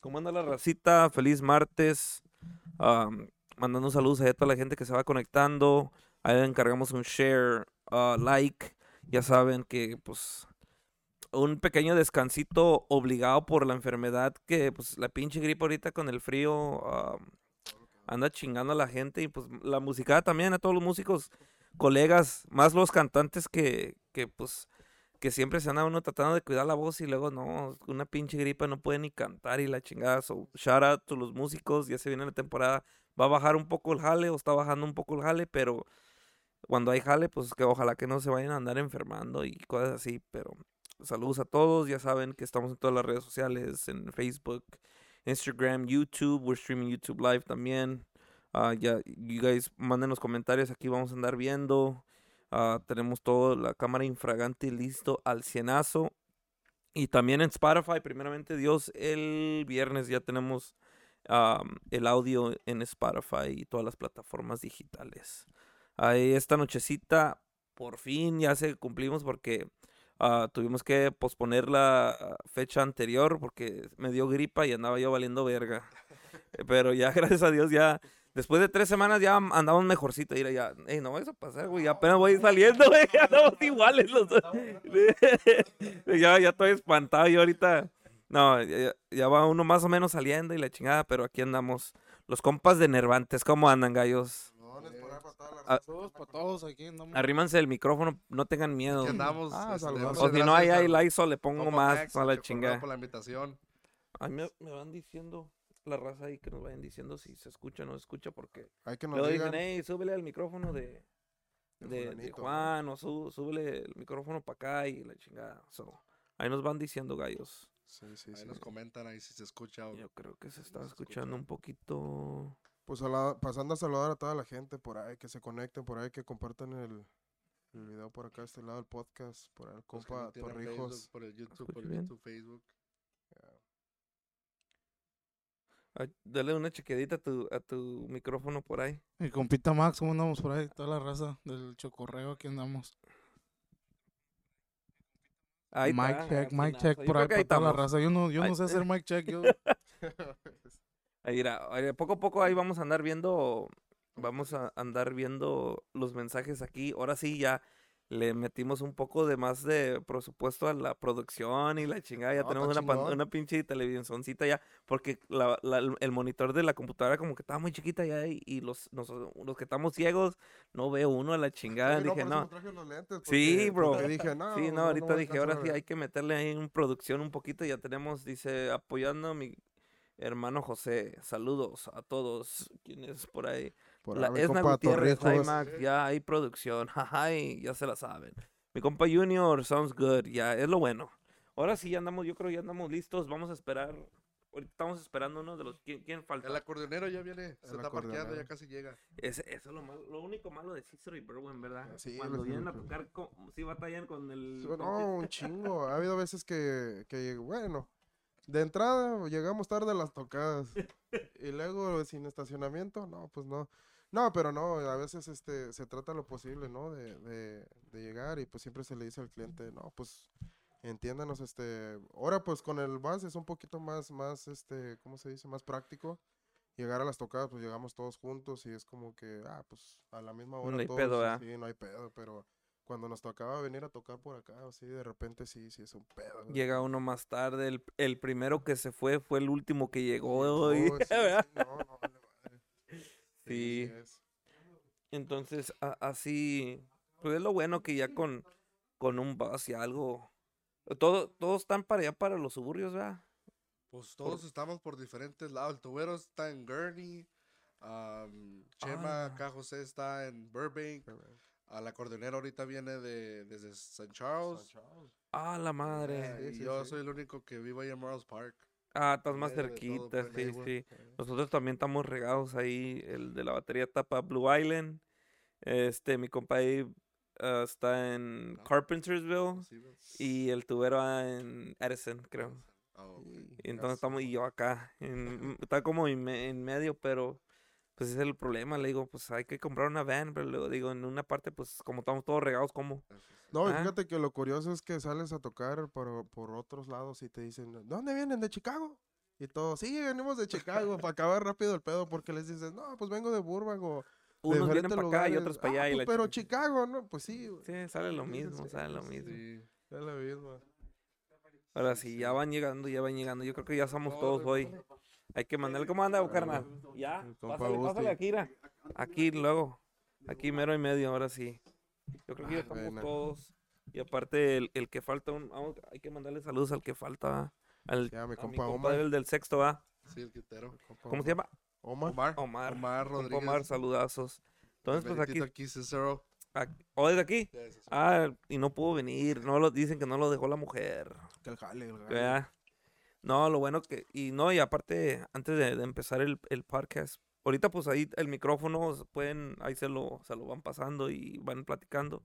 ¿Cómo anda la racita? Feliz martes. Am, mandando saludos a toda la gente que se va conectando. Ahí le encargamos un share, ah, like. Ya saben que, pues, un pequeño descansito obligado por la enfermedad que, pues, la pinche gripe ahorita con el frío am, anda chingando a la gente. Y, pues, la musicada también, a todos los músicos, colegas, más los cantantes que, que pues, que siempre se anda uno tratando de cuidar la voz y luego no, una pinche gripa no puede ni cantar y la chingada. So, shout out to los músicos, ya se viene la temporada. Va a bajar un poco el jale o está bajando un poco el jale, pero cuando hay jale, pues que ojalá que no se vayan a andar enfermando y cosas así. Pero saludos a todos, ya saben que estamos en todas las redes sociales, en Facebook, Instagram, YouTube, we're streaming YouTube Live también. Ah, ya, you guys manden los comentarios, aquí vamos a andar viendo. Ah, tenemos toda la cámara infragante listo al cienazo. Y también en Spotify, primeramente Dios, el viernes ya tenemos am, el audio en Spotify y todas las plataformas digitales. Ahí esta nochecita, por fin ya se cumplimos porque ah, tuvimos que posponer la fecha anterior porque me dio gripa y andaba yo valiendo verga. Pero ya, gracias a Dios, ya Después de tres semanas ya andamos mejorcito. Mira, ya, ey, no vais a pasar, güey. Apenas voy saliendo, güey. Ya andamos iguales los dos. ya, ya estoy espantado. Yo ahorita. No, ya, ya- va uno más o menos saliendo y la chingada, pero aquí andamos. Los compas de Nervantes, ¿cómo andan, gallos? No, no es por ahí para Ah, Saludos para todos aquí. andamos. Arrímanse el micrófono, no tengan miedo. Aquí andamos. Ah, este, O si no hay ahí al Lysol, le pongo más a la chingada. por la invitación. A mí me, me van diciendo la raza ahí que nos vayan diciendo si se escucha o no se escucha, porque Hay que nos luego digan. dicen, hey, súbele al micrófono de, El de, de. Juan, o sú- súbele el micrófono para acá y la chingada. So, ahí nos van diciendo gallos. Sí, sí, Ahí sí. nos comentan ahí si se escucha o Yo creo que se está se escuchando escucha. un poquito. Pues a la- pasando a saludar a toda la gente por ahí, que se conecten por ahí, que compartan el, el video por acá, a este lado del podcast, por ahí, el compa Torrijos. por el YouTube, por el? YouTube, Facebook. Ay, dale una chequedita a tu, a tu micrófono por ahí. Mi compita Max, ¿cómo andamos por ahí? Toda la raza del chocorreo, aquí andamos. Ahí mic está, check, mic afinazo. check por ahí para toda la raza. Yo no, yo no sé hacer mic check. Yo, Ahí, ahí, poco a poco ahí vamos a andar viendo, vamos a andar viendo los mensajes aquí. Ahora sí ya le metimos un poco de más de presupuesto a la producción y la chingada. Ya No, tenemos una, pan- una pinche televisioncita ya, porque la- la- el- monitor de la computadora como que estaba muy chiquita ya y, y los, nos- los que estamos ciegos no veo uno a la chingada. Sí, Dije, no. me traje los lentes, Sí, bro. dije, no, Sí, no, ahorita dije, ahora sí ver". hay que meterle ahí en producción un poquito. Ya tenemos, dice, apoyando a mi hermano José. Saludos a todos. ¿Quién es por ahí? Por La Esna compa Gutiérrez, ya hay producción, ay, ya se la saben. Mi compa Junior, sounds good, ya, es lo bueno. Ahora sí, ya andamos, yo creo ya andamos listos, vamos a esperar, ahorita estamos esperando uno de los, ¿quién, quién falta? El acordeonero ya viene, se El está parqueando, ya casi llega. Ese- eso es lo, malo, lo único malo de Cicero y Berwin, ¿verdad? Sí, Cuando vienen a tocar, co- sí batallan con el... Con No, un chingo. Ha habido veces que, que, bueno, de entrada llegamos tarde a las tocadas. Y luego sin estacionamiento, no, pues no. No, pero no, a veces este se trata lo posible, ¿no? De, de, de llegar y pues siempre se le dice al cliente, no, pues entiéndanos, este, ahora pues con el bus es un poquito más, más, este, ¿cómo se dice? Más práctico. Llegar a las tocadas, pues llegamos todos juntos y es como que, ah, pues a la misma hora No hay todos, pedo, ¿verdad? sí, no hay pedo, pero cuando nos tocaba venir a tocar por acá, así de repente sí, sí es un pedo. Llega uno más tarde, el, el primero que se fue fue el último que llegó. No, y- sí, sí, no, no. Sí. Entonces, a- así, pues es lo bueno que ya con, con un bus y algo, todo, todos están para allá, para los suburbios, ¿verdad? Pues todos estamos por diferentes lados. El tubero está en Gurney. am, Chema, Ah. acá José está en Burbank. Al acordeonero ahorita viene de, desde St. Charles. Ah, la madre. eh, Sí, y sí, yo sí. soy el único que vivo ahí en Morris Park. Ah, estás más todo, cerquita, sí, sí. Nosotros también estamos regados ahí, el de la batería para Blue Island, este, mi compa ahí ah, está en Ah. Carpentersville y el tubero en Edison, creo. Ah. Y entonces estamos y yo acá, en- está como en medio, pero pues ese es el problema, le digo, pues hay que comprar una van, pero luego digo, en una parte, pues como estamos todos regados, ¿cómo? No, Ah. fíjate que lo curioso es que sales a tocar por, por otros lados y te dicen, ¿de dónde vienen? ¿De Chicago? Y todos, sí, venimos de Chicago para acabar rápido el pedo porque les dices, no, pues vengo de Burbank o de Unos vienen para acá y lugares". otros para "Ah, allá. y pues, pero. Chicago, ¿no? Pues sí, güey. Sí, sale lo mismo, sí, sale lo mismo. Sí. Es la misma. Ahora sí, ya van llegando, ya van llegando. Yo creo que ya somos todos hoy. Hay que mandarle. ¿Cómo anda, carnal? Ya, El compa pásale, pásale aquí, mira. Aquí luego. Aquí mero y medio, ahora sí. Yo creo que ya Ah, estamos buena. todos. Y aparte, el, el que falta, un, hay que mandarle saludos al que falta. Al, Ya, mi a mi compa compadre, Omar. el del sexto, ¿va? Sí, el quitero. compa ¿Cómo se llama? Omar. Omar. Omar. Omar Compa Rodríguez. Omar, saludazos. Entonces, pues aquí, aquí, Cicero. ¿O desde aquí? Ya. Ah, y no pudo venir. No lo dicen que no lo dejó la mujer. Que el jale, el jale. No, lo bueno que, y no, y aparte, antes de, empezar el, el podcast, ahorita pues ahí el micrófono pueden, ahí se lo, se lo van pasando y van platicando,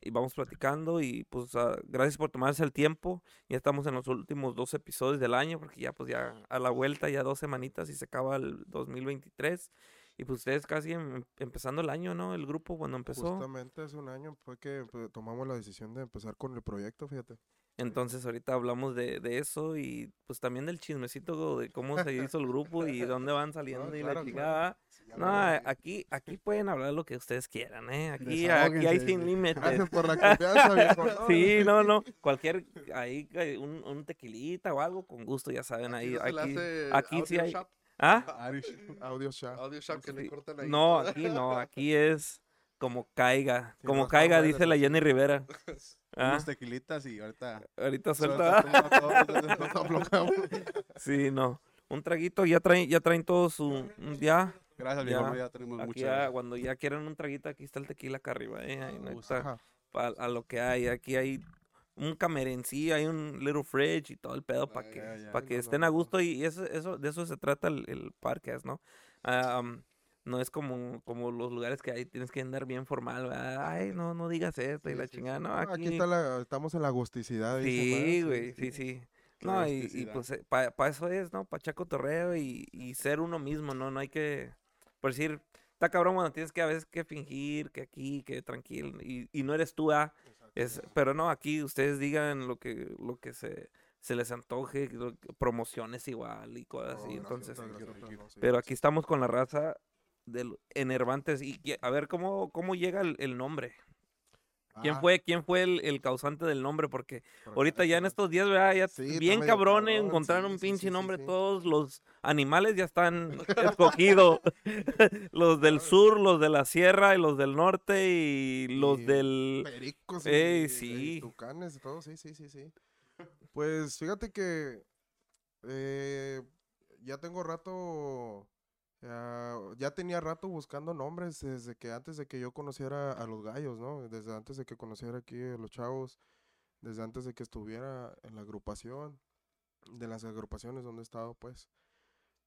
y vamos platicando, y pues ah, gracias por tomarse el tiempo, ya estamos en los últimos dos episodios del año, porque ya pues ya a la vuelta, ya dos semanitas y se acaba el 2023, y pues ustedes casi em- empezando el año, ¿no? El grupo cuando empezó. Justamente hace un año fue que pues, tomamos la decisión de empezar con el proyecto, fíjate. Entonces ahorita hablamos de, de eso y pues también del chismecito de cómo se hizo el grupo y dónde van saliendo y la claro, chingada. No, aquí, aquí pueden hablar lo que ustedes quieran, ¿eh? Aquí, aquí hay sin límites. Gracias por la confianza, viejo. No, Sí, no, no. Cualquier, ahí, eh, un, un tequilita o algo, con gusto, ya saben, ahí, no se le aquí. hace aquí sí audio hay- shop? ¿Ah? Audio shop. Audio shop que le Sí. cortan ahí. No, aquí no, aquí es como caiga, Sí, como no caiga, dice la. Jenny Rivera. Ah, Unos tequilitas y ahorita. ahorita suelta todo, todo, todo. Sí, no. Un traguito, ya traen, ya traen todos su, ya. Gracias, Ya. viejo. Ya tenemos Aquí ya, cuando ya quieren un traguito, aquí está el tequila acá arriba, eh. Ahí no está, a lo que hay. Aquí hay un camerencillo, hay un little fridge y todo el pedo para que, ya, ya. pa' que No, no, estén a gusto y eso, eso, de eso se trata el, el podcast, ¿no? Ah, um, no es como, como los lugares que ahí tienes que andar bien formal, ¿verdad? Ay, no, no digas esto y Sí, la sí, chingada, no, No, aquí, aquí está la, estamos en la agusticidad. dicen, Sí, güey, sí, sí. No, y, y pues para eso es, ¿no? Para echar torreo y, y ser uno mismo, ¿no? No hay que, por decir, está cabrón cuando tienes que a veces que fingir, que aquí, que tranquilo, y, y no eres tú, ah, es, pero no, aquí ustedes digan lo que, lo que se, se les antoje, lo- promociones igual y cosas No, así, gracias, entonces, gracias, pero aquí estamos con la raza del Enervantes y a ver cómo, cómo llega el, el nombre. ¿Quién Ah, fue, quién fue el, el causante del nombre? Porque por ahorita ya en estos días, ¿verdad? Ya Sí, bien medio cabrón cabrón, encontrar sí, un pinche sí, nombre. Todos los animales ya están escogidos. los del sur, los de la sierra y los del norte y los Y del... Pericos y, y tucanes y todo, sí, sí, sí, sí. Pues fíjate que eh, ya tengo rato, ah, ya tenía rato buscando nombres desde que antes de que yo conociera a los gallos, ¿no? Desde antes de que conociera aquí a los chavos, desde antes de que estuviera en la agrupación, de las agrupaciones donde he estado, pues.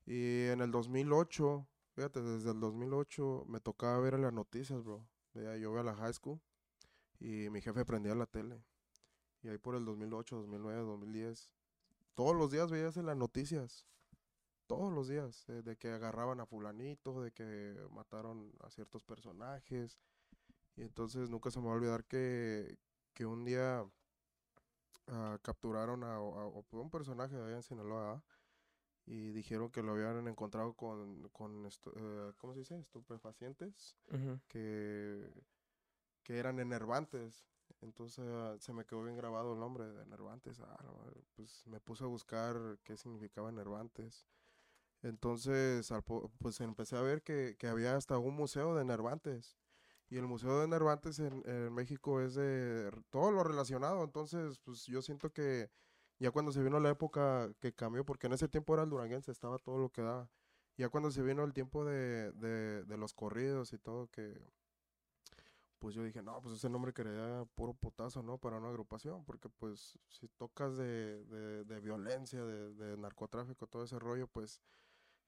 Y en el 2008, fíjate, desde el 2008 me tocaba ver las noticias, bro. Yo iba a la high school y mi jefe prendía la tele. Y ahí por el 2008, 2009, 2010, todos los días veías en las noticias. Todos los días. eh, de que agarraban a fulanito, de que mataron a ciertos personajes. Y entonces nunca se me va a olvidar que, que un día ah, capturaron a, a- a un personaje de allá en Sinaloa. Y dijeron que lo habían encontrado con, con estu- eh, ¿cómo se dice? Estupefacientes que, que eran enervantes. Entonces ah, se me quedó bien grabado el nombre de enervantes. Ah, pues me puse a buscar qué significaba enervantes. Entonces, al pues empecé a ver que, que había hasta un museo de enervantes. Y el museo de enervantes en, en México es de todo lo relacionado. Entonces, pues yo siento que ya cuando se vino la época que cambió, porque en ese tiempo era el duranguense, estaba todo lo que daba. Ya cuando se vino el tiempo de, de, de los corridos y todo, que pues yo dije, no, pues ese nombre quería puro putazo, ¿no? Para una agrupación, porque pues si tocas de, de, violencia, de narcotráfico, todo ese rollo, pues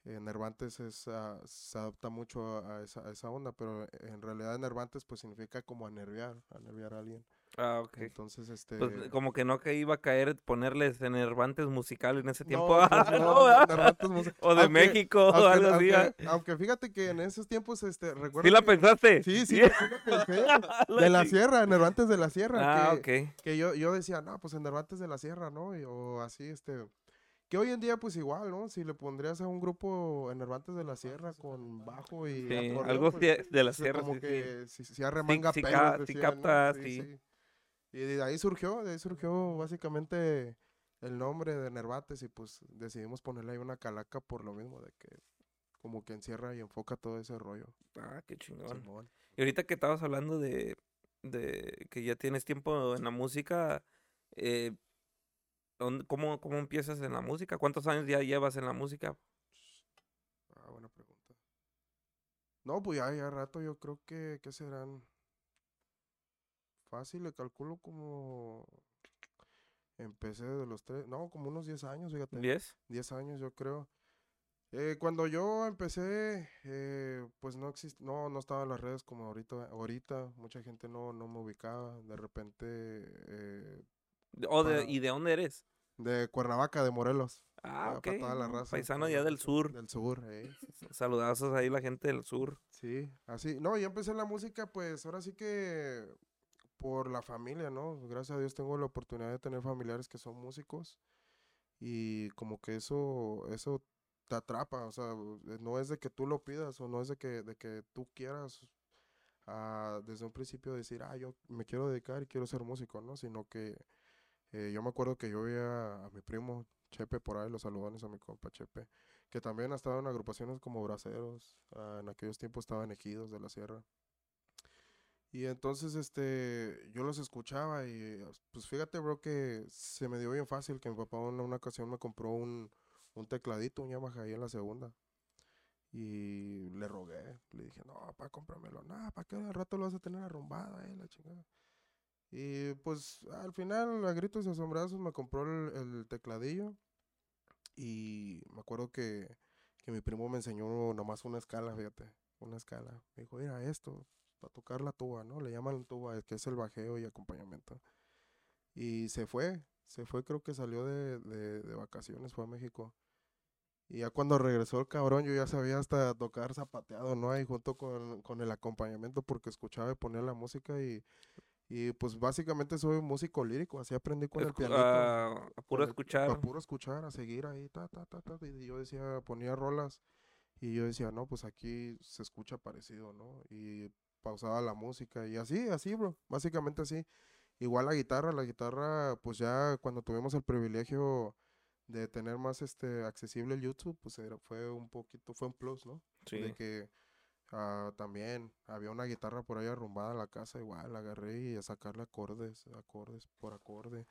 eh, Nervantes es, ah, se adapta mucho a, esa, a esa onda, pero en realidad Nervantes pues significa como enerviar, enerviar a alguien. Ah, ok. Entonces, este... Pues como que no que iba a caer ponerles enervantes musicales en ese tiempo. No, pues, no. Nervantes o de Aunque- México o Aunque, algo así. ¿ah? aunque- aunque fíjate que en esos tiempos, este, recuerdo ¿Sí la que- pensaste? Sí, sí, sí la pensé. De la sierra, Nervantes de la sierra. Ah, que, ok. que yo, yo decía, no, pues en Nervantes de la Sierra, ¿no? Y- o así, este. Que hoy en día, pues igual, ¿no? Si le pondrías a un grupo Enervantes de la Sierra con bajo y. Sí, algo pues, de, de la sierra. Como sí, sí. que si, si arremanga sí pelos, ca- sí decían, ¿no? capta, sí. Y de ahí surgió, de ahí surgió básicamente el nombre de Nervates y pues decidimos ponerle ahí una calaca por lo mismo de que como que encierra y enfoca todo ese rollo. Ah, qué chingón. Simón. Y ahorita que estabas hablando de, de que ya tienes tiempo en la música, eh, ¿dónde- ¿cómo, ¿cómo empiezas en la música? ¿Cuántos años ya llevas en la música? Ah, buena pregunta. No, pues ya, ya rato yo creo que, que serán fácil, le calculo como empecé desde los tres, no, como unos 10 años, fíjate. ¿Diez? 10 años yo creo. Eh, cuando yo empecé, eh, pues no exist no, no estaban las redes como ahorita, ahorita mucha gente no, no me ubicaba, de repente eh, ¿O de- Para- ¿Y de dónde eres? de Cuernavaca, de Morelos. Ah, ok. pa' toda la raza, Paisano pa' ya del sur. Del sur, eh. Saludazos ahí la gente del sur. Sí, así. No, yo empecé la música, pues ahora sí que por la familia, ¿no? Gracias a Dios tengo la oportunidad de tener familiares que son músicos y como que eso, eso te atrapa, o sea, no es de que tú lo pidas o no es de que, de que tú quieras ah, desde un principio decir, ah, yo me quiero dedicar y quiero ser músico, ¿no? Sino que eh, yo me acuerdo que yo veía a mi primo Chepe por ahí, los saludones a mi compa Chepe, que también ha estado en agrupaciones como Braceros, ah, en aquellos tiempos estaba en Ejidos de la Sierra. Y entonces, este, yo los escuchaba y, pues fíjate, bro, que se me dio bien fácil que mi papá en una ocasión me compró un, un tecladito, un Yamaha ahí en la segunda. Y le rogué, le dije, no, papá, cómpramelo. No, ¿para qué al rato lo vas a tener arrumbado, eh, la chingada? Y pues al final, a gritos y asombrazos, me compró el, tecladillo. Y me acuerdo que, que mi primo me enseñó nomás una escala, fíjate, una escala. Me dijo, mira, esto, para tocar la tuba, ¿no? Le llaman tuba, que es el bajeo y acompañamiento. Y se fue, se fue, creo que salió de, de, de vacaciones, fue a México. Y ya cuando regresó el cabrón, yo ya sabía hasta tocar zapateado, ¿no? Ahí junto con, con el acompañamiento, porque escuchaba y ponía la música y, y pues básicamente soy músico lírico, así aprendí con el pianito. ah, a puro escuchar. A puro escuchar, a seguir ahí, ta, ta, ta, ta, y yo decía, ponía rolas, y yo decía, no, pues aquí se escucha parecido, ¿no? Y pausaba la música, y así, así, bro, básicamente así. Igual la guitarra, la guitarra, pues ya cuando tuvimos el privilegio de tener más este accesible el YouTube, pues era, fue un poquito, fue un plus, ¿no? Sí. De que ah, también había una guitarra por ahí arrumbada en la casa, igual la agarré y a sacarle acordes, acordes por acorde.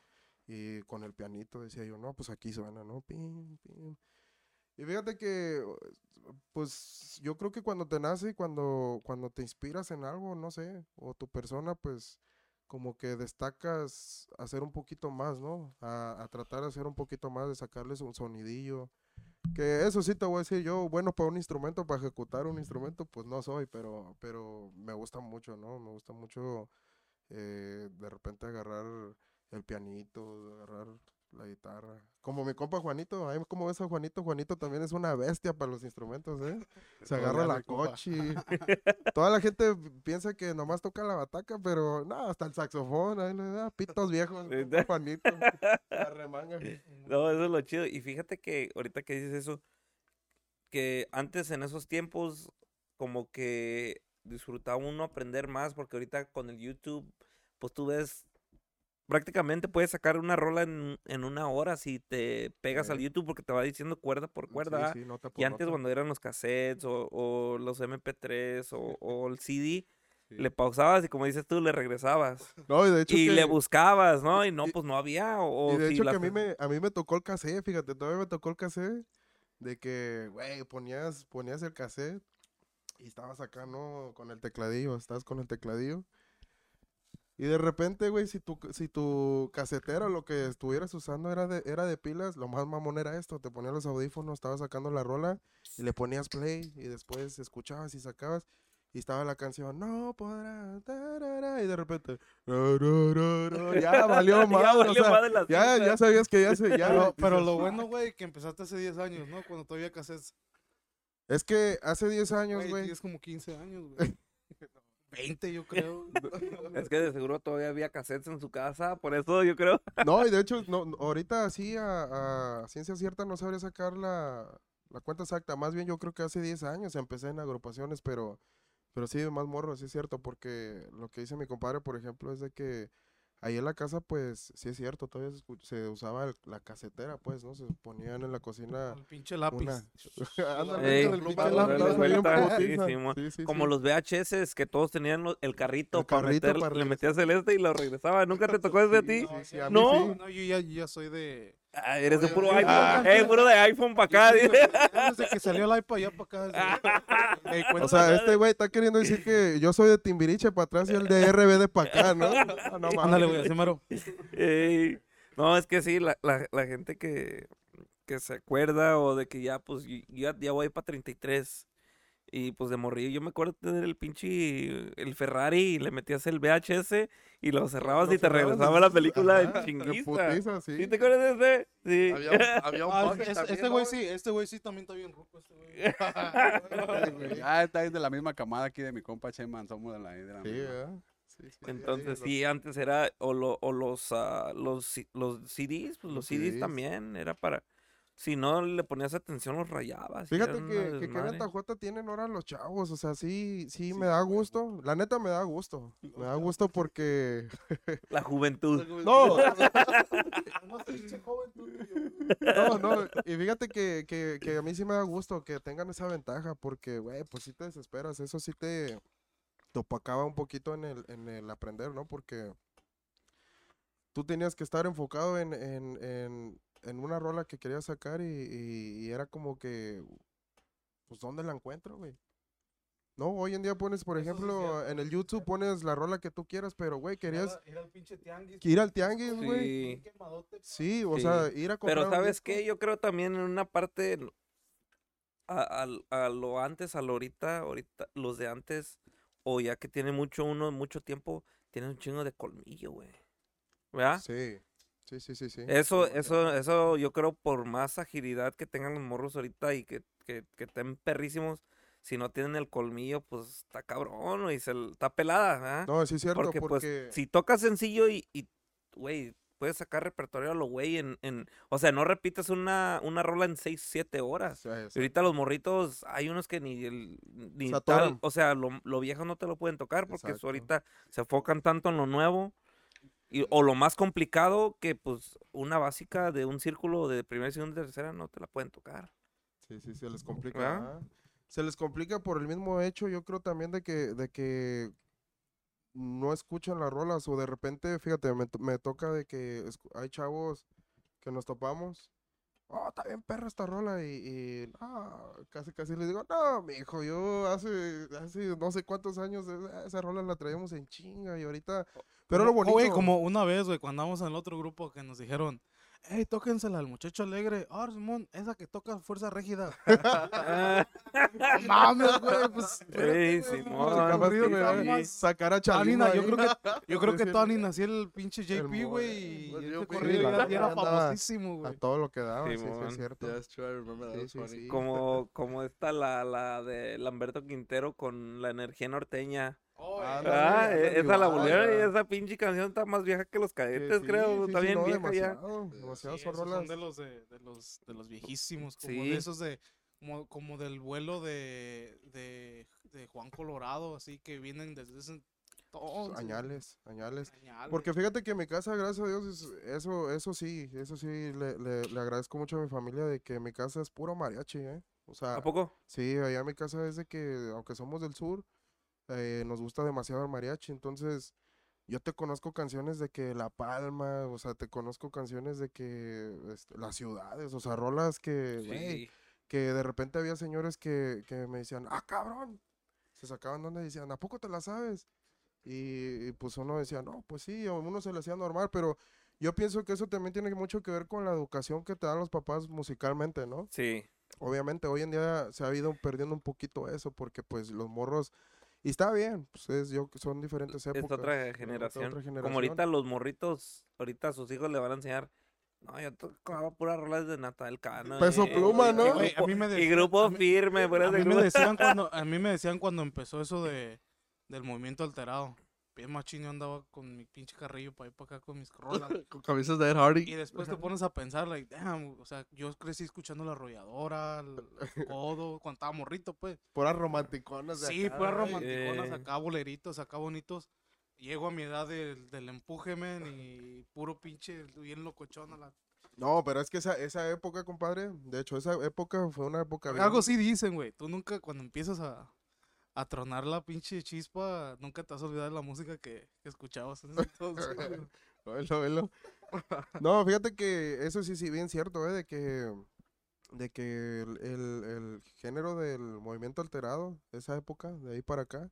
Y con el pianito decía yo, no, pues aquí suena, ¿no? Pim, pim. Y fíjate que, pues yo creo que cuando te nace cuando, cuando te inspiras en algo, no sé, o tu persona, pues como que destacas hacer un poquito más, ¿no? A, a tratar de hacer un poquito más, de sacarles un sonidillo. Que eso sí te voy a decir, yo, bueno, para un instrumento, para ejecutar un instrumento, pues no soy, pero, pero me gusta mucho, ¿no? Me gusta mucho eh, de repente agarrar el pianito, agarrar la guitarra. Como mi compa Juanito, ahí como ves a Juanito, Juanito también es una bestia para los instrumentos, ¿eh? Se agarra la cochi. Toda la gente piensa que nomás toca la bataca, pero no, hasta el saxofón, ahí le da pitos viejos, Juanito. La remanga. No, eso es lo chido. Y fíjate que ahorita que dices eso, que antes en esos tiempos como que disfrutaba uno aprender más, porque ahorita con el YouTube, pues tú ves, prácticamente puedes sacar una rola en, en una hora si te pegas al. YouTube porque te va diciendo cuerda por cuerda. Sí, sí, nota Y antes nota. cuando eran los cassettes o, o los MP3 o, o el CD, le pausabas y como dices tú, le regresabas. No, y de hecho Y que- le buscabas, ¿no? Y no, y- pues no había. O, Y de si hecho la que a mí, me, a mí me tocó el cassette, fíjate, todavía me tocó el cassette de que, güey, ponías, ponías el cassette y estabas acá, ¿no? Con el tecladillo, estás con el tecladillo. Y de repente, güey, si tu, si tu casetera lo que estuvieras usando era de, era de pilas, lo más mamón era esto, te ponías los audífonos, estabas sacando la rola y le ponías play y después escuchabas y sacabas y estaba la canción, no podrá, tarara", y de repente, ya valió Ya mal, o valió sea, madre las ya, ya sabías que ya se, ya. Pero, pero dices, lo bueno, güey, que empezaste hace 10 años, ¿no? Cuando todavía cassettes. Es que hace 10 años, Güey, tienes como 15 años, güey. 20, yo creo. Es que de seguro todavía había cassettes en su casa, por eso yo creo. No, y de hecho, no, ahorita sí, a, a ciencia cierta no sabría sacar la, la cuenta exacta. Más bien yo creo que hace 10 años empecé en agrupaciones, pero, pero sí, más morro, sí es cierto, porque lo que dice mi compadre, por ejemplo, es de que ahí en la casa, pues, sí es cierto, todavía se, usaba el- la casetera, pues, ¿no? Se ponían en la cocina El pinche lápiz. una... Ándale, Ey, el pinche lápiz, sí. Sí, sí, Como los VHS que todos tenían lo- el carrito, El para meter, para le metías el este y lo regresaba. ¿Nunca te tocó ese a ti? Sí, sí, a mí No. sí. No, yo ya, yo ya soy de. Ah, eres de puro iPhone. ah. Eh, puro de iPhone para acá. dice. Desde que salió el iPad ya para acá. desde-. O sea, este güey está queriendo decir que yo soy de Timbiriche para atrás y el de RBD para acá, ¿no? Ah, no mames. Ándale, güey, así mero. Ey, No, es que sí, la, la, la gente que, que se acuerda o de que ya, pues, ya, ya voy para 33. Y pues de morrillo, yo me acuerdo de tener el pinche, el Ferrari y le metías el VHS y lo cerrabas Lo y te cerrabas, regresaba la película ajá, en putiza, sí. ¿Sí te acuerdas de ese? Sí. Había un, había un Ah, este- también, este ¿no, güey sí, este güey sí también está bien ruco. Este güey. Ah, está ahí de la misma camada aquí de mi compa Cheman, somos de la, de la Sí, misma. ¿verdad? Sí, sí, Entonces sí, sí, antes era, o, lo, o los, ah, los, los CDs, pues los Los CDs CDs. también, era para, si no le ponías atención los rayabas. Fíjate que, que qué ventajota tienen ahora los chavos, o sea, sí, sí, me da gusto, la neta me da gusto, me da gusto porque, La juventud. no, no, no, y fíjate que, que, que a mí sí me da gusto que tengan esa ventaja, porque, güey, pues sí te desesperas, eso sí te, te opacaba un poquito en el, en el aprender, ¿no? Porque tú tenías que estar enfocado en, en, en, en una rola que querías sacar y, y- y era como que, pues, ¿dónde la encuentro, güey? No, hoy en día pones, por Eso sí ejemplo, en el. YouTube pones la rola que tú quieras, pero, güey, querías Ir al pinche tianguis. ir al tianguis, Sí. güey. Quemadote, Sí, o Sí. sea, ir a comprar Pero ¿sabes qué? Yo creo también en una parte, a, al- a lo antes, a lo ahorita, ahorita, los de antes, o ya que tiene mucho uno, mucho tiempo, tienen un chingo de colmillo, güey. ¿Verdad? Sí, sí, sí, sí, sí. Eso, eso, eso yo creo por más agilidad que tengan los morros ahorita y que, que, que estén perrísimos, si no tienen el colmillo, pues está cabrón, y se está pelada, ¿verdad? No, sí es cierto, porque, porque... pues, si tocas sencillo y, y, güey, puedes sacar repertorio a lo güey en, en, o sea, no repites una, una rola en 6, 7 horas. o sea, Y ahorita los morritos, hay unos que ni, el, ni Se tal, atoran. o sea, lo, lo viejo no te lo pueden tocar porque ahorita se enfocan tanto en lo nuevo. Y, o lo más complicado que pues una básica de un círculo de primera, segunda y tercera no te la pueden tocar. Sí, sí, se les complica. Se les complica por el mismo hecho, yo creo también de que, de que no escuchan las rolas o de repente, fíjate, me, me toca de que hay chavos que nos topamos. Oh, está bien perra esta rola y, y, no, casi casi les digo, no, mijo, yo hace, hace no sé cuántos años esa, rola la traíamos en chinga y ahorita, pero lo bonito. Güey, como una vez, güey, cuando andamos en el otro grupo que nos dijeron, hey, tóquensela al muchacho alegre. Ah, Simón, esa que toca Fuerza Régida. No mames, güey, pues. Ey, pues, sí, me a sacar a Tony, Chalino na- yo creo que, yo creo que Tony nació el pinche JP, güey, y el este JP, corrido era famosísimo, A güey. todo lo que daba, sí, es cierto. Como, como esta la, la de Lamberto Quintero con la energía norteña. Oh, Ah, ándale, e- esa la igual, volvieron y esa pinche canción está más vieja que los cadetes, sí, creo. sí, está sí, bien no, vieja ya. demasiado, Sí, demasiadas Sí, son esos rolas. son de los de, de los de los viejísimos, como Sí. de esos de como, como del vuelo de, de, de Juan Colorado, así que vienen desde ese entonces. Añales, añales. Añales. Porque fíjate que en mi casa, gracias a Dios, es- eso, eso sí, eso sí, le, le, le agradezco mucho a mi familia de que mi casa es puro mariachi, ¿eh? O sea, ¿A poco? sí, allá en mi casa es de que, aunque somos del sur, eh, nos gusta demasiado el mariachi, entonces yo te conozco canciones de que La Palma, o sea, te conozco canciones de que este, las ciudades, o sea, rolas que, que de repente había señores que, que me decían, ah, cabrón. Se sacaban donde decían, ¿a poco te la sabes? Y, y, pues uno decía, no, pues sí, a uno se le hacía normal, pero yo pienso que eso también tiene mucho que ver con la educación que te dan los papás musicalmente, ¿no? Sí. Obviamente hoy en día se ha ido perdiendo un poquito eso, porque pues los morros, y está bien, pues es, yo, son diferentes Es épocas. otra otra generación. Como generación. ahorita los morritos, ahorita a sus hijos le van a enseñar. No, yo tocaba puras rolas de Natal Cano. Peso y- Pluma, ¿no? a mí me Y decían- grupo a mí- firme, a de mí me grupo- decían cuando a mí me decían cuando empezó eso de del movimiento alterado. Bien machín, yo andaba con mi pinche carrillo para ir para acá con mis rolas. Con camisas de Ed Hardy. Y después te pones a pensar, like, damn, o sea, yo crecí escuchando la arrolladora, el el codo, cuando estaba morrito, pues. Puras romanticonas de Sí, acá, puras romanticonas Eh. acá, boleritos acá bonitos. Llego a mi edad del, del empuje, men, y puro pinche, bien locochón a la... No, pero es que esa, esa época, compadre, de hecho, esa época fue una época bien- Algo sí dicen, güey. Tú nunca, cuando empiezas a, a tronar la pinche chispa, nunca te vas a olvidar de la música que, que escuchabas en ese entonces, güey. Velo, velo. No, fíjate que eso sí, sí, bien cierto, ¿eh? De que, de que el, el- el género del movimiento alterado, esa época, de ahí para acá,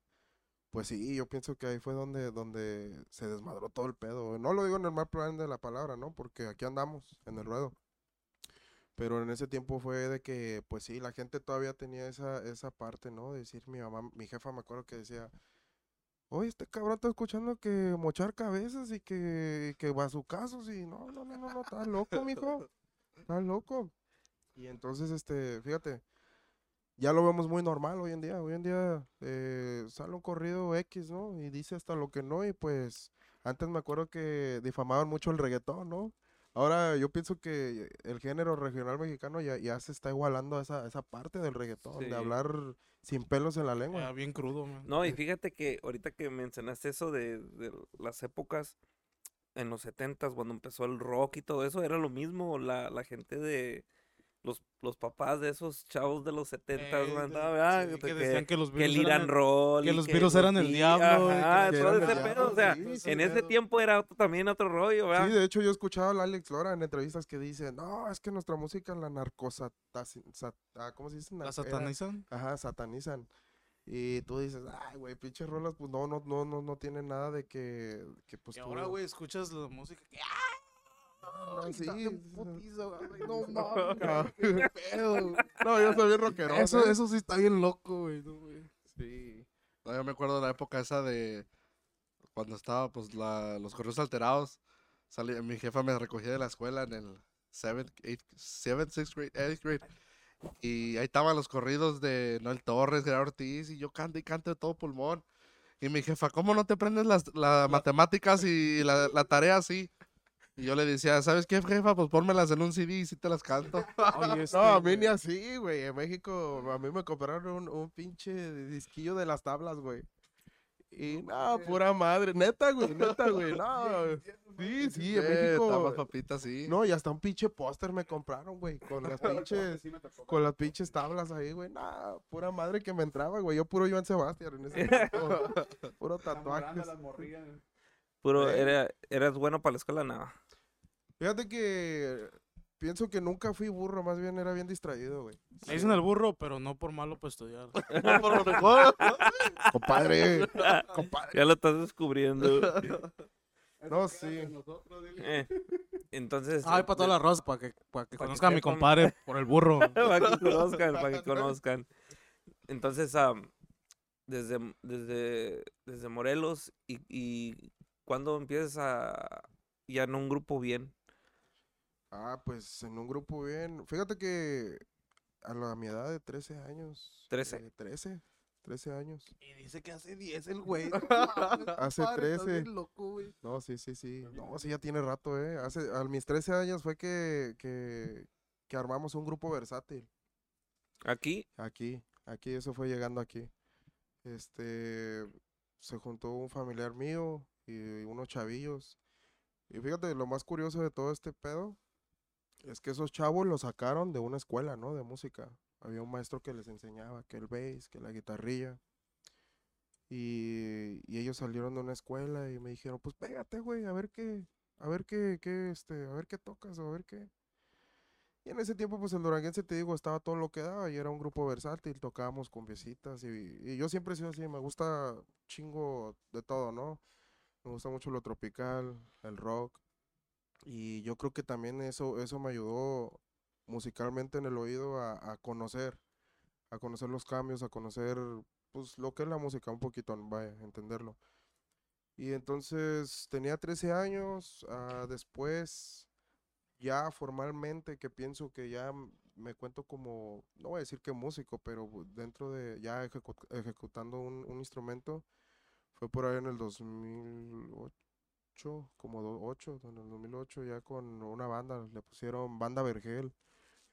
pues sí, yo pienso que ahí fue donde, donde se desmadró todo el pedo. No lo digo en el mal plan de la palabra, ¿no? Porque aquí andamos, en el ruedo. Pero en ese tiempo fue de que, pues sí, la gente todavía tenía esa, esa parte, ¿no? De decir, mi mamá, mi jefa me acuerdo que decía, oye, este cabrón está escuchando que mochar cabezas y que, que bazucazos y no, no, no, no, no, estás loco, mijo, estás loco. Y entonces, este, fíjate, ya lo vemos muy normal hoy en día, hoy en día eh, sale un corrido X, ¿no? Y dice hasta lo que no y pues antes me acuerdo que difamaban mucho el reggaetón, ¿no? Ahora yo pienso que el género regional mexicano ya, ya se está igualando a esa, esa parte del reggaetón, Sí. de hablar sin pelos en la lengua. Ya bien crudo, man. No, y fíjate que ahorita que mencionaste eso de, de las épocas en los setentas, cuando empezó el rock y todo eso, era lo mismo, la, la gente de los, los papás de esos chavos de los setentas, Eh, sí, Que- que decían que los que el virus eran Irán el- Roll. que y los virus eran el diablo, y Ajá, que todo eran el ese pedo, diablo, o sea, sí, ese en ese tiempo era otro- también otro rollo, ¿verdad? Sí, de hecho yo he escuchado a Alex Lora en entrevistas que dice, no, es que nuestra música la narcosata, ah, ¿cómo se dice? ¿La era- satanizan? Ajá, satanizan. Y tú dices, ay, güey, pinches rolas, pues no, no, no, no, no tienen nada de que, que pues Y ahora, güey, escuchas la música que... no, ¡Ay, sí, putiza, güey, No No, mames, qué pedo. no, yo soy bien rockero. Eso, eso sí está bien loco, güey. no, güey. Sí. No, yo me acuerdo de la época esa de cuando estaba, pues, la, los correos alterados. Salí, mi jefa me recogía de la escuela en el 7th, 7th, 6th grade, 8th grade. Y ahí estaban los corridos de Noel Torres, Gerardo Ortiz, y yo canto y canto de todo pulmón. Y mi jefa, ¿cómo no te aprendes las, las matemáticas y la, la tarea así? Y yo le decía, ¿sabes qué, jefa? Pues pónmelas en un CD y sí te las canto. Oye, este, No, a mí güey, ni así, güey. En México, a mí me compraron un, un pinche disquillo de las tablas, güey. Y no, pura madre. Neta, güey, neta, güey. No. Sí, sí, en Eh, México. papitas, sí. No, y hasta un pinche póster me compraron, güey. Con las pinches, con las pinches tablas ahí, güey. No, pura madre que me entraba, güey. Yo puro Joan Sebastián en ese tiempo. Puro tatuajes. Puro, era, ¿eras bueno para la escuela? No. Fíjate que pienso que nunca fui burro, más bien era bien distraído, güey. Le dicen el burro, pero no por malo para estudiar. Por lo mejor. Compadre, compadre. Ya lo estás descubriendo. No, sí. Eh, Entonces. Ay, para toda la raza, para que, para que Pa' que conozcan a mi compadre por el burro. para que conozcan, para que conozcan. Entonces, am, desde, desde, desde Morelos y, y cuando empiezas a ya en un grupo bien. Ah, pues en un grupo bien. Fíjate que a, la, a mi edad de 13 años. 13. eh, 13. 13 años. Y dice que hace 10 el güey. Hace Padre, estás 13. bien loco, güey. No, sí, sí, sí. No, sí, ya tiene rato, ¿eh? Hace, a mis 13 años fue que, que, que armamos un grupo versátil. Aquí, Aquí, aquí, eso fue llegando aquí. Este, se juntó un familiar mío y unos chavillos. Y fíjate, lo más curioso de todo este pedo es que esos chavos los sacaron de una escuela, ¿no? De música. Había un maestro que les enseñaba que el bass, que la guitarrilla. Y, y ellos salieron de una escuela y me dijeron, pues pégate, güey, a ver qué, a ver qué, qué, este, a ver qué tocas, o a ver qué. Y en ese tiempo, pues el Duranguense, te digo, estaba todo lo que daba y era un grupo versátil, tocábamos con piecitas y, y yo siempre he sido así, me gusta chingo de todo, ¿no? Me gusta mucho lo tropical, el rock. Y yo creo que también eso, eso me ayudó musicalmente en el oído a, a conocer, a conocer los cambios, a conocer pues lo que es la música, un poquito, vaya, entenderlo. Y entonces tenía 13 años, ah, después ya formalmente que pienso que ya me cuento como, no voy a decir que músico, pero dentro de ya ejecu- ejecutando un, un instrumento, Fue por ahí en el 2008, como do- 8, en el 2008 ya con una banda, le pusieron Banda Vergel.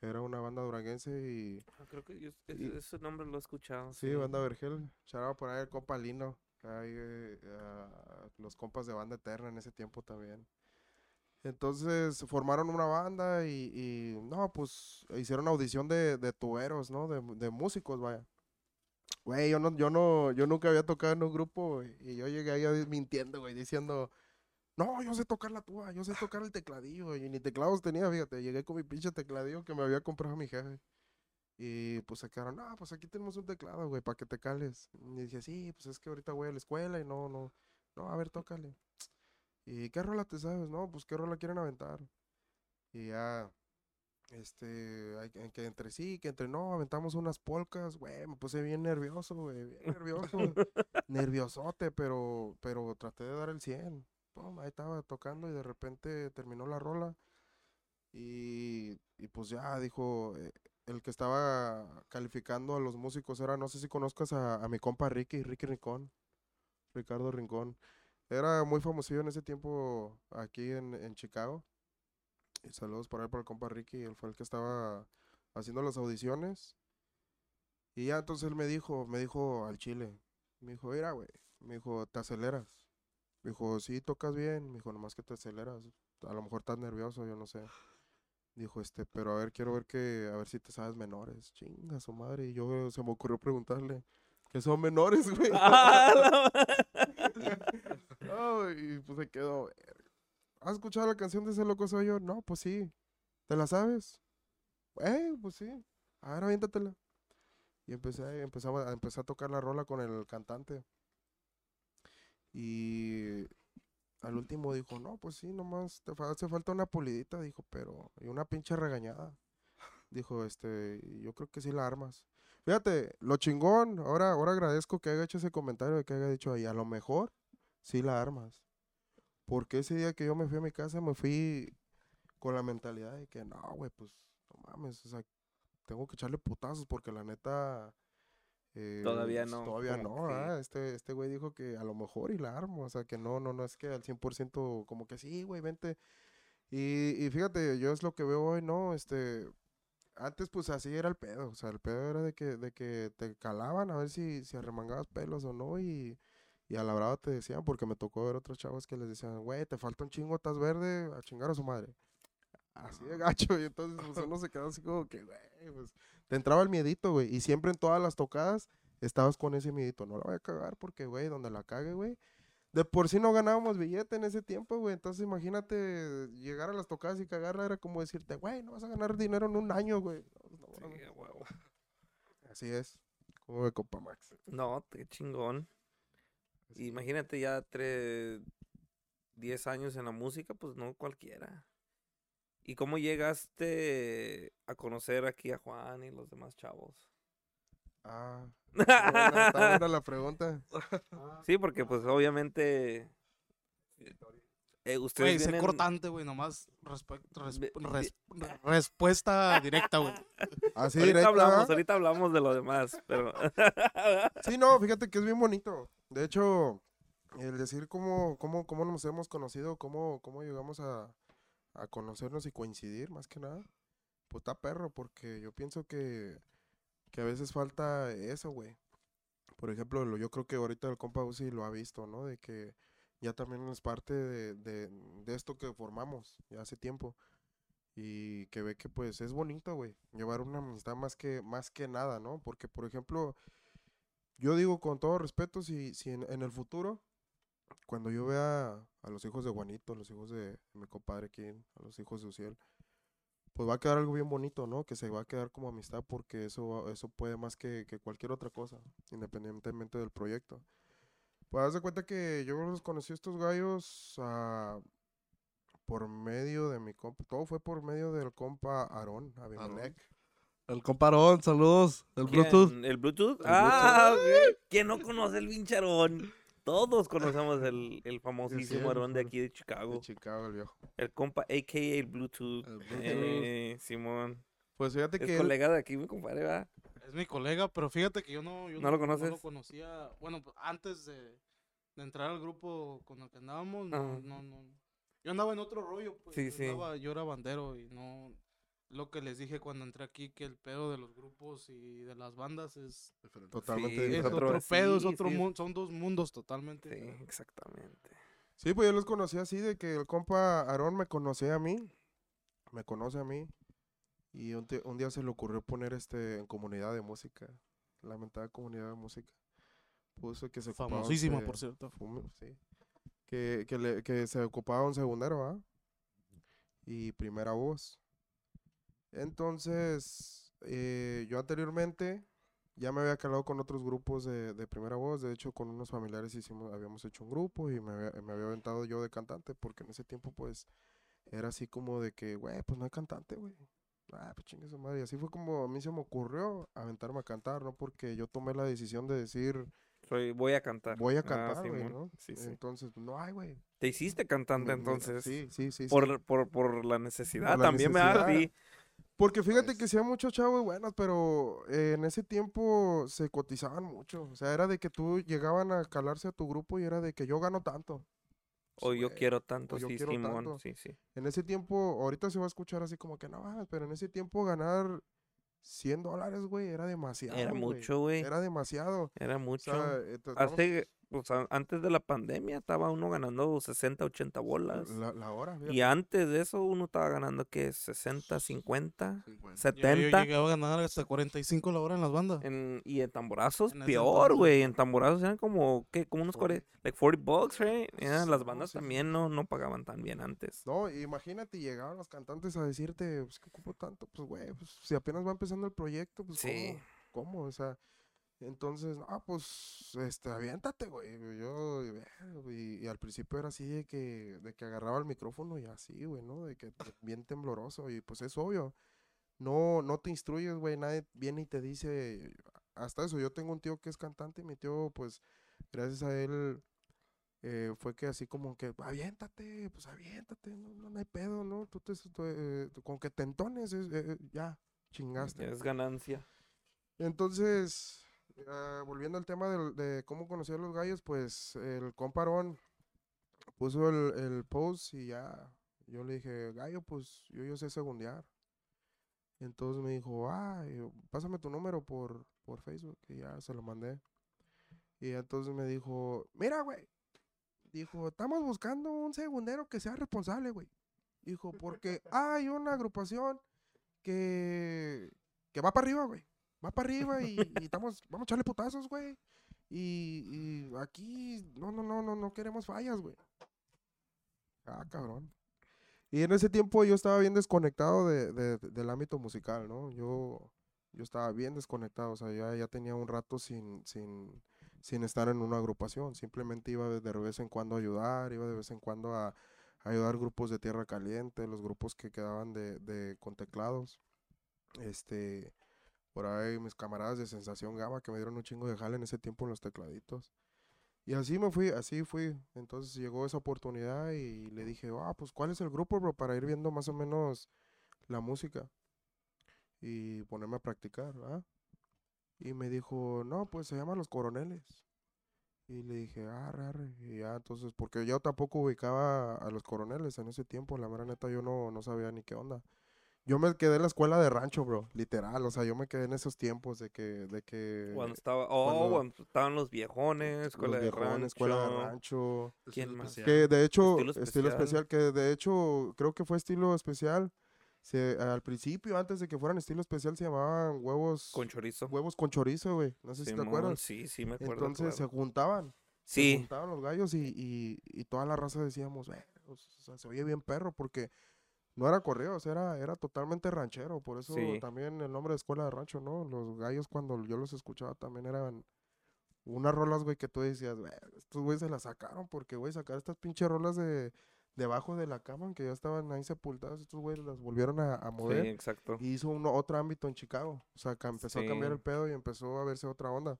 Era una banda duranguense y Ah, Creo que yo- ese, Y- ese nombre lo he escuchado. sí, Banda Vergel. Charaba por ahí el compa Lino. ahí, eh, a los compas de Banda Eterna en ese tiempo también. Entonces formaron una banda y, y, no, pues hicieron audición de, de tuberos, ¿no? De, de músicos, vaya. Güey, yo no, yo no, yo nunca había tocado en un grupo, y yo llegué ahí mintiendo, güey, diciendo, no, yo sé tocar la tuba, yo sé tocar el tecladillo, y ni teclados tenía, fíjate, llegué con mi pinche tecladillo que me había comprado mi jefe. Y pues se quedaron, no, pues aquí tenemos un teclado, güey, para que te cales. Y dije, sí, pues es que ahorita voy a la escuela y no, no, no, a ver, tócale. ¿Y qué rola te sabes? No, pues qué rola quieren aventar. Y ya, este, hay que- que entre sí, que entre no, aventamos unas polcas, güey, me puse bien nervioso, güey, bien nervioso, nerviosote, pero, pero traté de dar el 100. Pum, ahí estaba tocando y de repente terminó la rola. Y, y pues ya dijo, eh, el que estaba calificando a los músicos era, no sé si conozcas a, mi compa Ricky, Ricky Rincón, Ricardo Rincón. Era muy famosillo en ese tiempo aquí en, en Chicago. Y saludos por ahí para el compa Ricky, él fue el que estaba haciendo las audiciones. Y ya entonces él me dijo, me dijo al chile, me dijo, mira, güey, me dijo, te aceleras. Me dijo, sí, tocas bien, me dijo, nomás que te aceleras. A lo mejor estás nervioso, yo no sé. Dijo, este, pero a ver, quiero ver que, a ver si te sabes menores. Chinga su madre. Y yo se me ocurrió preguntarle, ¿qué son menores, güey? Ah, No, y pues se quedó. "Verga. ¿Has escuchado la canción de ese loco soy yo? No, pues sí. ¿Te la sabes? Eh, pues sí. A ver, aviéntatela. Y empecé, empezaba, a- empecé a tocar la rola con el cantante. Y al último dijo, no, pues sí, nomás te hace falta una pulidita, dijo, pero, y una pinche regañada. Dijo, este, yo creo que sí la armas. Fíjate, lo chingón, ahora, ahora agradezco que haya hecho ese comentario, de que haya dicho ahí, a lo mejor sí la armas. Porque ese día que yo me fui a mi casa, me fui con la mentalidad de que, no, güey, pues, no mames, o sea, tengo que echarle putazos porque la neta... eh, Todavía pues, no, Todavía no, que- Este, este güey dijo que a lo mejor y la armo, o sea, que no, no, no es que al 100% como que sí, güey, vente. Y, y fíjate, yo es lo que veo hoy, ¿no? Este, antes pues así era el pedo, o sea, el pedo era de que, de que te calaban a ver si, si arremangabas pelos o no y, y a la brava te decían, porque me tocó ver otros chavos que les decían, güey, te falta un chingo, estás verde, a chingar a su madre. Así de gacho, y entonces pues uno se quedó así como que, güey, pues te entraba el miedito, güey, y siempre en todas las tocadas estabas con ese miedito, no la voy a cagar porque, güey, donde la cague, güey, de por sí no ganábamos billete en ese tiempo, güey. Entonces imagínate llegar a las tocadas y cagarla era como decirte, güey, no vas a ganar dinero en un año, güey. No, no Sí, huevo. Así es. Como de Copa Max. No, qué chingón. Así. Imagínate ya tres, 10 años en la música, pues no cualquiera. ¿Y cómo llegaste a conocer aquí a Juan y los demás chavos? Ah, está buena, está buena la pregunta. Sí, porque pues obviamente eh, ustedes Güey, sé cortante, güey, nomás respe- res- Ve- res- respuesta directa, güey. Así ahorita directa, hablamos, ahorita hablamos de lo demás, pero Sí, no, fíjate que es bien bonito. De hecho, el decir cómo, cómo, cómo nos hemos conocido, cómo, cómo llegamos a, a conocernos y coincidir, más que nada, pues está perro, porque yo pienso que, que a veces falta eso, güey. Por ejemplo, lo- yo creo que ahorita el compa Uzi lo ha visto, ¿no? De que ya también es parte de, de, de esto que formamos ya hace tiempo. Y que ve que pues es bonito, güey, llevar una amistad más que, más que nada, ¿no? Porque, por ejemplo, yo digo con todo respeto, si, si en, en el futuro, cuando yo vea a los hijos de Juanito, a los hijos de mi compadre aquí, a los hijos de Uciel, pues va a quedar algo bien bonito, ¿no? Que se va a quedar como amistad porque eso, va- eso puede más que, que cualquier otra cosa, independientemente del proyecto. Pues haz de cuenta que yo los conocí a estos gallos ah, por medio de mi compa, todo fue por medio del compa Aarón, Abimelech. El comparón, saludos. El ¿quién? Bluetooth. ¿El Bluetooth? ah. ¿quién no conoce el pincharón? Todos conocemos el, el famosísimo sí, Aarón de aquí de De Chicago. Chicago, el viejo. El compa, a.k.a. el Bluetooth. El Bluetooth. Eh, Simón. Pues fíjate Es que él- colega de aquí, mi compadre, ¿verdad? Es mi colega, pero fíjate que yo no, yo ¿No lo conoces? lo conocía, bueno, pues, antes de, de entrar al grupo con el que andábamos, no, no, no. Yo andaba en otro rollo, pues. Sí, yo sí. andaba- yo era bandero y no. Lo que les dije cuando entré aquí, que el pedo de los grupos y de las bandas es, Diferente. Totalmente Sí, es otro- otro, pedo, es otro sí. mundo, son dos mundos totalmente. Sí, diferentes. exactamente. Sí, pues yo los conocí así, de que el compa Aarón me conocía a mí, me conoce a mí, y un, día se le ocurrió poner este en comunidad de música, lamentada comunidad de música. Puso que se Famosísima, por cierto. fume- sí. Que, que, le- que se ocupaba un segundero, ¿ah? Y primera voz. Entonces, eh, yo anteriormente ya me había calado con otros grupos de, de primera voz. De hecho, con unos familiares hicimos, habíamos hecho un grupo y me había, me había aventado yo de cantante, porque en ese tiempo, pues, era así como de que, güey, pues no hay cantante, güey. Ah, pues chingue su madre. Y así fue como a mí se me ocurrió aventarme a cantar, ¿no? Porque yo tomé la decisión de decir, Soy, voy a cantar. voy a Ah, cantar, güey, Simón. ¿no? Sí, sí. Entonces, no hay, güey. Te hiciste cantante Me- me- entonces. Sí, sí, sí. sí. Por, por, por la necesidad la también, necesidad. Sí. Porque fíjate Pues- que sí hay muchos chavos buenos, pero eh, en ese tiempo se cotizaban mucho. O sea, era de que tú llegaban a calarse a tu grupo y era de que yo gano tanto. O yo quiero tanto, o yo sí, quiero Simón. tanto. Sí, sí. En ese tiempo, ahorita se va a escuchar así como que no, pero en ese tiempo ganar 100 dólares, güey, era demasiado. Era mucho, güey. Era demasiado. Era O mucho. sea, estamos- Hace, o sea, antes de la pandemia estaba uno ganando 60, 80 bolas. la, la hora. Y fíjate. antes de eso uno estaba ganando que 60, 50, 50. Yo, yo 70. llegaba a ganar hasta 45 la hora en las bandas. En, y en tamborazos, En peor, güey. En tamborazos eran como, ¿qué? Como unos 40, like 40 bucks, right? Yeah, las bandas sí, sí. también no, no pagaban tan bien antes. No, imagínate, llegaban los cantantes a decirte, pues, ¿qué ocupo tanto? Pues, güey, pues, si apenas va empezando el proyecto, pues, Sí. ¿cómo? ¿Cómo? O sea, entonces, ah, pues, este, aviéntate, güey. Yo, y, y al principio era así de que, de que agarraba el micrófono y así, güey, ¿no? De que bien tembloroso y pues es obvio. No, no te instruyes, güey, nadie viene y te dice, hasta eso, yo tengo un tío que es cantante y mi tío, pues, gracias a él, eh, fue que así como que, aviéntate, pues aviéntate, no, no, no hay pedo, ¿no? Tú te, tú, eh, con que te entones, es, eh, ya, chingaste. Es ganancia. Entonces, ah, volviendo al tema del- de cómo conocí a los gallos, pues el comparón puso el, el post y ya, yo le dije, gallo, pues yo, yo sé segundear. Entonces me dijo, ah, yo, pásame tu número por, por Facebook y ya se lo mandé. Y entonces me dijo, mira, güey, dijo, estamos buscando un segundero que sea responsable, güey. Dijo, porque hay una agrupación que, que va para arriba, güey. Va para arriba y, estamos, vamos a echarle putazos, güey. Y, y aquí, no, no, no, no, no queremos fallas, güey. Ah, cabrón. Y en ese tiempo yo estaba bien desconectado de, de- de- del ámbito musical, ¿no? Yo, yo estaba bien desconectado, o sea, ya, ya tenía un rato sin, sin, sin estar en una agrupación. Simplemente iba de, de vez en cuando a ayudar, iba de vez en cuando a, a ayudar grupos de tierra caliente, los grupos que quedaban de, de con teclados. Este, por ahí mis camaradas de Sensación Gama que me dieron un chingo de jale en ese tiempo en los tecladitos. Y así me fui, así fui. Entonces llegó esa oportunidad y le dije, ah, pues ¿cuál es el grupo, bro? Para ir viendo más o menos la música y ponerme a practicar, ¿ah? Y me dijo, no, pues se llama Los Coroneles. Y le dije, ah, arre. Y ya, entonces, porque yo tampoco ubicaba a los coroneles en ese tiempo, la mera neta, yo no, no sabía ni qué onda. Yo me quedé en la escuela de rancho, bro, literal, o sea, yo me quedé en esos tiempos de que, de que Cuando estaba, oh, cuando- cuando estaban los viejones, escuela los de rancho. escuela de rancho, ¿Quién Estilo más? especial. que de hecho, Estilo estilo, especial. que de hecho creo que fue estilo especial. Se, al principio, antes de que fueran estilo especial, se llamaban huevos Con chorizo. huevos con chorizo, güey. No sé si te acuerdas. Sí, sí, me acuerdo. Entonces se juntaban. Se Sí, juntaban los gallos y, y, y toda la raza decíamos, "Eh, o sea, se oye bien perro porque no era correos, era, era totalmente ranchero. Por eso Sí. también el nombre de escuela de rancho, ¿no? Los gallos cuando yo los escuchaba también eran unas rolas, güey, que tú decías, "Güey, estos güeyes se las sacaron porque, güey, sacar estas pinches rolas de debajo de la cama que ya estaban ahí sepultadas, estos güeyes las volvieron a, a sí, mover. exacto. Y hizo uno, otro ámbito en Chicago. O sea, que empezó a cambiar el pedo y empezó a verse otra onda.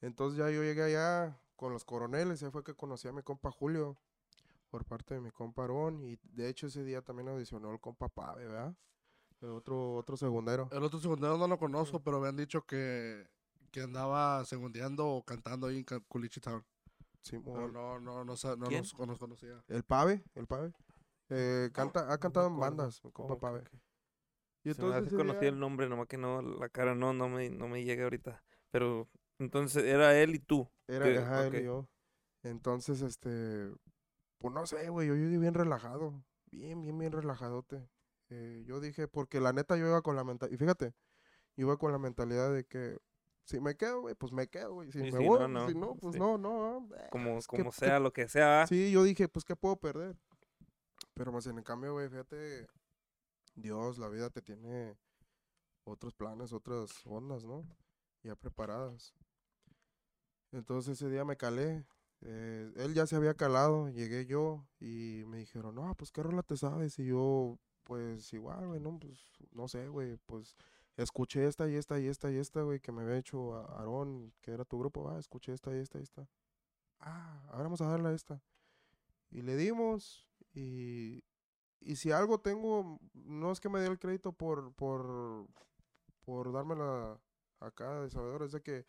Entonces ya yo llegué allá con los coroneles. Ya fue que conocí a mi compa Julio por parte de mi compa Aarón. Y de hecho ese día también audicionó el compa Pave, ¿verdad? El otro, otro segundero. El otro segundero no lo conozco, pero me han dicho que, que andaba segundeando o cantando ahí en Culichi Town. Simón. Pero no, no, no, no ¿Quién? nos, nos conocía. El Pave, el Pave. Eh, canta, ha cantado en bandas, mi compa Pave. ok. Y Se me conocí día- el nombre, nomás que no, la cara no, no me, no me llega ahorita. Pero entonces era él y tú. Era, que- ajá, él y yo. Entonces, este, pues no sé, güey, yo llegué bien relajado, bien, bien, bien relajadote. Eh, yo dije, porque la neta yo iba con la mentalidad, y fíjate, yo iba con la mentalidad de que si me quedo, güey, pues me quedo, güey. Si Y me si voy, no, no, si no, pues sí. no, no. ah, Como, es que- como que- sea, lo que sea. Sí, yo dije, pues, ¿qué puedo perder? Pero más en el cambio, güey, fíjate, Dios, la vida te tiene otros planes, otras ondas, ¿no? Ya preparadas. Entonces ese día me calé. Eh, él ya se había calado, llegué yo y me dijeron, no, pues qué rola te sabes. Y yo, pues igual, güey, no, pues no sé, güey, pues escuché esta y esta y esta y esta, güey, que me había hecho Aarón, que era tu grupo, ah, escuché esta y esta y esta. Ah, ahora vamos a darle a esta. Y le dimos y, y si algo tengo, no es que me dé el crédito por, por, por dármela acá de sabedor, es de que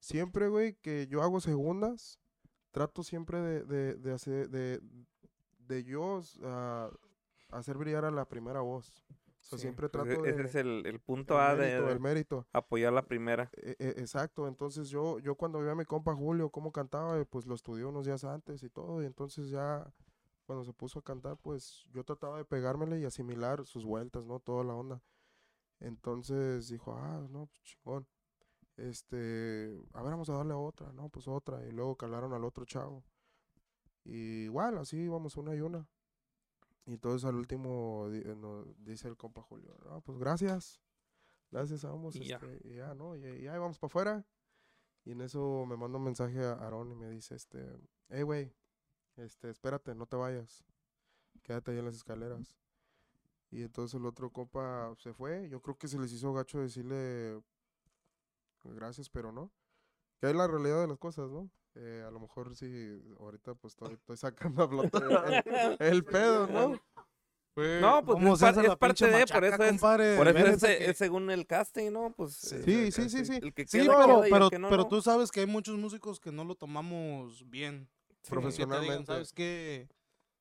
siempre, güey, que yo hago segundas, trato siempre de, de, de hacer, de, de yo ah, hacer brillar a la primera voz. O sea, Sí, siempre pues, trato e- de... Ese es el, el punto el A de, mérito, de el mérito. apoyar la primera. E- e- exacto, entonces yo, yo cuando vi a mi compa Julio cómo cantaba, pues lo estudié unos días antes y todo, y entonces ya cuando se puso a cantar, pues yo trataba de pegármele y asimilar sus vueltas, ¿no? Toda la onda. Entonces dijo, ah, no, pues chingón. Este, a ver, vamos a darle a otra, no, pues otra, y luego calaron al otro chavo. Y igual, así íbamos una y una. Y entonces al último di- eh, nos dice el compa Julio, no, pues gracias. Gracias, vamos. Y ya. este, y ya, ¿no? Y, y ahí vamos para afuera. Y en eso me manda un mensaje a Aarón y me dice, este, hey, güey, este, espérate, no te vayas. Quédate ahí en las escaleras. Y entonces el otro compa se fue. Yo creo que se les hizo gacho decirle gracias, pero no. Que es la realidad de las cosas, ¿no? Eh, a lo mejor sí, ahorita pues estoy, estoy sacando a flote el, el pedo, ¿no? Fue- No, pues ¿Cómo es, par- es parte de, por machaca, eso es, compadre? por eso es, que- es según el casting, ¿no? Pues Sí, Sí, el sí, sí, sí. Que pero, pero, que no, pero no. tú sabes que hay muchos músicos que no lo tomamos bien. Sí. Que te digan, Profesionalmente. ¿sabes qué?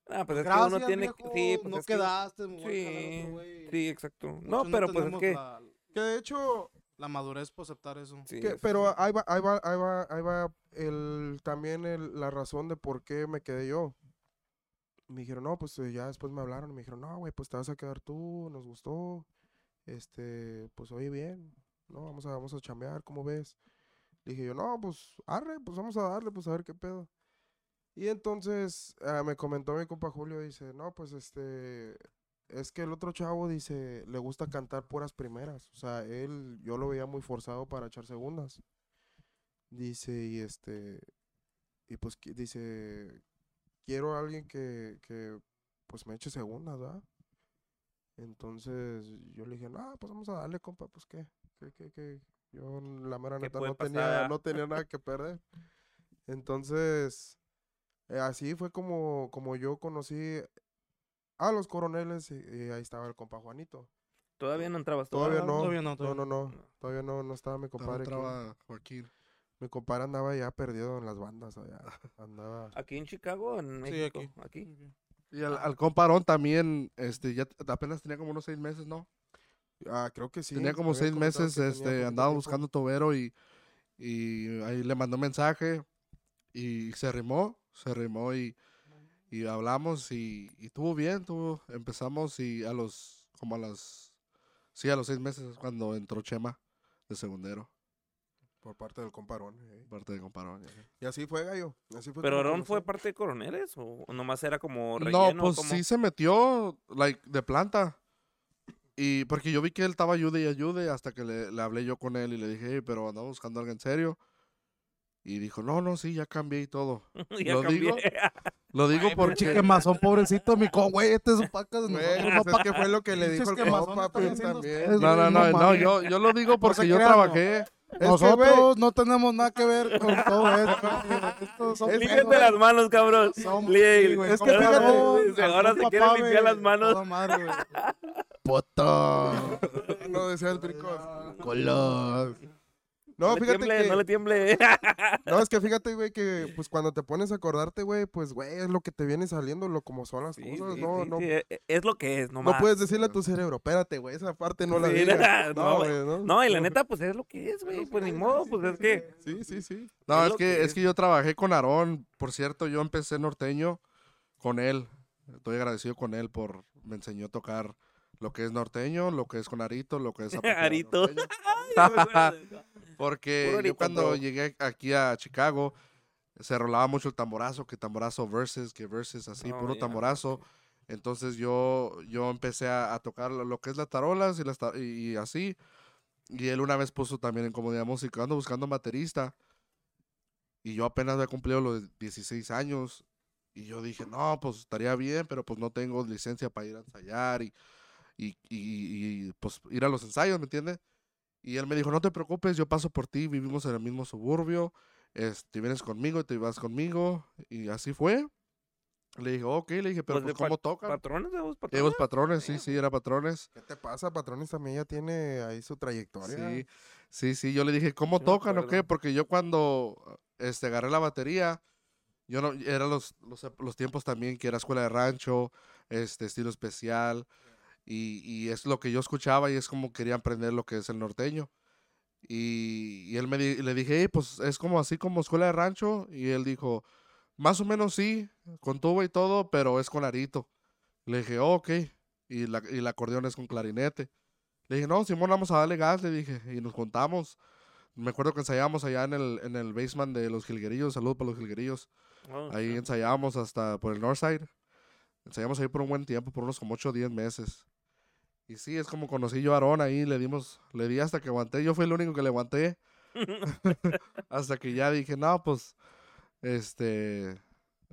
Ah, pues es que Gracias, uno tiene viejo, sí, pues no es que- quedaste, a calar Sí, sí, exacto. Muchos No, pero pues es que La, Que de hecho, la madurez para aceptar eso. sí, que- eso pero sí. ahí va, ahí va, ahí va, ahí va el, también el, la razón de por qué me quedé yo. Me dijeron, no, pues eh, ya después me hablaron y me dijeron, no, güey, pues te vas a quedar tú, nos gustó, este, pues oye bien, no, vamos a, vamos a chambear, ¿cómo ves? Dije yo, no, pues arre, pues vamos a darle, pues a ver qué pedo. Y entonces ah, me comentó mi compa Julio, dice, no, pues este, es que el otro chavo dice, le gusta cantar puras primeras. O sea, él, yo lo veía muy forzado para echar segundas. Dice, y este, y pues dice, quiero a alguien que, que pues me eche segundas, ¿verdad? Entonces yo le dije, no, pues vamos a darle, compa, pues qué, qué, qué, qué. Yo la mera ¿Qué neta no pasar, tenía, no tenía nada que perder. Entonces, eh, así fue como, como yo conocí a los coroneles y, y ahí estaba el compa Juanito. Todavía no entrabas Todavía no, Todavía no, no, todavía no, no, no. todavía no, no estaba mi compadre. aquí. entraba Joaquín. Mi compadre andaba ya perdido en las bandas allá. Andaba. Aquí en Chicago, en Sí, México, aquí. aquí. Y al, al comparón también, este, ya apenas tenía como unos seis meses, ¿no? Ah, creo que sí. tenía como seis meses, este, andaba buscando tobero y, y ahí le mandó mensaje y se rimó, se rimó y, y hablamos y, y tuvo bien, tuvo, empezamos y a los, como a las, sí, a los seis meses es cuando entró Chema de segundero, Por parte del comparón. eh. parte de comparón. Y así fue, gallo. Así fue ¿Pero Aaron fue parte de Coroneles o o nomás era como No, relleno? pues ¿Cómo? sí se metió, like, de planta. Y porque yo vi que él estaba ayude y ayude hasta que le, le hablé yo con él y le dije, "Hey, pero andamos buscando algo en serio. Y dijo, no, no, sí, ya cambié y todo. Ya ¿Lo cambié. digo? Lo digo Ay, porque... quemazón, pobrecito, mi co, güey, este es un Güey, nosotros, pues papá. es que fue lo que le dijo el compa, están pues también. No, no, no, no, yo, yo lo digo porque yo crean, trabajé. Es que, Nosotros no tenemos nada que ver con todo esto. Güey. las manos, cabrón. Son- Lí- sí, güey, es con que ahora, fíjate, ahora con se quiere papá, limpiar las manos. madre. Puto. no decía el tricos. Colos. No, le fíjate tiemble, que- no le tiemble. No, es que fíjate, güey, que pues cuando te pones a acordarte, güey, pues, güey, es lo que te viene saliendo, lo como son las Sí, cosas, sí, no, sí, no, e- e- Es lo que es, no nomás. puedes decirle a tu cerebro, espérate, güey, esa parte no la digas. no, No, güey. no. No, y la neta, pues es lo que es, güey. Pues ni modo, pues es que. Sí, sí, sí. No, Es que, es es. que yo trabajé con Aarón. Por cierto, yo empecé norteño con él. Estoy agradecido con él por me enseñó a tocar lo que es norteño, lo que es con Arito, lo que es Arito. Ay, Porque yo cuando llegué aquí a Chicago se rolaba mucho el tamborazo, que tamborazo versus, que versus así, Oh, puro ya, tamborazo. Entonces yo, yo empecé a, a tocar lo que es las tarolas y, las ta- y, y así. Y él una vez puso también en Comodidad Música, ando buscando un baterista. Y yo apenas había cumplido los 16 años. Y yo dije, no, pues estaría bien, pero pues no tengo licencia para ir a ensayar y, y, y- y, pues ir a los ensayos, ¿me entiendes? Y él me dijo, no te preocupes, yo paso por ti, vivimos en el mismo suburbio, este, vienes conmigo y te vas conmigo. Y así fue. Le dije, ok, le dije, pero Pues pues, ¿cómo tocan? ¿Patrones patrones? patrones, sí, sí, era patrones. ¿Qué te pasa? Patrones también ya tiene ahí su trayectoria. Sí, sí, sí. Yo le dije, ¿cómo Sí tocan o qué? Porque yo cuando este, agarré la batería, yo no, eran los, los, los tiempos también que era escuela de rancho, este estilo especial, y, y es lo que yo escuchaba y es como quería aprender lo que es el norteño. Y, y él me di- le dije, "Ey, pues es como así como escuela de rancho, y él dijo, más o menos sí, con tuba y todo, pero es con arito. Le dije, "Oh, ok, y, la, y el acordeón es con clarinete. Le dije, no, Simón, vamos a darle gas, le dije, y nos juntamos. Me acuerdo que ensayábamos allá en el, en el basement de los Jilguerillos, salud para los Jilguerillos. Oh, Ahí sí. ensayábamos hasta por el Northside. Ensayamos ahí por un buen tiempo, por unos como 8 o 10 meses. Y sí, es como conocí yo a Aarón ahí, le dimos, le di hasta que aguanté. Yo fui el único que le aguanté. hasta que ya dije, no, pues, este,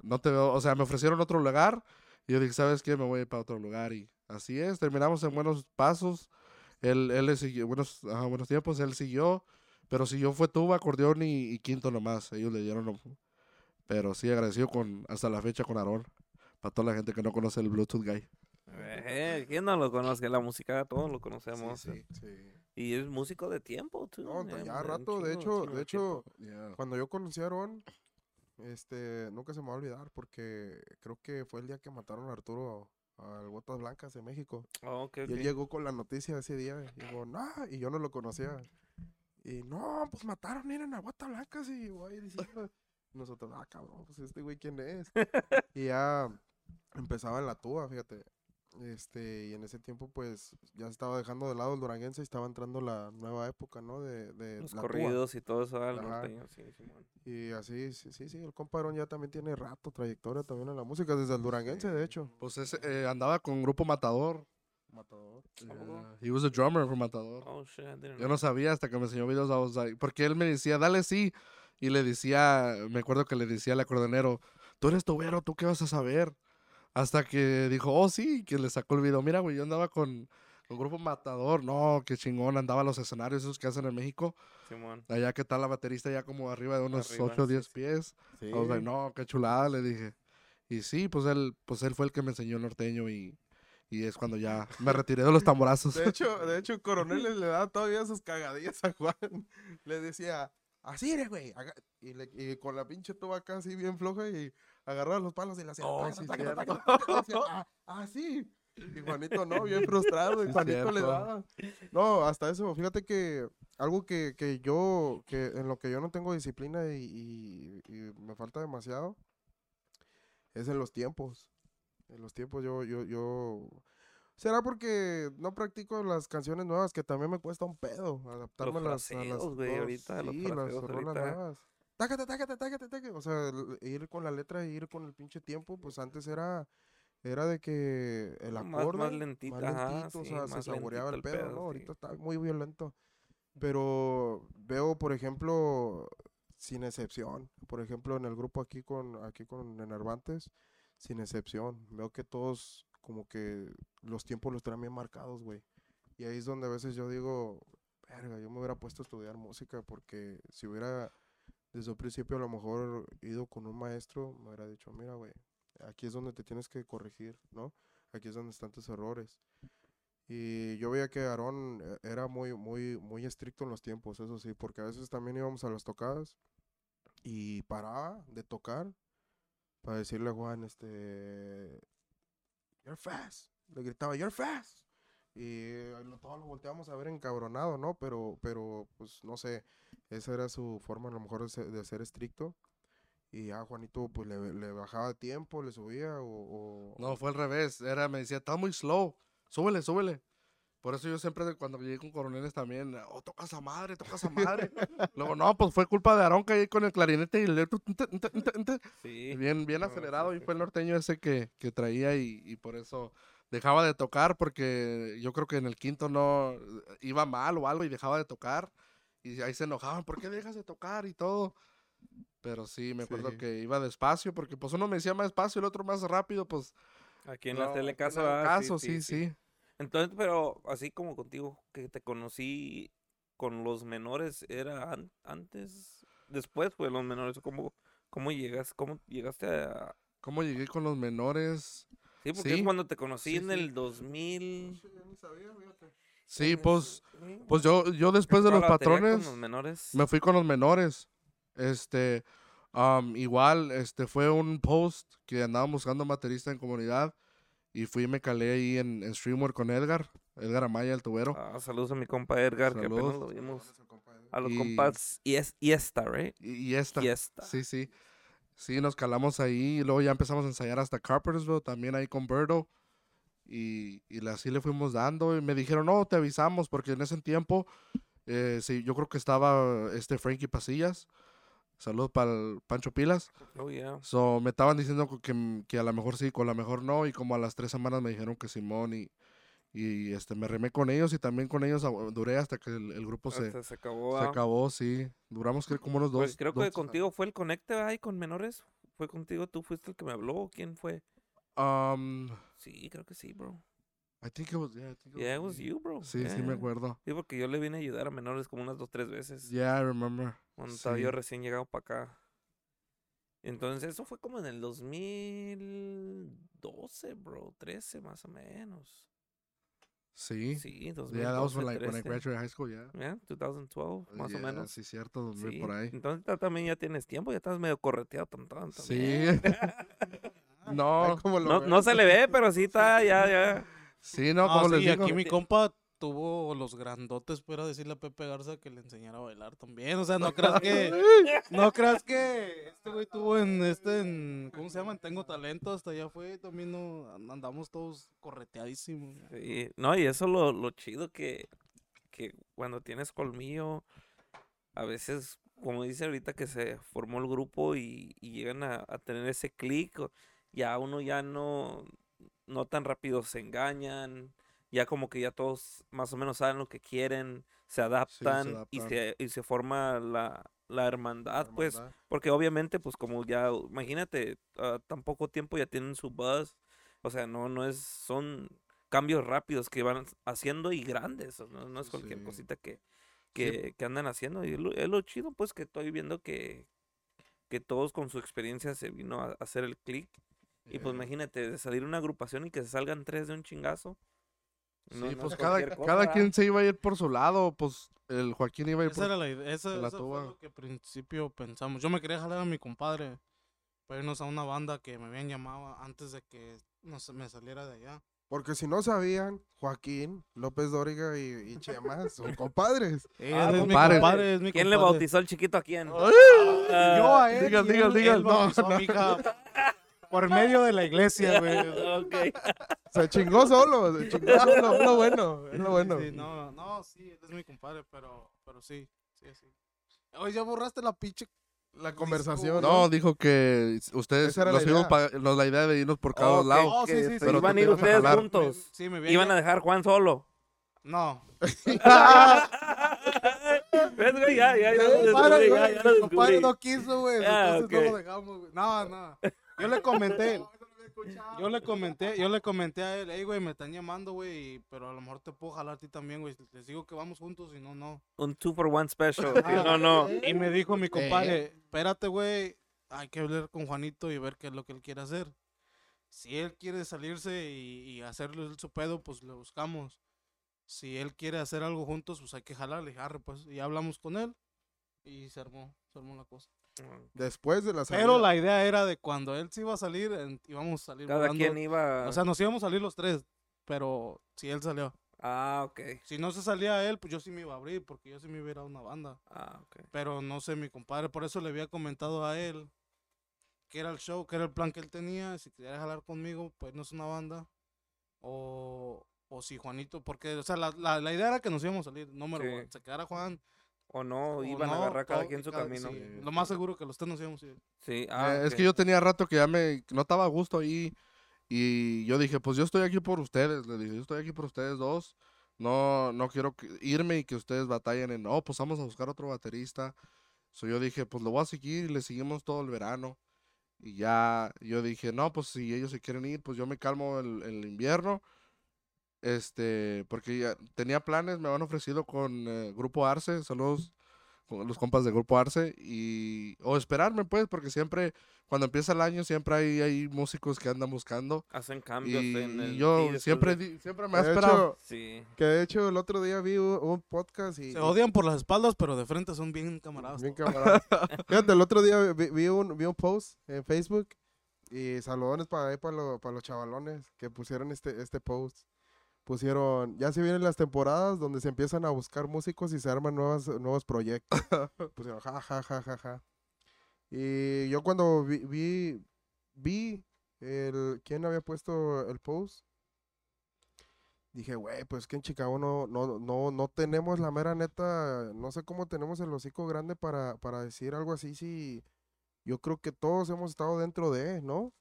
no te veo, o sea, me ofrecieron otro lugar. Y yo dije, ¿sabes qué? Me voy para otro lugar. Y así es, terminamos en buenos pasos. Él, él le siguió, buenos, ajá, buenos tiempos, él siguió. Pero si yo fue tuba, acordeón y, y quinto nomás. Ellos le dieron. lo- Pero sí, agradecido con, hasta la fecha con Aarón. Para toda la gente que no conoce el Bluetooth Guy. Eh, ¿Quién no lo conoce? La música todos lo conocemos. Sí, sí. Y es músico de tiempo, tú. No, eh, ya un rato, de hecho, de hecho, cuando yo conocí a Aarón, este, nunca se me va a olvidar porque creo que fue el día que mataron a Arturo al Botas Blancas de México. Oh, Y él llegó con la noticia ese día. Y digo, no, y yo no lo conocía. Y no, pues mataron, miren a Botas Blancas. Y voy diciendo, nosotros, ah, cabrón, pues este güey, ¿quién es? y ya empezaba en la tuba, fíjate. Este, y en ese tiempo, pues, ya se estaba dejando de lado el duranguense y estaba entrando la nueva época, ¿no? De, de Los la corridos y todo eso al Ajá. norteño, sí, Simón. Y así, sí, sí, sí, el compadrón ya también tiene rato, trayectoria también en la música, desde el duranguense, de hecho. Pues ese, eh, andaba con Grupo Matador. Matador. Yeah, He was a drummer for Matador. Oh, shit, I didn't Yo no sabía hasta que me enseñó videos. I was like- porque él me decía, dale sí. Y le decía, me acuerdo que le decía al acordeonero, tú eres tubero, ¿tú qué vas a saber? Hasta que dijo, oh sí, que le sacó el video. Mira, güey, yo andaba con, con Grupo Matador. No, qué chingón, andaba a los escenarios esos que hacen en México. Simón. Allá que está la baterista ya como arriba de unos Arriba, 8 o sí, 10 sí. pies. Sí. I was like, no, qué chulada, le dije. Y sí, pues él, pues él fue el que me enseñó el norteño y, y es cuando ya me retiré de los tamborazos. De hecho, de hecho, Coronel le, le da todavía sus cagadillas a Juan. Le decía, así eres, güey. aga-", Y, le- y con la pinche tuba acá así bien floja y agarraba los palos y le hacía. Oh, taca, sí, y "Ah, Juanito no, bien frustrado. Y Juanito le daba. No, hasta eso. Fíjate que algo que, que yo, que en lo que yo no tengo disciplina y, y- y me falta demasiado, es en los tiempos. En los tiempos yo, yo, yo... ¿Será porque no practico las canciones nuevas que también me cuesta un pedo adaptarme a las, a las ahorita, los sí, las fraseos ahorita. nuevas. Tácate, tácate, tácate, tácate. O sea, ir con la letra ir con el pinche tiempo, pues antes era era de que el Más- más acorde lentita, más ajá, lentito, o sea, se más saboreaba el lentito pedo, el pedo, ¿no? sí. Ahorita está muy violento. Pero veo, por ejemplo, sin excepción, por ejemplo, en el grupo aquí con aquí con Enervantes, sin excepción, veo que todos como que los tiempos los traen bien marcados, güey. Y ahí es donde a veces yo digo, verga, yo me hubiera puesto a estudiar música porque si hubiera desde el principio a lo mejor ido con un maestro, me hubiera dicho, mira, güey, aquí es donde te tienes que corregir, ¿no? Aquí es donde están tus errores. Y yo veía que Aarón eh, era muy, muy, muy estricto en los tiempos, eso sí, porque a veces también íbamos a las tocadas y paraba de tocar para decirle a Juan, este, you're fast. Le gritaba, you're fast. Y lo- todos lo volteamos a ver encabronado, ¿no? Pero, pero, pues, no sé, esa era su forma a lo mejor de ser, de ser estricto. Y a Juanito, pues, le, le bajaba tiempo, le subía o... o- No, fue al revés. Era, me decía, está muy slow. Súbele, súbele. Por eso yo siempre, cuando llegué con coroneles también, oh, tocas a madre, tocas a madre. Luego, no, pues fue culpa de Aarón que ahí con el clarinete y el... Sí. Bien, bien acelerado. Y fue el norteño ese que, que traía y, y por eso dejaba de tocar porque yo creo que en el quinto no iba mal o algo y dejaba de tocar. Y ahí se enojaban, ¿por qué dejas de tocar y todo? Pero sí, me acuerdo Sí. que iba despacio porque pues uno me decía más despacio y el otro más rápido, pues... Aquí en no, la tele en caso, ah, caso, sí, sí. Entonces, pero así como contigo, que te conocí con los menores, ¿era an- antes? Después, pues, los menores, ¿cómo, cómo llegas, cómo llegaste a...? ¿Cómo llegué con los menores? Sí, porque Sí, es cuando te conocí sí, en sí. el 2000... Sí, pues, pues yo, yo después de los patrones... los menores. Me fui con los menores. Este, igual, este, fue un post que andaban buscando baterista en comunidad y fui y me calé ahí en, en Streamware con Edgar, Edgar Amaya, el tubero. Ah, saludos a mi compa Edgar, que apenas Saludos. lo vimos. A los Y- compas y es y esta, right? Y, y esta. Y esta. Sí, sí. Sí, nos calamos ahí y luego ya empezamos a ensayar hasta Carpentersville, también ahí con Berto. Y, y así le fuimos dando y me dijeron, no, te avisamos porque en ese tiempo, eh, sí, yo creo que estaba este Frankie Pasillas. Saludos para el Pancho Pilas. Oh, yeah. So, me estaban diciendo que, que a lo mejor sí, con a lo mejor no, y como a las tres semanas me dijeron que Simón, y, y este, me remé con ellos, y también con ellos duré hasta que el, el grupo se, se acabó. se ah. acabó, sí. Duramos creo, como unos dos. Pues creo que dos- contigo fue el conecte ahí con menores. ¿Fue contigo? ¿Tú fuiste el que me habló? ¿o ¿Quién fue? Um, Sí, creo que sí, bro. I think it was, yeah, I think it Yeah, it was you, bro. Sí, sí me acuerdo. Sí, porque yo le vine a ayudar a menores como unas dos, tres veces. Yeah, I remember. Cuando estaba yo recién llegado para acá. Entonces, eso fue como en el 2012, bro. 13 más o menos. Sí. Sí, Yeah, that was 2012, when, like, when I 13. graduated high school, yeah. Yeah, 2012, más o Yeah, menos. Sí, cierto, 2000 Sí, por ahí. Entonces ta- también ya tienes tiempo, ya estás medio correteado. tan- Sí. también. no, No, no se le ve, pero sí está, ya, ya. sí, no, Ah, como sí, les digo. aquí mi compa tuvo los grandotes para decirle a Pepe Garza que le enseñara a bailar también. O sea, no creas que. No creas que este güey tuvo en este. En, ¿Cómo se llama? En Tengo Talento. Hasta allá fue. También no, andamos todos correteadísimos. Sí, No, y eso lo, lo chido que, que cuando tienes colmillo, a veces, como dice ahorita que se formó el grupo y, y llegan a, a tener ese clic, ya uno ya no, no tan rápido se engañan, ya como que ya todos más o menos saben lo que quieren, se adaptan, y, adaptan. se, y se forma la, la hermandad, pues, Hermandad. porque obviamente, pues como ya, imagínate, a tan poco tiempo ya tienen su buzz. O sea, no, no es, son cambios rápidos que van haciendo y grandes. No, no es cualquier Sí. cosita que, que, que andan haciendo. Y es lo, es lo chido, pues, que estoy viendo que, que todos con su experiencia se vino a, a hacer el click. Y pues Yeah. imagínate, de salir una agrupación y que se salgan tres de un chingazo. No- Sí, no pues es cada, cada quien se iba a ir por su lado, pues el Joaquín iba a ir Esa por... era la idea. Esa, la eso tuba. fue lo que al principio pensamos. Yo me quería jalar a mi compadre para irnos a una banda que me habían llamado antes de que no sé, me saliera de allá. Porque si no sabían, Joaquín, López Dóriga y, y Chema son compadres. Ah, es mi compadre. compadre, es mi ¿Quién le compadre. bautizó al chiquito a quién? ¡Ay! Yo a él. Digan, digan, digan. No, no. por medio de la iglesia, güey. Ok. Se chingó solo, se chingó solo. Es lo bueno, es lo bueno. Sí, no, no, sí, él es mi compadre, pero, pero sí, sí, sí. Oye, ya borraste la pinche. La conversación. No, dijo que ustedes era la idea. pa- la idea de irnos por cada lado. Oh, sí, que sí, sí. Pero iban a ir ustedes jalar. juntos. Sí, me habían Iban a dejar Juan solo. No. ¿Ves, güey? Ya, ya, ya, compadre, no, quiso, güey. Ah, entonces no lo dejamos, güey. No, no. Yo le comenté. Yo le comenté, yo le comenté a él, hey, güey, me están llamando, güey, y- pero a lo mejor te puedo jalar a ti también, güey. Les digo que vamos juntos y no, no. Un two for one special. Ah, No, no. Y me dijo mi compadre, espérate, güey, hay que hablar con Juanito y ver qué es lo que él quiere hacer. Si él quiere salirse y, y hacerle su pedo, pues lo buscamos. si él quiere hacer algo juntos, pues hay que jalar. Le dije, arre, pues, y hablamos con él y se armó, se armó la cosa. Después de la salida. Pero la idea era de cuando él se iba a salir, íbamos a salir Cada volando. quien iba... O sea, nos íbamos a salir los tres, pero si él salió. ah, ok. Si no se salía él, pues yo sí me iba a abrir, porque yo sí me hubiera a una banda. Ah, ok. Pero no sé, mi compadre, por eso le había comentado a él que era el show, que era el plan que él tenía, si quería jalar conmigo, pues no es una banda. O, o si Juanito, porque, o sea, la, la, la idea era que nos íbamos a salir, no me Sí. se quedara Juan. O no, o iban no, a agarrar cada quien su cada- camino. sí, Sí, Lo más seguro que los tres nos íbamos a ir. ah, Eh, Es ok. que yo tenía rato que ya me no estaba a gusto ahí y yo dije, pues yo estoy aquí por ustedes, le dije, yo estoy aquí por ustedes dos. No no quiero que- irme y que ustedes batallen en, "No, pues vamos a buscar otro baterista." So yo dije, pues lo voy a seguir y le seguimos todo el verano. Y ya yo dije, no, pues si ellos se quieren ir, pues yo me calmo el, el invierno. Este, porque ya tenía planes, me han ofrecido con eh, Grupo Arce, saludos con los compas de Grupo Arce y o esperarme pues porque siempre cuando empieza el año siempre hay, hay músicos que andan buscando Hacen cambios y, en y el... yo sí, después siempre de- di- siempre me ha De esperado hecho, Sí. que de hecho el otro día vi un, un podcast y... Se odian por las espaldas, pero de frente son bien camaradas. Bien camarada. Fíjate, el otro día vi, vi un, vi un post en Facebook y saludones para ahí para, lo- para los chavalones que pusieron este, este post. Pusieron, ya se vienen las temporadas donde se empiezan a buscar músicos y se arman nuevas, nuevos proyectos. Pusieron ja, ja, ja, ja, ja. Y yo cuando vi, vi, vi el, ¿quién había puesto el post? Dije, güey, pues que en Chicago no, no, no, no tenemos la mera neta, no sé cómo tenemos el hocico grande para, para decir algo así, si yo creo que todos hemos estado dentro de, ¿no?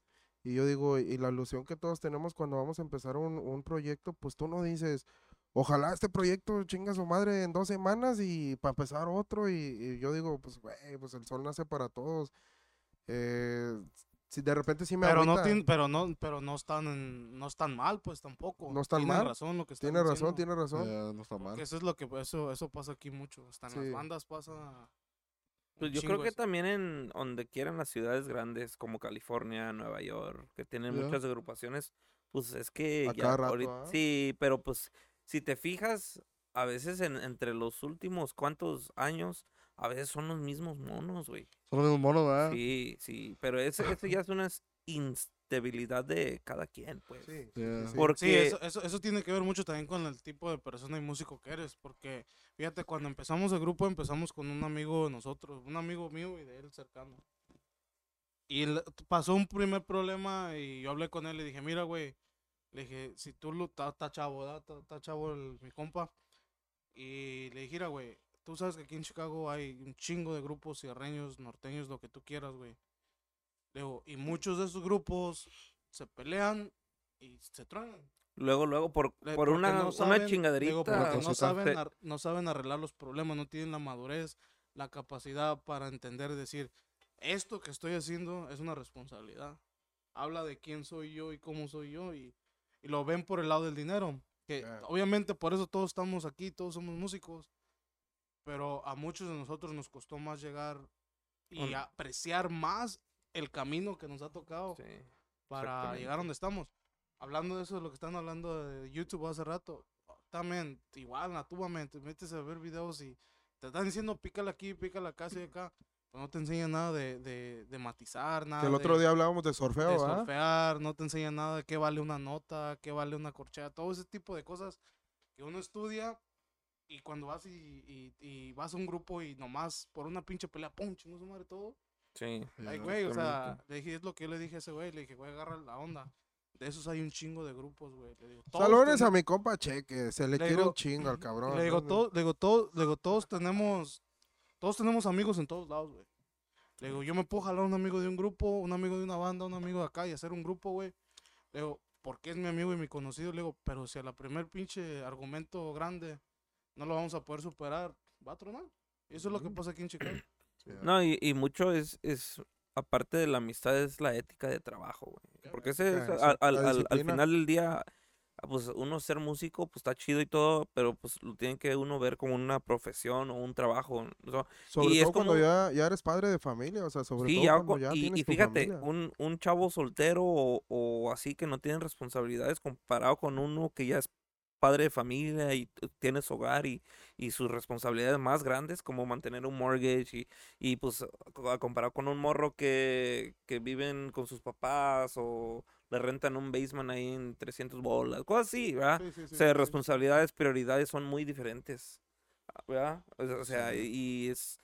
Y yo digo, y la ilusión que todos tenemos cuando vamos a empezar un, un proyecto, pues tú no dices, ojalá este proyecto chinga su madre en dos semanas y para empezar otro, y, y yo digo, pues güey, pues el sol nace para todos. Eh, si de repente sí me Pero no, tien- pero no, pero no están, en- no están mal, pues tampoco. No están Tienen mal. razón lo que Tiene razón, diciendo. tiene razón. Eh, no está mal Que eso es lo que eso, eso pasa aquí mucho. Hasta en Sí. las bandas pasa. Pues yo creo que también en donde quieran las ciudades grandes como California, Nueva York, que tienen Ya. muchas agrupaciones, pues es que A ya rato, ahorita- ¿ah? sí, pero pues si te fijas, a veces en, entre los últimos cuantos años, a veces son los mismos monos, güey. son los mismos monos ¿verdad? Sí, sí, pero ese, eso ya es una es- instabilidad de cada quien, pues. Sí, Yeah. Porque Sí, eso, eso, eso tiene que ver mucho también con el tipo de persona y músico que eres. Porque, fíjate, cuando empezamos el grupo, empezamos con un amigo de nosotros, un amigo mío y de él cercano. Y el- pasó un primer problema y yo hablé con él y le dije, mira, güey, le dije, si tú lo, está está chavo, está chavo el- mi compa. Y le dije, mira, güey, tú sabes que aquí en Chicago hay un chingo de grupos sierreños, norteños, lo que tú quieras, güey. Digo, y muchos de esos grupos se pelean y se truenan. luego, luego, por, Le- por porque una, no una saben- digo, chingaderita. porque Una no saben, ar- no saben arreglar los problemas, no tienen la madurez, la capacidad para entender y decir, esto que estoy haciendo es una responsabilidad. Habla de quién soy yo y cómo soy yo y, y lo ven por el lado del dinero. Que Claro. obviamente por eso todos estamos aquí, todos somos músicos, pero a muchos de nosotros nos costó más llegar y apreciar más el camino que nos ha tocado Sí. para llegar donde estamos. Hablando de eso, de lo que están hablando de YouTube hace rato, también, igual, natúvamente, metes a ver videos y te están diciendo pícala aquí, pícala acá, y acá, pero no te enseñan nada de, de, de matizar, nada Que el otro de, día hablábamos de de sorfeo, ¿ah? surfear, no te enseñan nada de qué vale una nota, qué vale una corchea, todo ese tipo de cosas que uno estudia y cuando vas y, y, y vas a un grupo y nomás por una pinche pelea, pum, chingo su madre todo. Sí. Ay, güey, o sea, le dije, es lo que yo le dije a ese güey, le dije, güey, agarra la onda. De esos hay un chingo de grupos, güey. Le digo, todos Saludos a mi compa Cheque, se le, Le quiere digo- un chingo al cabrón. Le digo, ¿no? todo, le digo, todo, le digo, todos tenemos, todos tenemos amigos en todos lados, güey. Le digo, yo me puedo jalar un amigo de un grupo, un amigo de una banda, un amigo de acá y hacer un grupo, güey. Le digo, porque es mi amigo y mi conocido, le digo, pero si a la primer pinche argumento grande no lo vamos a poder superar, va a tronar. Y eso es lo que pasa aquí en Chicago. Yeah. No, y, y mucho es, es, aparte de la amistad, es la ética de trabajo, güey. Porque ese es, al, al, al- al final del día, ah, pues uno ser músico, pues está chido y todo, pero pues lo tiene que uno ver como una profesión o un trabajo. ¿no? Sobre y es todo cuando como- ya, ya eres padre de familia, o sea, sobre Sí, todo ya, cuando cu- ya y, tienes y tu fíjate, familia. un, un chavo soltero o, o así que no tiene responsabilidades comparado con uno que ya es padre de familia y tienes hogar y, y sus responsabilidades más grandes como mantener un mortgage y, y pues a comparar con un morro que, que viven con sus papás o le rentan un basement ahí en 300 bolas, cosas así, ¿verdad? Sí, sí, sí, O sea, responsabilidades, prioridades son muy diferentes, ¿verdad? O sea, o sea, y es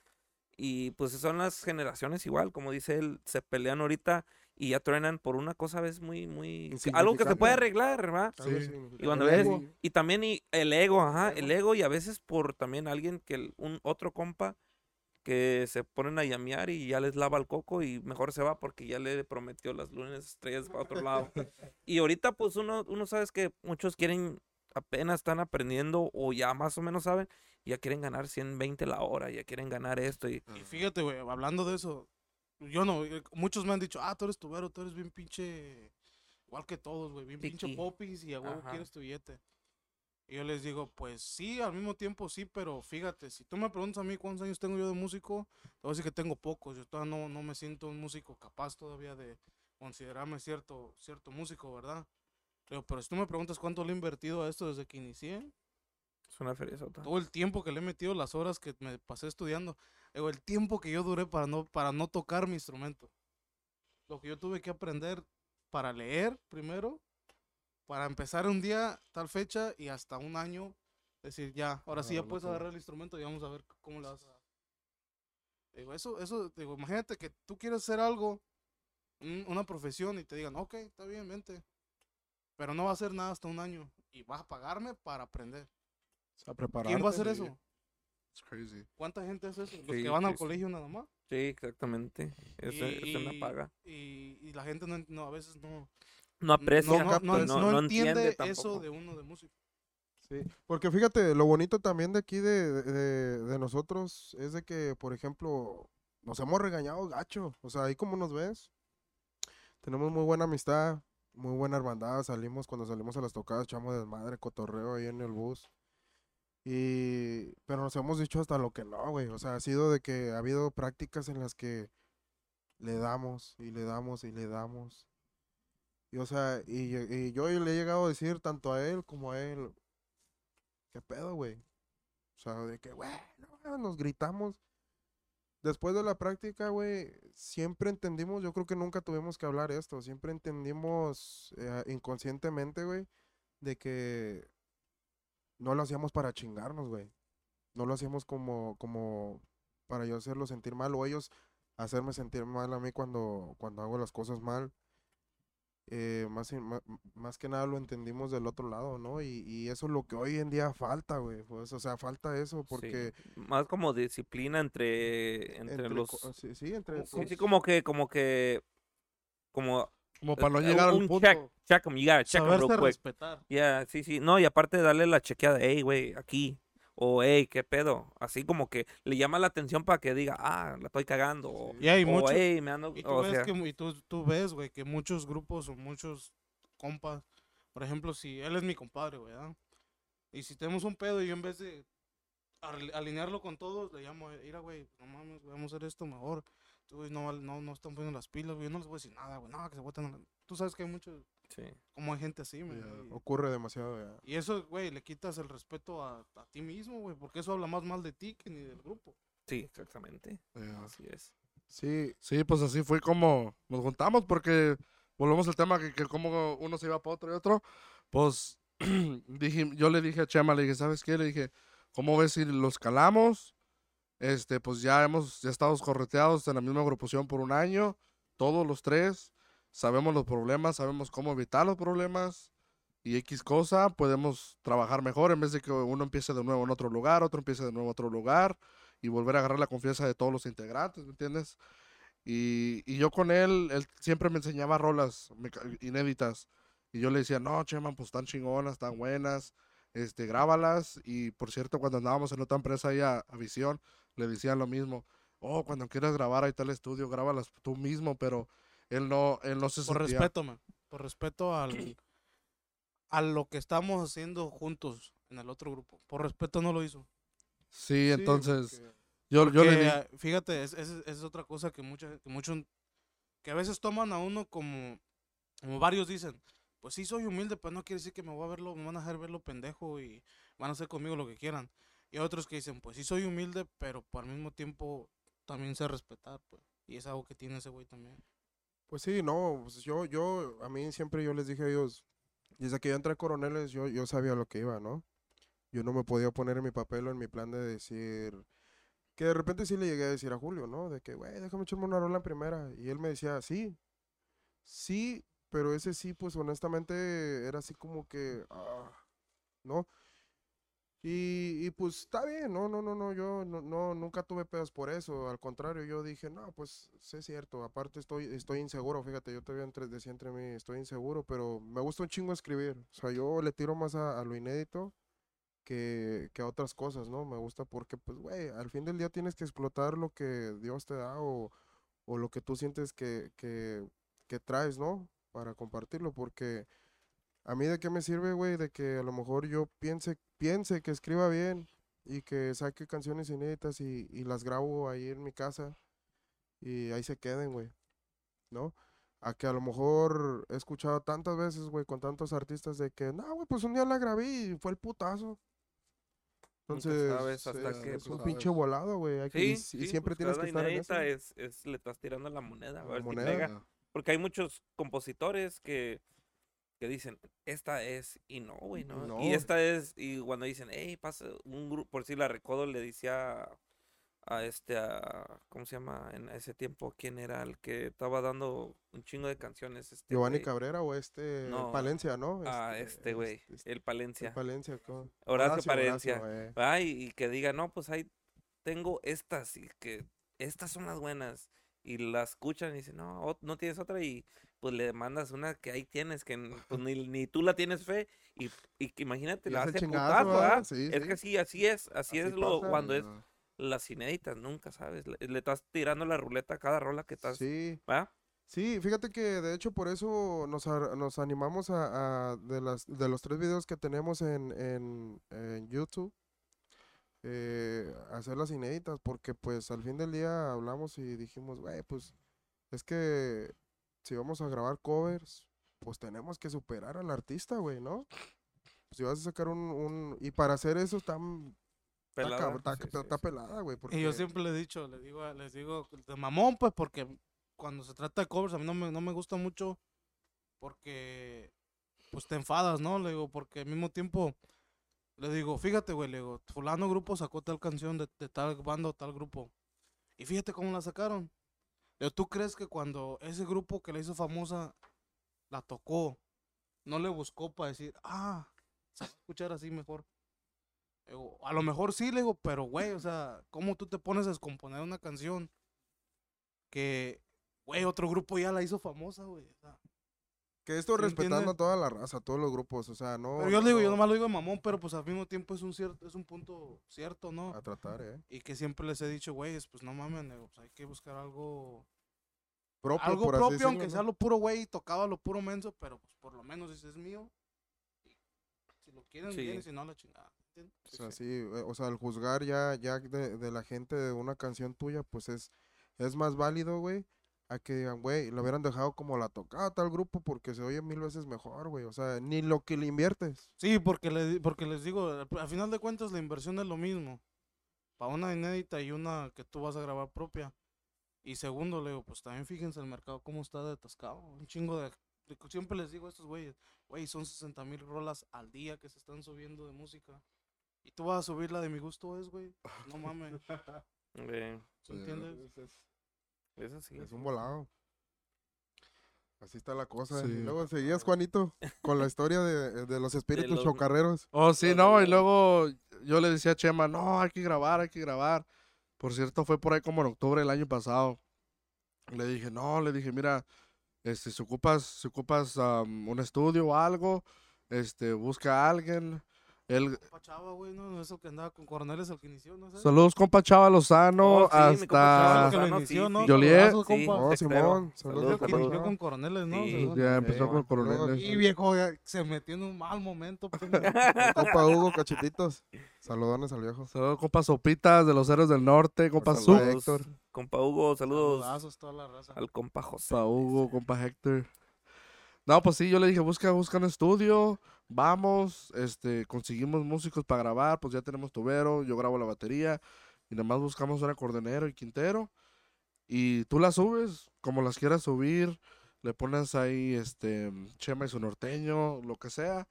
y pues son las generaciones igual, como dice él, se pelean ahorita y ya truenan por una cosa a veces muy muy algo que se puede arreglar, ¿verdad? Sí. Y cuando El ves ego. y también y el ego, ajá, El ego y a veces por también alguien que el- un otro compa que se ponen a llamear y ya les lava el coco y mejor se va porque ya le prometió las lunes estrellas para otro lado. Y ahorita pues uno, uno sabes que muchos quieren, apenas están aprendiendo o ya más o menos saben, ya quieren ganar 120 la hora, ya quieren ganar esto y Y fíjate, güey, hablando de eso, yo no, eh, muchos me han dicho, ah, tú eres tubero, tú eres bien pinche, igual que todos, güey, bien pinche popis y a huevo Ajá. quieres tu billete. Y yo les digo, pues sí, al mismo tiempo sí, pero fíjate, si tú me preguntas a mí cuántos años tengo yo de músico, te voy a decir que tengo pocos, yo todavía no, no me siento un músico capaz todavía de considerarme cierto, cierto músico, ¿verdad? Pero, pero si tú me preguntas cuánto le he invertido a esto desde que inicié, es una feria sota. todo el tiempo que le he metido, las horas que me pasé estudiando, digo, el tiempo que yo duré para no, para no tocar mi instrumento. Lo que yo tuve que aprender para leer primero, para empezar un día, tal fecha, y hasta un año, decir, ya, ahora sí ya puedes agarrar el instrumento y vamos a ver cómo le vas a... Digo, eso, eso, digo, imagínate que tú quieres hacer algo, un- una profesión, y te digan, ok, está bien, vente. Pero no va a hacer nada hasta un año, y vas a pagarme para aprender. A prepararte. ¿Quién va a hacer eso? It's crazy. ¿Cuánta gente hace eso? Los Sí, que van al sí, colegio nada más. Sí, exactamente. Es, es una Y- paga. Y, y la gente no, no, a veces no, No aprecia, no, no, no, no entiende, tampoco. eso de uno de músico. Sí, porque fíjate, lo bonito también de aquí de, de, de nosotros es de que, por ejemplo, nos hemos regañado gacho. O sea, ahí como nos ves, tenemos muy buena amistad, muy buena hermandad. Salimos, cuando salimos a las tocadas, echamos desmadre, cotorreo ahí en el bus. Y, pero nos hemos dicho hasta lo que no, güey. O sea, ha sido de que ha habido prácticas en las que le damos y le damos y le damos. Y, o sea, y, y yo le he llegado a decir tanto a él como a él, ¿qué pedo, güey? O sea, de que, güey, no, nos gritamos. Después de la práctica, güey, siempre entendimos, yo creo que nunca tuvimos que hablar esto, siempre entendimos eh, inconscientemente, güey, de que no lo hacíamos para chingarnos, güey. No lo hacíamos como, como para yo hacerlo sentir mal o ellos hacerme sentir mal a mí cuando, cuando hago las cosas mal. Eh, más, más que nada lo entendimos del otro lado, ¿no? Y, y eso es lo que hoy en día falta, güey. Pues, o sea, falta eso Sí, porque... Más como disciplina entre, entre, entre los... sí, sí, entre... Sí, sí, como que, como que, como... Como para no eh, llegar un al punto. check, check 'em, you gotta check 'em Saberse real quick. respetar. Ya, sí, sí. No, y aparte darle la chequeada, hey, güey, aquí. O, hey, ¿qué pedo? Así como que le llama la atención para que diga, ah, la estoy cagando. O, Y hay o, mucho, hey, me ando... y tú o ves, sea, que, mu- y tú, tú ves, güey, que muchos grupos o muchos compas, por ejemplo, si él es mi compadre, güey, ¿ah? Y si tenemos un pedo y yo en vez de alinearlo con todos, le llamo, mira, güey, no mames, güey, vamos a hacer esto mejor. Güey, no, no, no están poniendo las pilas, güey, yo no les voy a decir nada, güey, nada, que se a la-". Tú sabes que hay muchos, sí. como hay gente así, güey. Ya, y- Ocurre demasiado, ya. Y eso, güey, le quitas el respeto a, a ti mismo, güey, porque eso habla más mal de ti que ni del grupo. Sí, exactamente. Yeah. Así es. Sí, Sí, pues así fue como nos juntamos porque volvemos al tema que, que como uno se iba para otro y otro, pues dije, yo le dije a Chema, le dije, ¿sabes qué? Le dije, ¿cómo ves si los calamos? Este, pues ya hemos, ya estamos correteados en la misma agrupación por un año, todos los tres, sabemos los problemas, sabemos cómo evitar los problemas y X cosa, podemos trabajar mejor en vez de que uno empiece de nuevo en otro lugar, otro empiece de nuevo en otro lugar y volver a agarrar la confianza de todos los integrantes, ¿me entiendes? Y, y yo con él, él siempre me enseñaba rolas inéditas. Y yo le decía, no, Chema, pues están chingonas, están buenas, este, grábalas. Y por cierto, cuando andábamos en otra empresa ahí a Visión, le decían lo mismo. Oh, cuando quieras grabar ahí está el estudio, grábalas tú mismo, pero él no, él no se Por sentía- respeto, man. Por respeto al, a lo que estamos haciendo juntos en el otro grupo. Por respeto no lo hizo. Sí, sí, entonces, porque- yo, yo le ah, fíjate, es, es- es otra cosa que, mucha, que muchos, que a veces toman a uno como, como varios dicen, pues sí soy humilde, pero no quiere decir que me voy a verlo, me van a dejar verlo pendejo y van a hacer conmigo lo que quieran. Y otros que dicen, pues sí soy humilde, pero por al mismo tiempo también sé respetar, pues. Y es algo que tiene ese güey también. Pues sí, no, pues yo, yo, a mí siempre yo les dije a ellos, desde que yo entré a Coroneles, yo, yo sabía lo que iba, ¿no? Yo no me podía poner en mi papel o en mi plan de decir, que de repente sí le llegué a decir a Julio, ¿no? De que, güey, déjame echarme una rola en primera. Y él me decía, sí, sí, pero ese sí, pues honestamente era así como que, ah, ¿no? Y, y pues está bien, no, no, no, no, yo no, nunca tuve pedos por eso, al contrario, yo dije, no, pues sí es cierto, aparte estoy, estoy inseguro, fíjate, yo todavía entre, decía entre mí, estoy inseguro, pero me gusta un chingo escribir, o sea, yo le tiro más a, a lo inédito que, que a otras cosas, ¿no? Me gusta porque, pues, güey, al fin del día tienes que explotar lo que Dios te da o, o lo que tú sientes que, que, que traes, ¿no? Para compartirlo, porque a mí de qué me sirve, güey, de que a lo mejor yo piense, piense que escriba bien y que saque canciones inéditas y, y las grabo ahí en mi casa y ahí se queden, güey, ¿no? A que a lo mejor he escuchado tantas veces, güey, con tantos artistas de que, no, güey, pues un día la grabé y fue el putazo. Entonces, sabes hasta es, qué, es un pues, pinche sabes. volado, güey. que- Sí, y, sí, siempre pues, tienes que estar en eso. es, es, le estás tirando la moneda, a La ver si moneda. pega. Porque hay muchos compositores que, que dicen, esta es, y no, güey, no. No. Y esta es, y cuando dicen, hey, pasa un grupo, por si la Recodo le decía a, a este, a, ¿cómo se llama? En ese tiempo, ¿quién era el que estaba dando un chingo de canciones? Este Giovanni? Cabrera o este No, Palencia, ¿no? Ah, este güey, este- el Palencia. el Palencia. ¿cómo? Horacio Palencia. eh. ¿verdad? Y, que diga, no, pues ahí tengo estas y que estas son las buenas. Y la escuchan y dicen, no, no tienes otra y pues le mandas una que ahí tienes, que pues, ni, ni tú la tienes fe. Y, y imagínate, Y la hace chingazo, putazo. Sí, Es sí. que sí, así es, así, Así es lo pasa, cuando es Ah, las inéditas, nunca sabes. Le, le estás tirando la ruleta a cada rola que estás, Sí, ¿verdad? sí, fíjate que de hecho por eso nos, nos animamos a, a- de, las, de los tres videos que tenemos en, en, en YouTube, eh, a hacer las inéditas, porque pues al fin del día hablamos y dijimos, güey, pues es que si vamos a grabar covers, pues tenemos que superar al artista, güey, ¿no? Pues si vas a sacar un, un... Y para hacer eso está, está, Pelada. está- Sí, sí, está sí. pelada, güey, porque... Y yo siempre les he dicho, les digo, les digo, de mamón, pues, porque cuando se trata de covers a mí no me, no me gusta mucho porque, pues, te enfadas, ¿no? Le digo, porque al mismo tiempo, le digo, fíjate, güey, le digo, fulano grupo sacó tal canción de, de tal banda o tal grupo. Y fíjate cómo la sacaron. ¿Tú crees que cuando ese grupo que la hizo famosa la tocó, no le buscó para decir, ah, se escuchar así mejor? Digo, a lo mejor sí, le digo, pero güey, o sea, ¿cómo tú te pones a descomponer una canción que, güey, otro grupo ya la hizo famosa, güey? o sea, Que esto ¿Sí respetando entiende? a toda la raza, a todos los grupos, o sea, no... pero yo le digo, yo no- nomás lo digo de mamón, pero pues al mismo tiempo es un cierto, es un punto cierto, ¿no? A tratar, ¿eh? Y que siempre les he dicho, güeyes, pues no mames, pues hay que buscar algo, Propio, algo propio, decirlo, aunque ¿no? sea lo puro güey, tocado a lo puro menso, pero pues por lo menos ese es mío. Si lo quieren, Sí. bien, si no, la chingada. O sea, sí, eh, o sea, el juzgar ya, ya de, de la gente de una canción tuya, pues es, es más válido, güey, a que digan, güey, lo hubieran dejado como la tocada tal grupo porque se oye mil veces mejor, güey. O sea, ni lo que le inviertes. Sí, porque, le, porque les digo, al, al final de cuentas la inversión es lo mismo. Para una inédita y una que tú vas a grabar propia. Y segundo, le digo, pues también fíjense el mercado cómo está de atascado. Un chingo de... de- Siempre les digo a estos güeyes, güey, son 60 mil rolas al día que se están subiendo de música. Y tú vas a subir la de mi gusto es, güey. No mames. Eh, ¿Sí Sí, entiendes? Eso sí. Es un volado. Así está la cosa. Sí. Y luego seguías, Juanito, con la historia de, de los espíritus los- chocarreros. Oh, sí, no, y luego yo le decía a Chema, no, hay que grabar, hay que grabar. Por cierto, fue por ahí como en octubre del año pasado. Le dije, no, le dije, mira, este, si ocupas, si ocupas am, un estudio o algo, este, busca a alguien. Él, Compa Chava, güey, ¿no? Eso que andaba con Coroneles el que inició, ¿no? ¿Sabes? saludos, compa Chava Lozano, Oh, sí, mi compa Chava hasta... que lo Lozano, inició, sí, ¿no? Joliet. Sí. Oh. Simón, saludos, Es el que inició con Coroneles, ¿no? Ya empezó con coroneles. Y viejo, ya se metió en un mal momento. pues, Compa Hugo, cachetitos. Saludones al viejo. Saludos, compa Sopitas de los Héroes del Norte, compa Su. Saludos, Compa Hugo, saludos Saludazos toda la raza. al compa José. compa Hugo, compa Héctor. No, pues sí, yo le dije, busca, busca un estudio, vamos, este, conseguimos músicos para grabar, pues ya tenemos tubero, yo grabo la batería, y nada más buscamos un acordeonero y quintero, y tú las subes, como las quieras subir, le pones ahí, este, Chema y su norteño, lo que sea.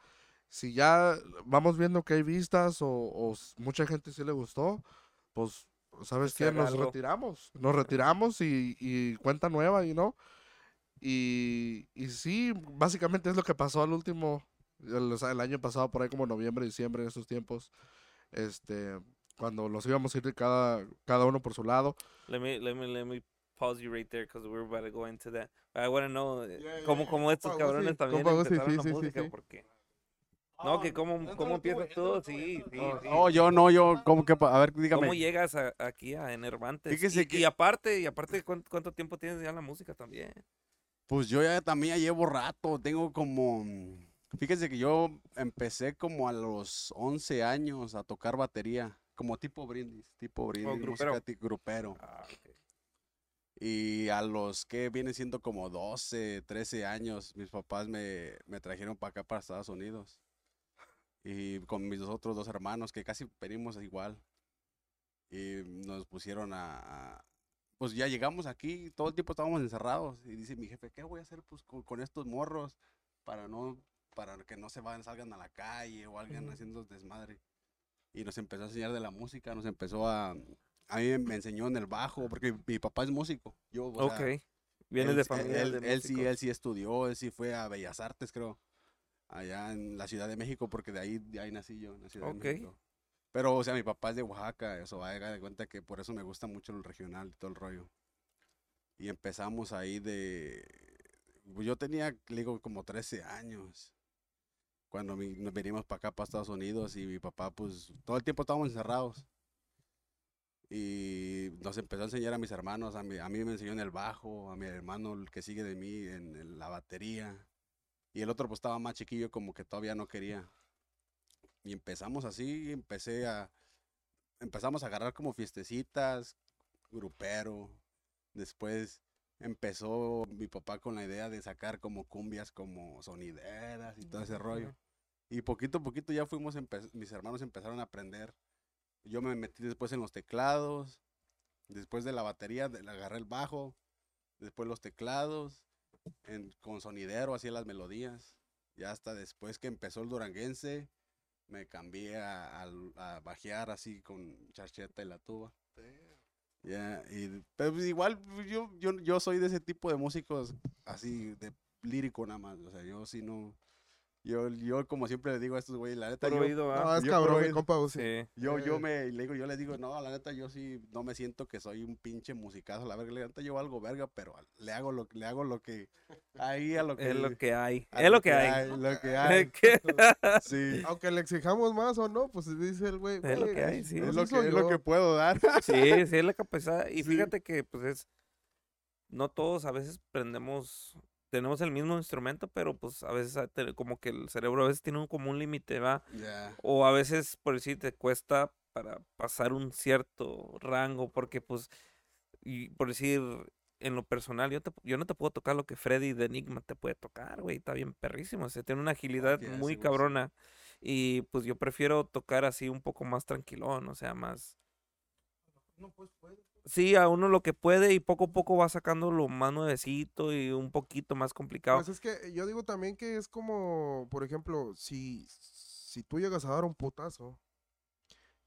Si ya vamos viendo que hay vistas o, o mucha gente sí le gustó, pues, ¿sabes se qué? Nos algo. retiramos, nos retiramos y, y cuenta nueva, y no. Y, y sí, básicamente es lo que pasó al último, el, o sea, el año pasado, por ahí como noviembre, diciembre, en esos tiempos, este, cuando los íbamos a ir cada, cada uno por su lado. Let me, let me, let me pause you right there because we're about to go into that. I want to know eh, Yeah, yeah, cómo, yeah. cómo estos cabrones también compa Uzi, empezaron sí, la sí, sí, música, sí. porque... No, que cómo, cómo tú, empiezas tú, sí, sí, sí. Oh, yo no, yo, ¿cómo que? pa- A ver, ¿Cómo dígame. llegas a- aquí a Enervantes? Fíjese y, que- y aparte, y aparte, ¿cuánto, cuánto tiempo tienes ya en la música también? Pues yo ya también ya llevo rato, tengo como... Fíjese que yo empecé como a los 11 años a tocar batería, como tipo brindis, tipo brindis, música grupero. ti- grupero. Ah, ok. Y a los que viene siendo como 12, 13 años, mis papás me, me trajeron para acá, para Estados Unidos. Y con mis otros dos hermanos, que casi venimos igual. Y nos pusieron a, a- Pues ya llegamos aquí, todo el tiempo estábamos encerrados. Y dice mi jefe, ¿qué voy a hacer pues, con, con estos morros? Para no para que no se vayan, salgan a la calle o alguien Ujú. haciendo desmadre. Y nos empezó a enseñar de la música, nos empezó a... A mí me enseñó en el bajo, porque mi papá es músico. Yo, o sea, ok. Vienes él, de familia Él, de él sí, él sí estudió, él sí fue a Bellas Artes, creo. Allá en la Ciudad de México, porque de ahí, de ahí nací yo, en la Ciudad Ok. de México. Pero, o sea, mi papá es de Oaxaca, eso, haga de cuenta que por eso me gusta mucho el regional y todo el rollo. Y empezamos ahí de... Yo tenía, le digo, como 13 años. Cuando mi- nos venimos para acá, para Estados Unidos, y mi papá, pues, todo el tiempo estábamos encerrados. Y nos empezó a enseñar a mis hermanos, a mí, a mí me enseñó en el bajo, a mi hermano el que sigue de mí en, en la batería. Y el otro pues estaba más chiquillo como que todavía no quería. Y empezamos así, empecé a... Empezamos a agarrar como fiestecitas, grupero. Después empezó mi papá con la idea de sacar como cumbias como sonideras y todo ese rollo. Y poquito a poquito ya fuimos, mis hermanos empezaron a aprender. Yo me metí después en los teclados, después de la batería, de- agarré el bajo, después los teclados, en- con sonidero hacía las melodías. Ya hasta después que empezó el duranguense, me cambié a, a bajear así con charcheta y la tuba. Ya, y, pero pues igual pues, yo, yo, yo soy de ese tipo de músicos así, de lírico nada más. O sea, yo sí no. Yo, yo como siempre le digo a estos güeyes, la neta, yo, oído, ¿ah? No, es yo cabrón, mi compa Uzi. Sí. yo, yo Eh. me le digo, yo les digo, no, la neta, yo sí no me siento que soy un pinche musicazo, la verga, la neta yo algo verga, pero le hago lo, le hago lo que, ahí a lo que, Es lo que hay. Es lo que hay. lo que hay, ¿Qué? sí, Aunque le exijamos más o no, pues dice el güey. Es lo "Güey, que hay, sí. es lo que, es lo yo". que puedo dar, Sí, sí, es la capacidad. Y Sí. fíjate que, pues, es. No todos a veces prendemos. Tenemos el mismo instrumento, pero pues a veces a- te- como que el cerebro a veces tiene un, como un límite, ¿va? O a veces, por decir, te cuesta para pasar un cierto rango, porque pues, y por decir, en lo personal, yo, te, yo no te puedo tocar lo que Freddy de Enigma te puede tocar, güey, está bien perrísimo, o sea, tiene una agilidad muy sí, güey, sí. cabrona, y pues yo prefiero tocar así un poco más tranquilón, o sea, más... No, pues puede. Sí, a uno lo que puede y poco a poco va sacando lo más nuevecito y un poquito más complicado. Pues es que yo digo también que es como, por ejemplo, si, si tú llegas a dar un putazo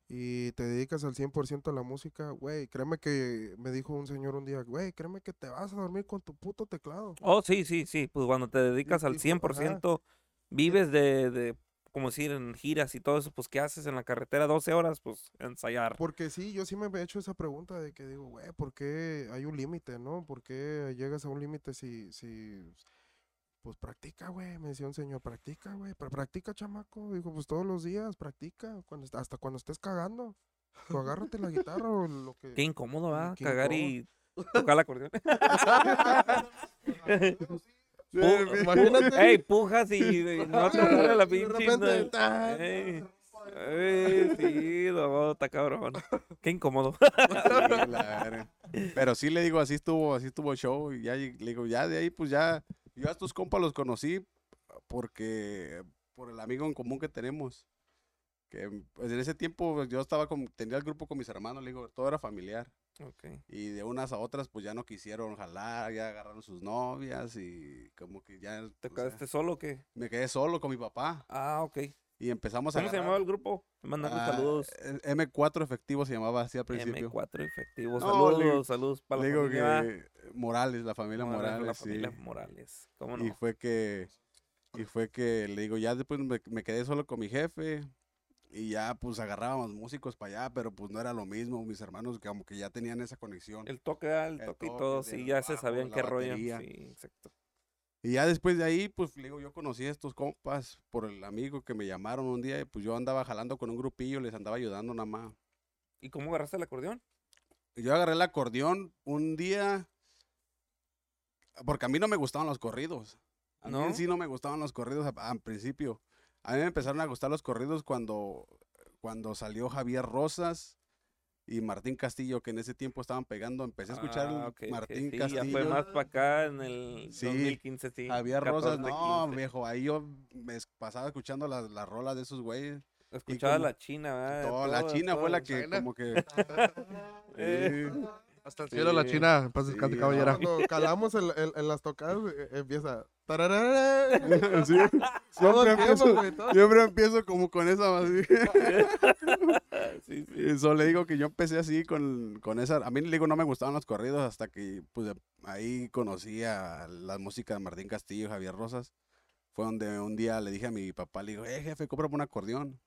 y te dedicas al 100% a la música, güey, créeme que me dijo un señor un día, güey, créeme que te vas a dormir con tu puto teclado. Oh, sí, sí, sí, pues cuando te dedicas al dijo, ajá. 100%, vives de, de, como decir, en giras y todo eso, pues ¿qué haces en la carretera 12 horas? Pues ensayar. Porque sí, yo sí me he hecho esa pregunta de que digo, güey, ¿por qué hay un límite, no? ¿Por qué llegas a un límite si, si, pues practica, güey? Me decía un señor, practica, güey, pra- practica, chamaco. Dijo, pues todos los días, practica, cuando, hasta cuando estés cagando. Agárrate la guitarra o lo que... Qué incómodo, ¿va? qué Cagar y tocar el acordeón. Pu- Imagínate. Ey, pujas y y no te sale la Y de pinche. repente, sí, no, está cabrón. Qué incómodo. Sí, la verga. Pero sí le digo, así estuvo, así estuvo el show. Y ya le digo, ya de ahí, pues ya Yo a estos compas los conocí porque por el amigo en común que tenemos. Que pues, en ese tiempo yo estaba con, tenía el grupo con mis hermanos, le digo, todo era familiar. Ok. Y de unas a otras, pues ya no quisieron jalar, ya agarraron sus novias y como que ya. ¿Te o sea, quedaste solo o qué? me quedé solo con mi papá Ah, ok. y empezamos a. ¿Cómo se llamaba el grupo? Mandarle Ah, saludos. eh, M4 efectivo se llamaba así al principio. M4 efectivo. No, Saludos, le digo- saludos para Le la digo familia. que Morales, la familia Morales, Morales. La sí. familia Morales. ¿Cómo Y no? fue que, y fue que le digo, ya después me, me quedé solo con mi jefe y ya pues agarrábamos músicos para allá, pero pues no era lo mismo, mis hermanos como que ya tenían esa conexión. El toque, el El toque y todo, sí, ya se sabían qué rollo. Sí, exacto. Y ya después de ahí, pues digo, yo conocí a estos compas por el amigo que me llamaron un día y pues yo andaba jalando con un grupillo, les andaba ayudando nada más. ¿Y cómo agarraste el acordeón? Yo agarré el acordeón un día porque a mí no me gustaban los corridos. A mí sí no me gustaban los corridos al principio. A mí me empezaron a gustar los corridos cuando, cuando salió Javier Rosas y Martín Castillo, que en ese tiempo estaban pegando. Empecé a escuchar Ah, Martín sí, Castillo. Ya fue más para acá en el Sí, 2015, sí. Javier Rosas, 14, no, 15. viejo, ahí yo me pasaba escuchando las, las rolas de esos güeyes. Escuchaba como- la China, ¿verdad? Todo, la Todo, China fue la que China. como que... Eh. Hasta el cielo la china, en paz descanse, no. caballera. Cuando calamos en, en- en las tocadas, eh, empieza. Sí, siempre, empiezo, siempre empiezo como con esa así. Sí, sí. Y Eso le digo que yo empecé así con, con esa. A mí le digo no me gustaban los corridos hasta que pues ahí conocí a la música de Martín Castillo y Javier Rosas. Fue donde un día le dije a mi papá, le digo, eh jefe, cómprame un acordeón.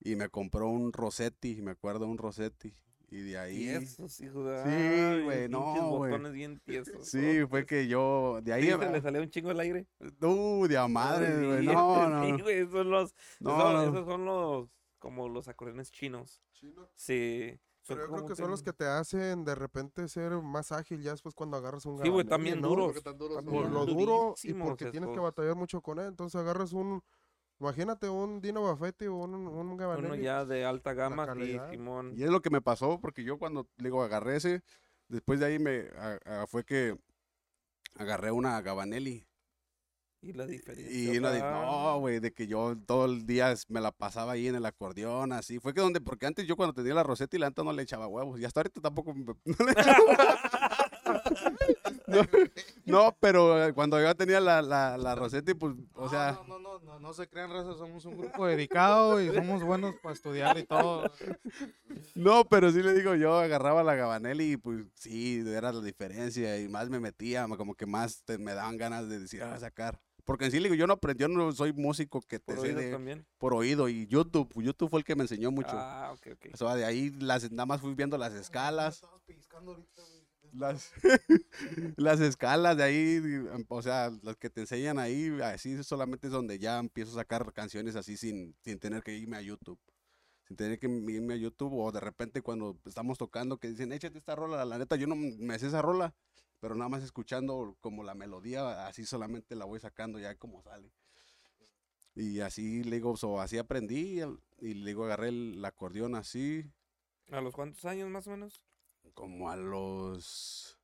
Y me compró un Rossetti, me acuerdo un Rossetti. Y de ahí. Y esos hijos de... Sí, güey, no, güey. botones bien tiesos. Sí, fue que yo. De ahí. Se le salió un chingo el aire. Uh, de a madre, güey. sí, No, no. Sí, no. güey, esos son los... No, esos, no. esos son los... Como los acordeones chinos. Chino. Sí. Pero yo creo que son los que te hacen de repente ser más ágil ya después cuando agarras un Sí, güey, también ¿no? duros. Porque tan duros Por lo duro y porque tienes que batallar mucho con él. Entonces agarras un, imagínate un Dino Buffetti o un, un Uno Gabanelli. ya de alta gama. Simón. Y es lo que me pasó, porque yo cuando, le digo, agarré ese, después de ahí me, a- a- fue que agarré una Gabanelli. Y la diferencia. Y la va. no, güey, de que yo todo el día me la pasaba ahí en el acordeón, así. Fue que donde, porque antes yo cuando tenía la roseta y la neta no le echaba huevos. Y hasta ahorita tampoco me- no le echaba no, no, pero eh, cuando yo tenía la, la, la pues, o sea... No, no, no, no, no se crean, raza, somos un grupo dedicado y somos buenos para estudiar y todo. No, pero sí le digo, yo agarraba la Gabanelli y pues sí, era la diferencia y más me metía, como que más te- me daban ganas de decir, ah, sacar. Porque en sí le digo, yo no aprendí, yo no soy músico que te Por sé oído de- también. por oído y YouTube, YouTube fue el que me enseñó mucho. Ah, ok, ok. O sea, de ahí las, nada más fui viendo las escalas, ahorita, güey. Las, las escalas de ahí, em, o sea, las que te enseñan ahí, así solamente es donde ya empiezo a sacar canciones así sin, sin tener que irme a YouTube. Sin tener que irme a YouTube o de repente cuando estamos tocando que dicen, échate esta rola, la neta yo no me sé esa rola, pero nada más escuchando como la melodía, así solamente la voy sacando ya como sale. Y así le así aprendí y le agarré el, el acordeón así, ¿A los cuántos años más o menos? Como a los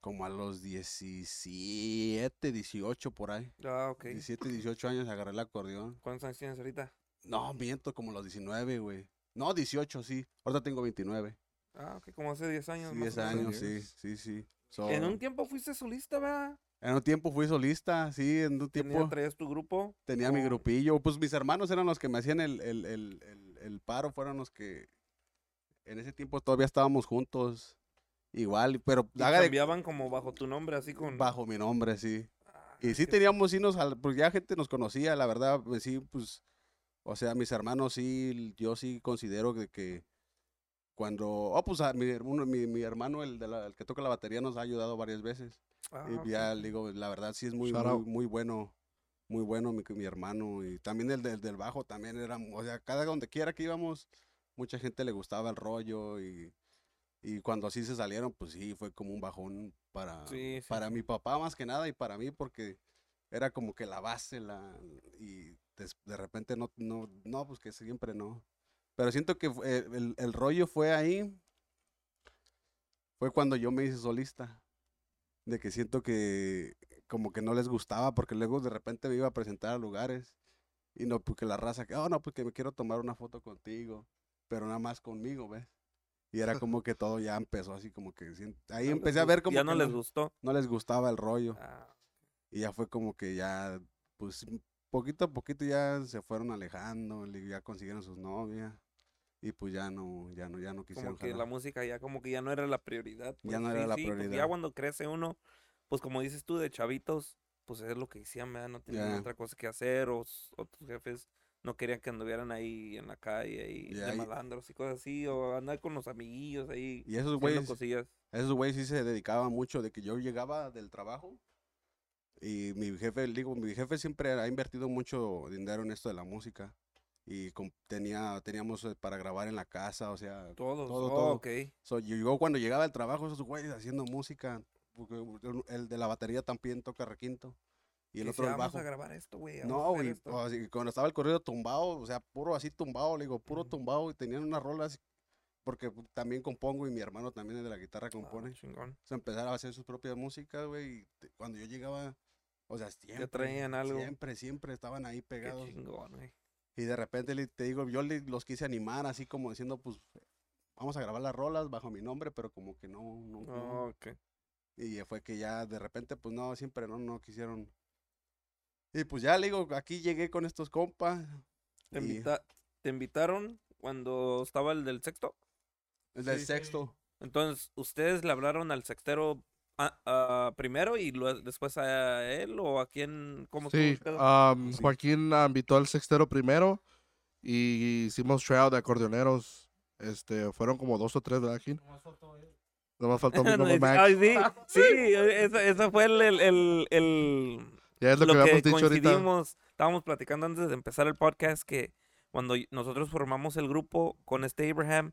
como a los 17, 18 por ahí. Ah, ok. 17, 18 años agarré el acordeón. ¿Cuántos años tienes ahorita? No, miento, como los 19, güey. No, 18, sí. Ahorita tengo 29. Ah, ok, como hace 10 años. Sí, más 10 o menos. años, sí, sí, sí. So, En un tiempo fuiste solista, ¿verdad? en un tiempo fui solista, sí, en un Tenía, tiempo traías tu grupo. tenía mi grupillo. Pues mis hermanos eran los que me hacían el, el, el, el paro, fueron los que en ese tiempo todavía estábamos juntos. Igual, pero y haga de cambiaban como bajo tu nombre, así con... bajo mi nombre, sí. Ah, Y sí teníamos, sí nos, al- pues ya gente nos conocía, la verdad, pues sí, pues, o sea, mis hermanos sí, yo sí considero que, que cuando, oh, pues a mi, hermano- mi, mi hermano, el, de la- el que toca la batería, nos ha ayudado varias veces. Ah, y ya, digo, la verdad sí es muy, muy, bueno, muy bueno mi, mi hermano. Y también el del, del bajo también era, o sea, cada donde quiera que íbamos, mucha gente le gustaba el rollo y... Y cuando así se salieron, pues sí, fue como un bajón para, Sí, sí, para sí. mi papá más que nada y para mí porque era como que la base la y de, repente no, no, no, pues que siempre no. Pero siento que fue- el, el rollo fue ahí, fue cuando yo me hice solista. de que siento que como que no les gustaba porque luego de repente me iba a presentar a lugares y no, porque la raza que, oh, no, pues que me quiero tomar una foto contigo, pero nada más conmigo, ¿ves? Y era como que todo ya empezó así como que, ahí No les empecé a ver como Ya que no les gustó. no les gustaba el rollo. Ah, Y ya fue como que ya, pues, poquito a poquito ya se fueron alejando, le- ya consiguieron sus novias. Y pues ya no, ya no, ya no quisieron como que la jalar. música ya como que ya no era la prioridad. Ya pues, no era sí, la sí, pues, ya prioridad. cuando crece uno, pues como dices tú, de chavitos, pues es lo que decían, ¿verdad? No tenían Ya. otra cosa que hacer o, o tus jefes no querían que anduvieran ahí en la calle ahí de malandros y cosas así, o andar con los amiguillos ahí Y esos güeyes, esos güeyes sí se dedicaban mucho de que yo llegaba del trabajo y mi jefe, digo, mi jefe siempre ha invertido mucho dinero en esto de la música. Y com- tenía, teníamos eh, para grabar en la casa, o sea, Todos, todo, oh, todo. ok. So, yo, cuando llegaba del trabajo, esos güeyes haciendo música, porque el de la batería también toca requinto. Y el otro el decía, "Vamos bajo. a grabar esto, güey. vamos a No, güey, esto". o así, cuando estaba el corrido tumbado, o sea, puro así tumbado, le digo, puro tumbado, y tenían unas rolas, porque también compongo y mi hermano también es de la guitarra Ah, compone. chingón. O sea, empezaron a hacer sus propias músicas, güey, y te- cuando yo llegaba, o sea, siempre, traían algo. siempre, siempre estaban ahí Qué pegados. chingón, güey. Y de repente le- te digo, yo le- los quise animar así como diciendo, pues, vamos a grabar las rolas bajo mi nombre, pero como que no, no. Oh, ok. Y fue que ya de repente, pues no, siempre no, no quisieron. Y pues ya le digo, aquí llegué con estos compas. ¿Te, y- invita- ¿Te invitaron cuando estaba el del sexto? el del Sí. sexto. Entonces, ¿ustedes le hablaron al sextero ah, ah, primero y luego después a él o a quién? ¿Cómo Sí, Sí. Joaquín invitó al sextero primero y hicimos tryout de acordeoneros. Este, fueron como dos o tres, ¿verdad, Joaquín? Nomás faltó mi No, Max. ay, sí, sí, esa, esa fue el, el, el, el- Ya es lo, lo que habíamos dicho ahorita. coincidimos. Estábamos platicando antes de empezar el podcast que cuando nosotros formamos el grupo con este Abraham,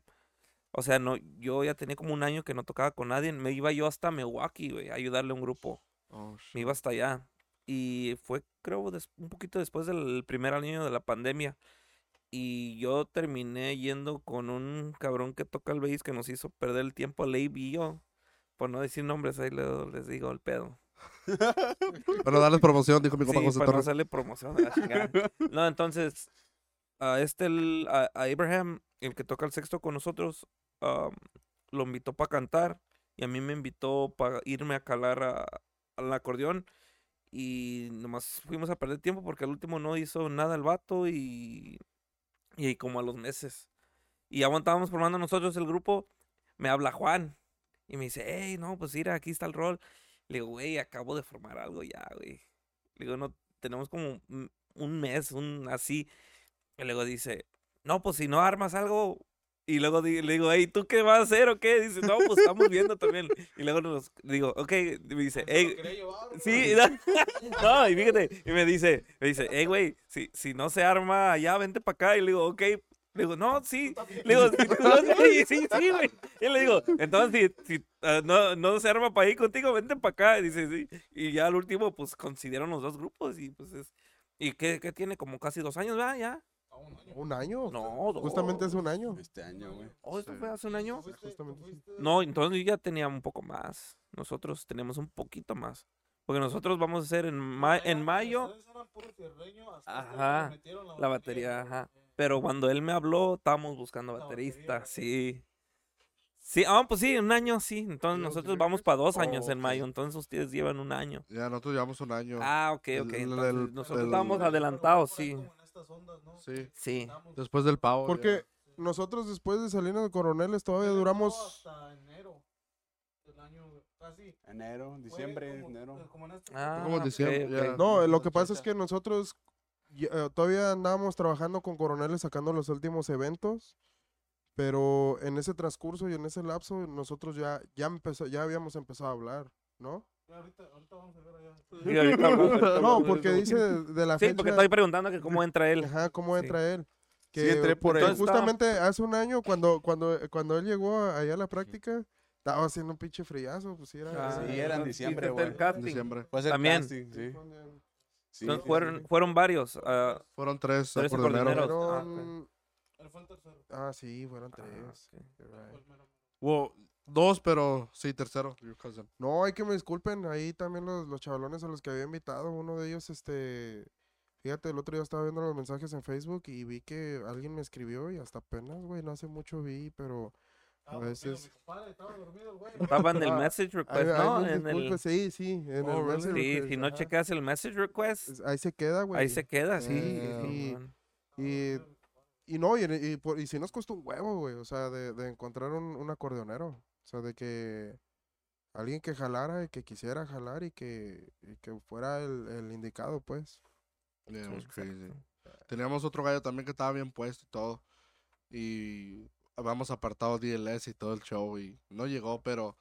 o sea, no, yo ya tenía como un año que no tocaba con nadie. Me iba yo hasta Milwaukee, güey, a ayudarle a un grupo. Oh, Me iba hasta allá. Y fue, creo, un poquito después del primer año de la pandemia. Y yo terminé yendo con un cabrón que toca el bass que nos hizo perder el tiempo a Leib y yo. Por no decir nombres, ahí le- les digo el pedo. Bueno, darles promoción, dijo mi compa Sí, José para no Torres. hacerle promoción a la chingada. No, entonces, a este, el- a, a Abraham, el que toca el sexto con nosotros, lo invitó para cantar y a mí me invitó para irme a calar a- al acordeón y nomás fuimos a perder tiempo porque al último no hizo nada el vato y, y como a los meses. Y aguantábamos formando nosotros el grupo, me habla Juan y me dice, hey, no, pues mira, aquí está el rol. Le digo, güey, acabo de formar algo ya, güey. Le digo, no, tenemos como un- mes, un así. Y luego dice, no, pues si no armas algo. Y luego di- le digo, hey, ¿tú qué vas a hacer o qué? Dice, no, pues estamos viendo también. Y luego nos digo, ok, me dice, hey, sí, no, y fíjate, y me dice, me dice, hey, güey, si, si no se arma allá, vente para acá. Y le digo, ok. Le digo, no, sí. Le digo, sí, sí, sí, sí, güey. Y le digo, entonces, si, si ah, no, no se arma para ir contigo, vente para acá. Y dice, sí. Y ya al último, pues, coincidieron los dos grupos y pues es... ¿Y qué, qué tiene? Como casi dos años, ¿verdad? ¿Ya? ¿Un año? No, dos. Justamente hace un año. Este año, güey. Oh, ¿esto fue hace un año? Justamente. No, entonces yo ya tenía un poco más. Nosotros tenemos un poquito más. Porque nosotros vamos a hacer en, ma- en mayo Ajá, la batería, ajá. Pero cuando él me habló, estábamos buscando baterista, sí. Sí, ah, pues sí, un año, sí. Entonces ¿Y los nosotros vamos para dos años Oh, en mayo, entonces ustedes llevan un año. Ya nosotros llevamos un año. Ah, ok, ok. el- entonces el- nosotros el- estábamos adelantados, sí. Sí. Sí. Después del pavo. ya. Porque nosotros después de salir de coroneles todavía duramos... hasta enero del año casi. Enero, diciembre, como- enero. como en este- Ah, Como en ok, diciembre. No, lo que pasa es que nosotros eh, todavía andábamos trabajando con coroneles sacando los últimos eventos, pero en ese transcurso y en ese lapso nosotros ya ya empezó, ya habíamos empezado a hablar, ¿no? Ahorita, ahorita vamos a ver allá. Sí, ahorita hablamos, ahorita No, porque dice de, la Sí, fecha. porque estoy preguntando que cómo entra él. Ajá, cómo Sí. entra él. Que, Sí, entré por él. Justamente hace un año cuando cuando cuando él llegó a- allá a la práctica estaba haciendo un pinche friazo, pues sí era. Ah, Sí, era- era en diciembre, güey. diciembre. Hacer También. casting, sí. Sí, Entonces sí, fueron, sí. fueron varios. ah, Fueron tres, Tres acordeoneros. Ah. Fueron- tercero. Ah, sí, fueron ah, tres. right. Well, dos, pero sí, tercero. No, hay que me disculpen. Ahí también los, los chavalones a los que había invitado. Uno de ellos, este. Fíjate, el otro día estaba viendo los mensajes en Facebook y vi que alguien me escribió y hasta apenas, güey, no hace mucho vi, pero a veces. Estaba en el Ah, message request, ¿no? En el, Sí, sí, en Oh, el message sí, request, si no ajá. checas el message request, Es- Ahí se queda, güey. ahí se queda, sí. Eh, sí, y-. Y, y no, y, y, por- y si nos costó un huevo, güey. O sea, de, de encontrar un, un acordeonero. O sea, de que alguien que jalara y que quisiera jalar y que, y que fuera el, el indicado, pues. Yeah, Sí, crazy. Teníamos otro gallo también que estaba bien puesto y todo. Y habíamos apartado DLS y todo el show y no llegó, pero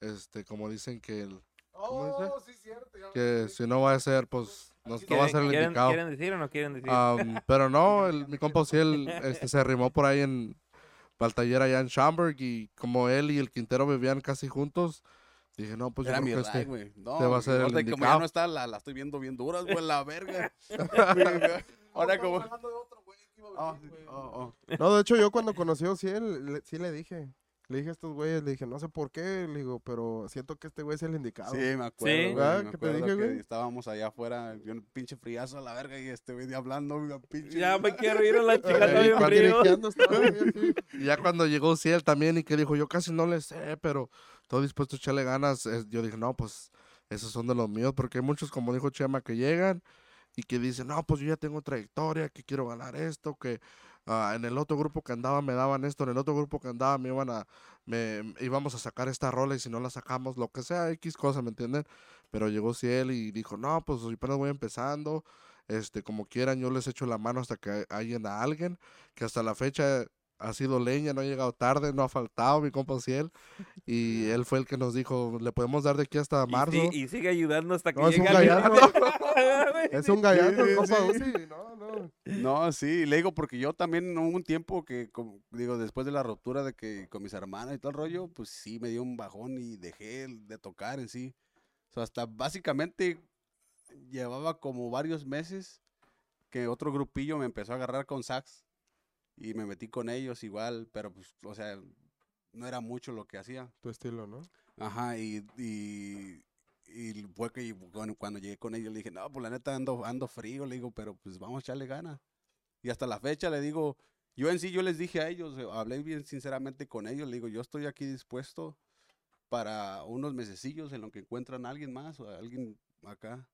este, como dicen que el, ¿Cómo dice? Oh, sí, cierto. que si no va a ser, pues no, no va a ser el ¿Quieren, indicado. quieren decir o no quieren decir? Am, pero no, el, mi compa él, este, se arrimó por ahí en el taller allá en Schaumburg y como él y el Quintero vivían casi juntos, dije, no, pues yo Era creo mi que ride, este... güey. No, te va a ser el ahorita como ya indicado. no está, la, la estoy viendo bien duras, güey, la verga. Ahora como... Oh, oh. No, de hecho, yo cuando conocí a Ociel, le- sí le dije. Le dije a estos güeyes, le dije, no sé por qué, le digo, pero siento que este güey es el indicado. Sí, me acuerdo, Sí. güey, ¿Verdad me que te dije, que güey? estábamos allá afuera, yo un pinche friazo a la verga y este güey hablando, una pinche... Ya me quiero ir a la chica, bien frío. Y ya cuando llegó Ciel también y que dijo, yo casi no le sé, pero todo dispuesto a echarle ganas, es- yo dije, no, pues esos son de los míos, porque hay muchos, como dijo Chema, que llegan y que dicen, no, pues yo ya tengo trayectoria, que quiero ganar esto, que ah, en el otro grupo que andaba me daban esto, en el otro grupo que andaba me iban a, me íbamos a sacar esta rola y si no la sacamos, lo que sea, X cosa, ¿me entienden? Pero llegó Ciel y dijo, no, pues yo apenas voy empezando, este, como quieran, yo les echo la mano hasta que hallen a alguien, que hasta la fecha ha sido leña, no ha llegado tarde, no ha faltado mi compa Ciel. Y él fue el que nos dijo, le podemos dar de aquí hasta Y marzo. sí- Y, sigue ayudando hasta que No, es un llegue gallazo. Es un gallazo, el sí, compa sí. Uzi. No, no. No, sí, le digo porque yo también hubo un tiempo que, como digo, después de la ruptura de que con mis hermanas y todo el rollo, pues sí me dio un bajón y dejé de tocar en sí. O sea, hasta básicamente llevaba como varios meses que otro grupillo me empezó a agarrar con sax y me metí con ellos igual, pero pues, o sea, no era mucho lo que hacía. Tu estilo, ¿no? Ajá, y, y, y fue que bueno, cuando llegué con ellos le dije, no, pues la neta ando, ando frío, le digo, pero pues vamos a echarle ganas. Y hasta la fecha le digo, yo en sí, yo les dije a ellos, eh, hablé bien sinceramente con ellos, le digo, yo estoy aquí dispuesto para unos mesecillos en lo que encuentran a alguien más o a alguien acá.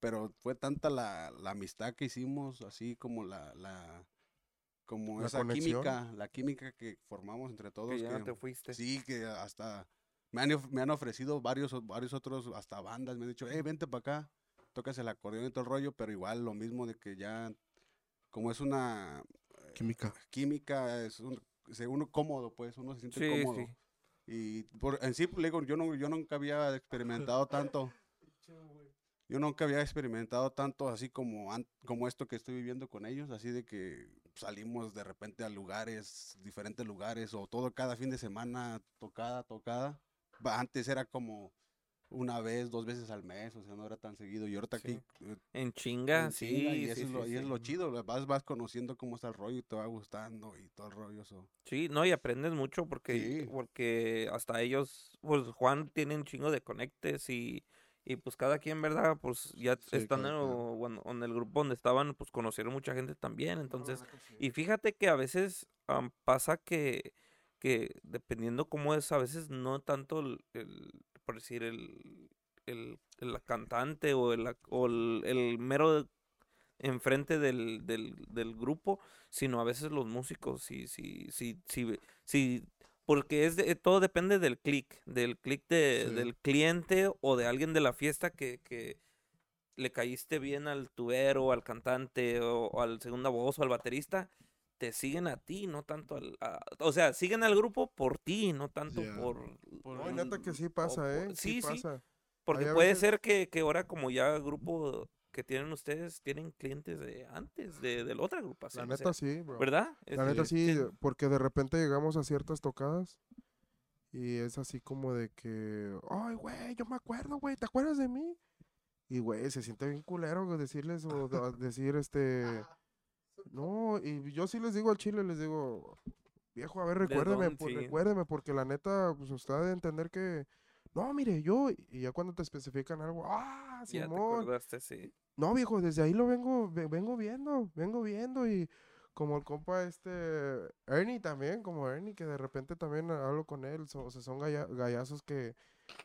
Pero fue tanta la, la amistad que hicimos, así como la, la como La esa conexión. química, la química que formamos entre todos. Que ya no te fuiste. Sí, que hasta me han, of- me han ofrecido varios, varios otros, hasta bandas, me han dicho, hey, vente para acá, tocas el acordeón y todo el rollo, pero igual lo mismo de que ya, como es una Química. química, es un, uno cómodo, pues, uno se siente Sí, cómodo. sí. Y por, en sí, pues, le digo, yo, no, yo nunca había experimentado tanto. Yo nunca había experimentado tanto así como, como esto que estoy viviendo con ellos, así de que salimos de repente a lugares, diferentes lugares, o todo cada fin de semana, tocada, tocada. Antes era como una vez, dos veces al mes, o sea, no era tan seguido. Y ahorita Sí. aquí eh, En chinga, en sí. chinga, y sí, eso, es, lo, y es lo chido, vas, vas conociendo cómo está el rollo y te va gustando y todo el rollo. eso. Sí, no, y aprendes mucho porque, porque hasta ellos, pues Juan tiene un chingo de conectes y, y pues cada quien, ¿verdad? Pues ya Sí, están en, quien. o- bueno, en el grupo donde estaban, pues conocieron mucha gente también, entonces, y fíjate que a veces pasa que, que dependiendo cómo es, a veces no tanto el, el- por decir, el, el, el cantante o el, o el, el mero enfrente del, del, del grupo, sino a veces los músicos, si, si, si, si, si porque es de- todo depende del click, del click de, Sí. del cliente o de alguien de la fiesta que, que le caíste bien al tubero, al cantante o, o al segunda voz o al baterista, te siguen a ti, no tanto al... a- o sea, siguen al grupo por ti, no tanto por... Por No, el- neta que sí o pasa, por- ¿eh? Sí, sí, pasa. porque Hay puede veces- ser que, que ahora como ya grupo que tienen ustedes, tienen clientes de antes, de, de la otra agrupación. La o sea, neta sí, bro. ¿Verdad? La Este, neta sí, sí. porque de repente llegamos a ciertas tocadas y es así como de que, ay, güey, yo me acuerdo, güey, ¿te acuerdas de mí? Y, güey, se siente bien culero decirles o decir, este, no, y yo sí les digo al chile, les digo, viejo, a ver, ¿De recuérdeme, por- recuérdeme, porque la neta, pues usted ha de entender que, no, mire, yo, y ya cuando te especifican algo, ah, Ya te Simón, acordaste, sí. no, viejo, desde ahí lo vengo, ve- vengo viendo, vengo viendo y como el compa este, Ernie también, como Ernie, que de repente también hablo con él, so- o sea, son galla- gallazos que,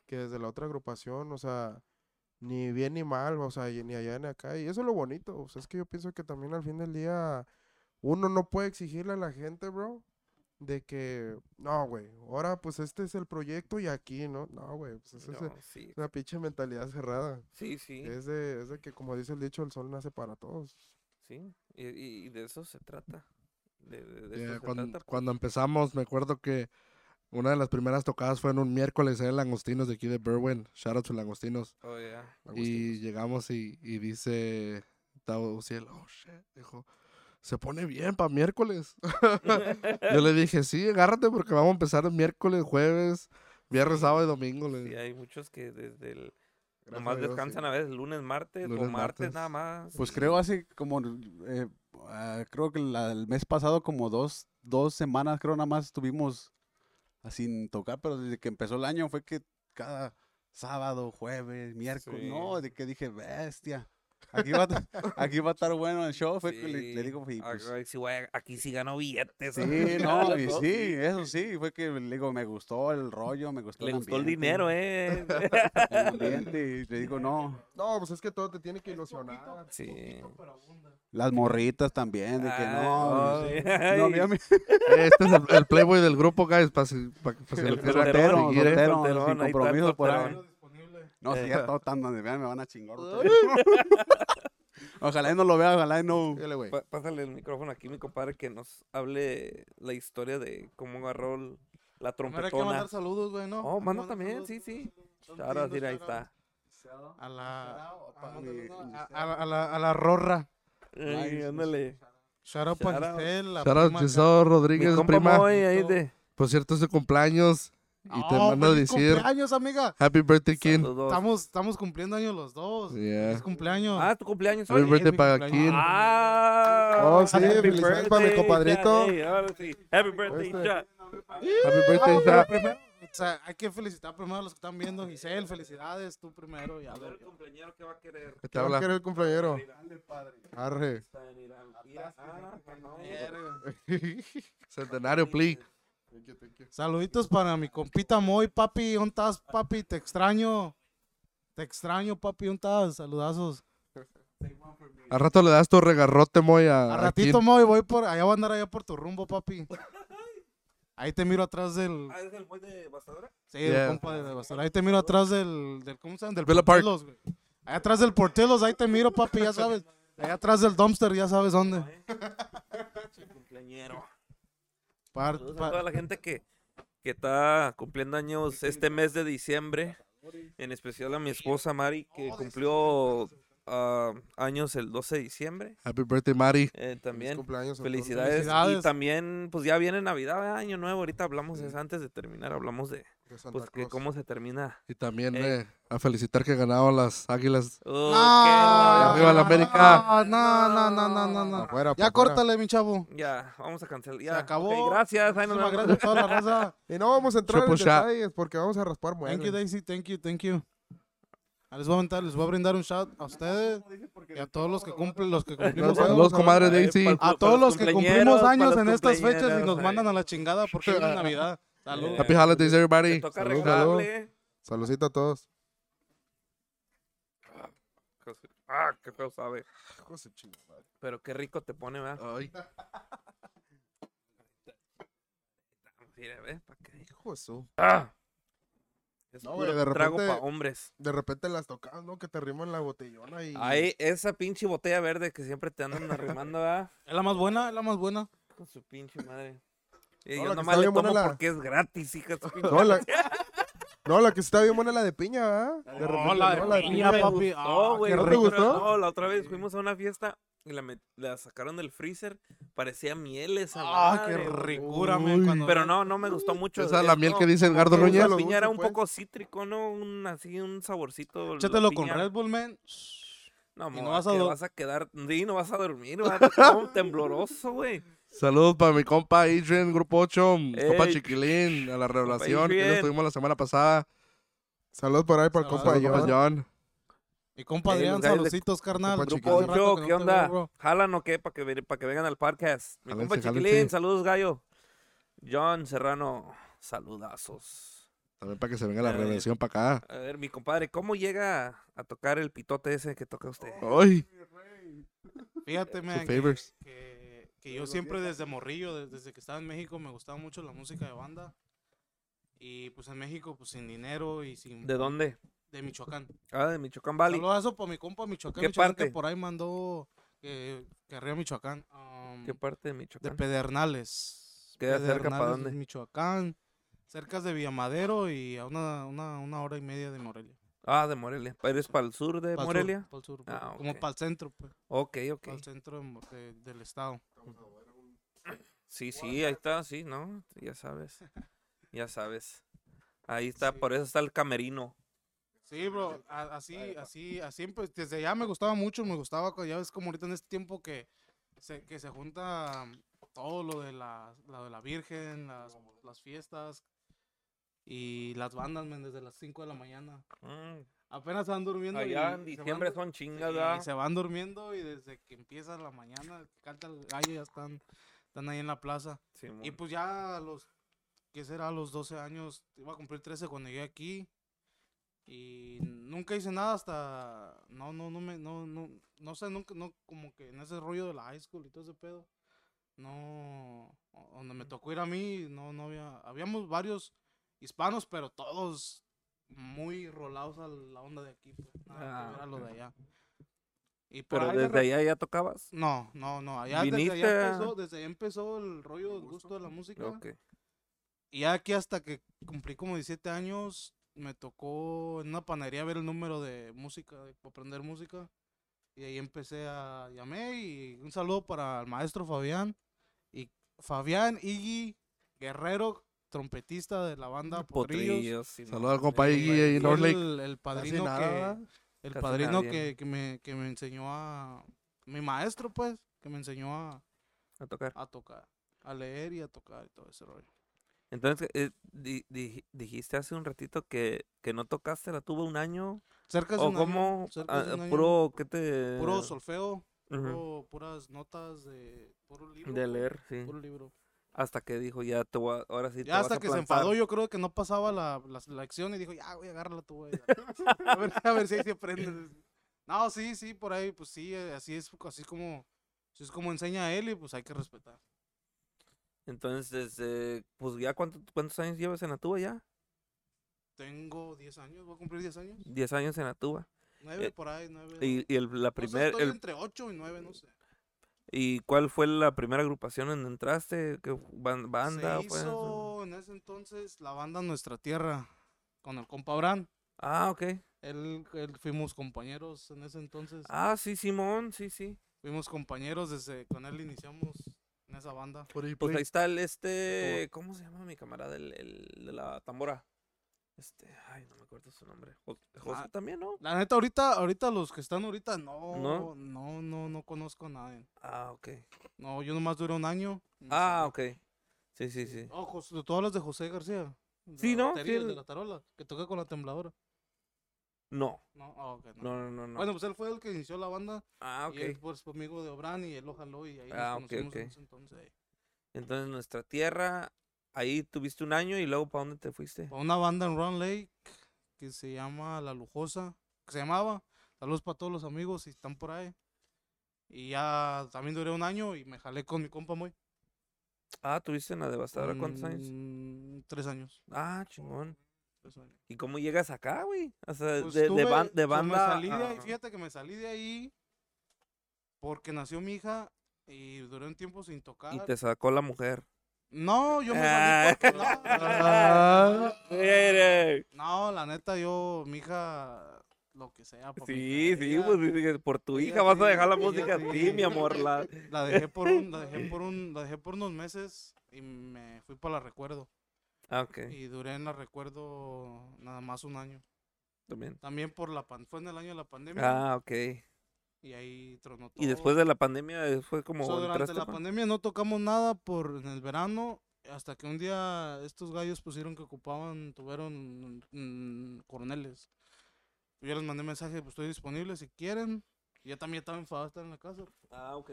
que desde la otra agrupación, o sea, ni bien ni mal, o sea, ni allá ni acá, y eso es lo bonito, o sea, es que yo pienso que también al fin del día uno no puede exigirle a la gente, bro, de que, no, güey, ahora pues este es el proyecto y aquí, ¿no? No, güey, pues eso es sí, una pinche mentalidad cerrada. sí, sí, Es de, es de que, como dice el dicho, el sol nace para todos. sí. Y, y- de eso se trata. De, de- de Yeah, eso se cuando, trata, pues. cuando empezamos, me acuerdo que una de las primeras tocadas fue en un miércoles en Langostinos de aquí de Berwyn. Shout out to Langostinos. Oh, yeah. Y llegamos y, y dice Tao Uciel, oh shit, dijo, se pone bien para miércoles. Yo le dije, sí, agárrate porque vamos a empezar el miércoles, jueves, viernes, Sí. sábado y domingo. le Sí, dije. hay muchos que desde el... Gracias nomás a Dios, sí. descansan a veces lunes, martes o Lunes, martes martes. nada más. Pues creo hace como, eh, ah, creo que la- el mes pasado como dos, dos semanas creo nada más estuvimos así sin tocar, pero desde que empezó el año fue que cada sábado, jueves, miércoles, no, de que dije, bestia, aquí va, aquí va a estar bueno el show, fue que le, digo, ah, pues, ay, sí, güey, aquí sí ganó billetes. sí, ¿no? no, y sí, eso sí, fue que le digo, me gustó el rollo, me gustó Le el gustó el dinero, eh. el ambiente, y le digo, no, No, pues es que todo te tiene que ilusionar. Sí. las morritas también, de que no, Ay, sí, ay. no, mira, Este es el, el playboy del grupo, guys, para si, pa- pa si El quieren soltero, ¿eh? soltero, sin compromiso por ahí. No, si Eh. ya todos están donde vean, me van a chingar. ojalá y no lo vea, ojalá y no. Güey. Pásale el micrófono aquí, mi compadre, que nos hable la historia de cómo agarró el- la Primero hay que trompetona. mandar saludos, güey, ¿no? Oh, manda también, saludos. sí, sí. Están Shout out, pidiendo mira, ahí está. A la, a, mi- a- a la, a la, a la rorra. Ay, ándale. Shout out Shout para out. Giselle, la Shout out prima Giselle Mi Rodríguez, prima. Moy ahí de... Por cierto, es su cumpleaños. Y te Oh, mando a feliz decir, cumpleaños, amiga. Happy birthday, King. Estamos, estamos cumpliendo años los dos. Yeah. Feliz cumpleaños. Ah, tu cumpleaños Happy birthday es para. King. Ah, Oh, sí, felicidades para mi compadrito. Happy birthday, Este. Shadi. Happy birthday, Ah, primero, o sea, hay que felicitar primero a los que están viendo. Giselle, felicidades, tú primero. Ya, A ver, el cumpleañero, ¿qué va a querer? ¿Qué te ¿Qué va a habla? querer el compañero? Arre. Está en Saluditos para mi compita Moy, papi. ¿Dónde estás, papi? Te extraño. Te extraño, papi. ¿Dónde estás? Saludazos. Al rato le das tu regarrote, Moy, a, A ratito. Moy, voy por. Allá voy a andar allá por tu rumbo, papi. Ahí te miro atrás del. Ah, ¿es el boy de Bastadora? Sí, Yeah. el compa de Basura. Ahí te miro atrás del. del ¿Cómo se llama? Del Villa Park. Portelos, güey. Ahí atrás del Portelos, ahí te miro, papi, ya sabes. Allá atrás del dumpster, ya sabes dónde. Cumpleañero. Par- Saludos a toda la gente que, que está cumpliendo años este mes de diciembre. En especial a mi esposa Mari, que cumplió ah, años el 12 de diciembre. Happy birthday, Mari. Eh, también cumpleaños. todos. felicidades. Y Felicidades. también, pues ya viene Navidad. Año Nuevo. Ahorita hablamos antes de terminar. Hablamos De Santa pues, que Claus. cómo se termina. Y también Eh. eh, a felicitar que ganaron las águilas. Oh, No, Arriba la América. No, no, no, no, no, no. Afuera, Ya pa' afuera. córtale, mi chavo. Ya, vamos a cancelar. Ya, Se acabó. ok, gracias. Nos Muchísimas vemos. gracias a toda la raza. Y no vamos a entrar en Triple shot. detalles porque vamos a raspar Thank you, muebles. Daisy. Thank you, thank you. Ah, Les voy a aventar, les voy a brindar un shot a ustedes y a todos los que cumplen, los que cumplimos años. Saludos, comadre Ay, Daisy. A todos los que cumplimos años los en estas fechas y nos ay. mandan a la chingada porque es Navidad. Salud. Happy holidays, Te everybody. toca Salud. Saludcita a todos. Ah, qué feo sabe. Pero qué rico te pone, ¿verdad? Ay. Mira, ve, pa' qué. Hijo de su. Ah. Es No, güey, de trago repente- para hombres. De repente las tocas, ¿no? Que te riman la botellona y... Ahí, esa pinche botella verde que siempre te andan arrimando, ¿verdad? Es la más buena, es la más buena. Con su pinche madre. Y No, yo la que nomás está le tomo la- porque es gratis, hija. No, la... no, la que está bien buena es la de piña, ¿verdad? De repente, la de no, la de piña, piña. papi. No, Ah, güey. qué ¿no te la otra- gustó? No, la otra vez fuimos a una fiesta y la, met- la sacaron del freezer. Parecía miel esa Ah, qué madre, güey. ricura, men. cuando- Pero no, no me gustó mucho. Esa es la miel no, que dice Edgardo Núñez. La piña era un Pues. poco cítrico, ¿no? Un, así, un saborcito. Échatelo con piña. Red Bull, man. No, no vas a vas a quedar. Sí, no vas a dormir, vas a estar tembloroso, güey. Saludos para mi compa Adrian, Grupo 8, compa. Chiquilín, a la revelación que lo tuvimos la semana pasada. Saludos por ahí para el compa Compa John. John. Mi compa Adrián, saluditos, carnal. Grupo 8, que no ¿qué onda? veo. ¿Jalan o qué? Para que, pa' que vengan al podcast. Mi Jálense, compa jálense. Chiquilín, saludos, gallo. John Serrano, saludazos. También para que se venga la revelación para acá. A ver, mi compadre, ¿cómo llega a tocar el pitote ese que toca usted? Ay, Fíjate, man, que, favors. que, que yo siempre desde morrillo, de- desde que estaba en México, me gustaba mucho la música de banda. Y pues en México, pues sin dinero y sin... ¿De dónde? De Michoacán. Ah, de Michoacán Valley. Saludazo para mi compa Michoacán. ¿Qué Michoacán, parte? Que por ahí mandó que, que arriba Michoacán. um, ¿Qué parte de de Michoacán? Pedernales. ¿Queda cerca pa' Pedernales, dónde? Michoacán. Cerca de Villamadero y a una, una, una hora y media de Morelia. Ah, de Morelia. ¿Eres para el sur de Pa'l sur, Morelia? pa'l sur, Ah, como para el centro, pues. Ok, ok. Para el centro de de- del estado. Sí, sí, ahí está, sí, ¿no? Ya sabes. Ya sabes. Ahí está, Sí. por eso está el camerino. Sí, bro, así, así, así, pues, desde allá me gustaba mucho, me gustaba, ya ves como ahorita en este tiempo que se, que se junta todo lo de la, lo de la Virgen, las, las fiestas y las bandas, men, desde las 5 de la mañana. Mm, Apenas van durmiendo. y Allá en se van diciembre son chingas, se van durmiendo y desde que empieza la mañana, canta el gallo, ya están, están ahí en la plaza. Y pues ya a los, ¿qué será? A los 12 años, iba a cumplir 13 cuando llegué aquí. Y nunca hice nada hasta, no, no, no me, no, no, no sé, nunca, no, como que en ese rollo de la high school y todo ese pedo, no, donde me tocó ir a mí, no, no había, habíamos varios hispanos, pero todos muy rolados a la onda de aquí, pues, nada que Ah, ver a lo de allá. Y por Pero desde allá ya tocabas. no, no, no. Allá desde ¿Viniste allá a- empezó, desde allá empezó el rollo, el gusto de la música. Y aquí hasta que cumplí como 17 años, me tocó en una panadería ver el número de música, de aprender música. Y ahí empecé a llamé y un saludo para el maestro Fabián. Y Fabián Iggy Guerrero, trompetista de la banda Potrillos. Potrillos. Saludos al compa Iggy Y el, el padrino nada, que, el Casi padrino que, que me, que me enseñó a, mi maestro pues, que me enseñó a, A tocar. a tocar, a leer y a tocar y todo ese rollo. Entonces, eh, di- di- dijiste hace un ratito que, que no tocaste la tuba un año. Cerca de ¿O un año, cerca de Ah, un año. puro, ¿qué te...? puro solfeo, puro- puras notas de puro libro. De pues, leer, sí. Puro libro. Hasta que dijo, ya te voy a- ahora sí te Ya vas hasta a que se plantar. enfadó, yo creo que no pasaba la, la, la lección y dijo, ya, voy a agarrarla tú, güey. A ver, a ver si ahí se aprende. No, sí, sí, por ahí, pues sí, eh, así es, así como, así es como enseña él y pues hay que respetar. Entonces, eh, pues ya, ¿cuánto- ¿cuántos años llevas en la tuba ya? Tengo 10 años, voy a cumplir 10 años. 10 años en la tuba. 9 Eh, por ahí, 9. Y, y el, la No sé, primer, estoy el- entre 8 y 9, no sé. ¿Y cuál fue la primera agrupación en donde entraste? ¿Qué ban- banda? Se hizo en ese entonces la banda Nuestra Tierra con el compa Abraham. Ah, ok. Él, él fuimos compañeros en ese entonces. Ah, sí, Simón, sí, sí. Fuimos compañeros desde con él iniciamos en esa banda. Por ahí, Pues por ahí ahí. está el este, ¿cómo se llama mi camarada? El, el de la tambora. Este, ay, no me acuerdo su nombre. Jo- José Ah, también, ¿no? La neta ahorita, ahorita los que están ahorita no, ¿No? no, no, no, conozco a nadie. Ah, ok. No, yo nomás duré un año. Ah, ok. Sí, sí, sí. Oh, tú hablas de José García. de Sí, ¿no? batería, Sí, el de la tarola, que toca con la tembladora. No, No, ah, ok, no. no, no, no. no. Bueno, pues él fue el que inició la banda. ah, Y él ok. pues, fue amigo de Obran y él lo jaló y ahí Ah, nos ok, conocimos ok. en ese entonces. Entonces, nuestra tierra, ahí tuviste un año y luego, ¿para dónde te fuiste? A una banda en Round Lake que se llama La Lujosa, que se llamaba. Saludos para todos los amigos si están por ahí. Y ya también duré un año y me jalé con mi compa muy. Ah, ¿tuviste en la devastadora cuántos años? Mm, Tres años. Ah, chingón. tres años. ¿Y cómo llegas acá, güey? O sea, Pues de, de, tuve- ban- de pues me banda. salí de ahí, a- fíjate que me salí de ahí porque nació mi hija y duré un tiempo sin tocar. y te sacó la mujer. No, yo me Ah. porque no, Ah, no, la neta, yo, mi hija, lo que sea. Sí, hija, sí, pues por tu hija vas a dejar la música sí. mi amor. La... La dejé por un, la dejé por un, la dejé por unos meses y me fui para la recuerdo. Ah, ok, Y duré en la recuerdo nada más un año. también. También por la pan, fue en el año de la pandemia. Ah, ok. Y ahí tronó todo. Y después de la pandemia eh, fue como... So, durante la pa- pandemia no tocamos nada por en el verano hasta que un día estos gallos pusieron que ocupaban, tuvieron mm, coroneles. Yo les mandé mensaje, pues estoy disponible si quieren. Y ya también estaba enfadado de estar en la casa. Ah, ok.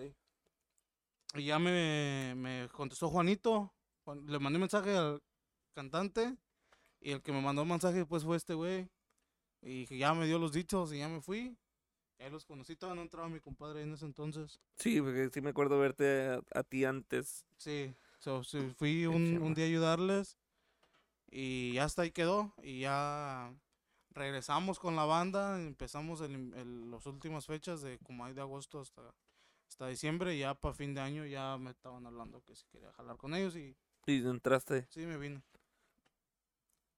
Y ya me, me contestó Juanito. Juan- le mandé mensaje al cantante. Y el que me mandó mensaje después fue este güey. Y ya me dio los dichos y ya me fui. Y ahí los conocí, todavía no entraba mi compadre en ese entonces. Sí, porque sí me acuerdo verte a, a ti antes. Sí, so, fui un, un día a ayudarles. Y ya hasta ahí quedó. Y ya regresamos con la banda. Empezamos el, el- las últimas fechas de como hay de agosto hasta, hasta diciembre. Y ya para fin de año ya me estaban hablando que si quería jalar con ellos. Y Y entraste, sí me vine.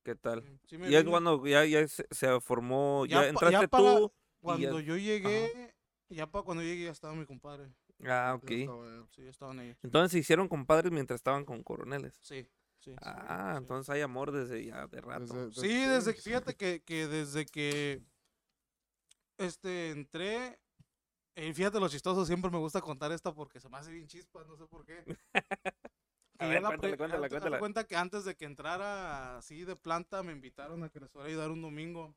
¿qué tal? sí, sí me Y es cuando ya, ya se, se formó, ya, Ya entraste ya para- tú. Cuando yo llegué, ya para cuando llegué ya estaba mi compadre. Ah, ok. Ya estaba. Sí, ya estaban ellos. Entonces se hicieron compadres mientras estaban con coroneles. Sí, sí. sí, Ah, sí. entonces hay amor desde ya de rato. Desde- Sí, desde que, fíjate que, que desde que este entré, y fíjate lo chistoso, siempre me gusta contar esta porque se me hace bien chispa, no sé por qué. A ver, la cuéntale, de cuéntala. cuenta que antes de que entrara así de planta me invitaron a que les fuera a ayudar un domingo.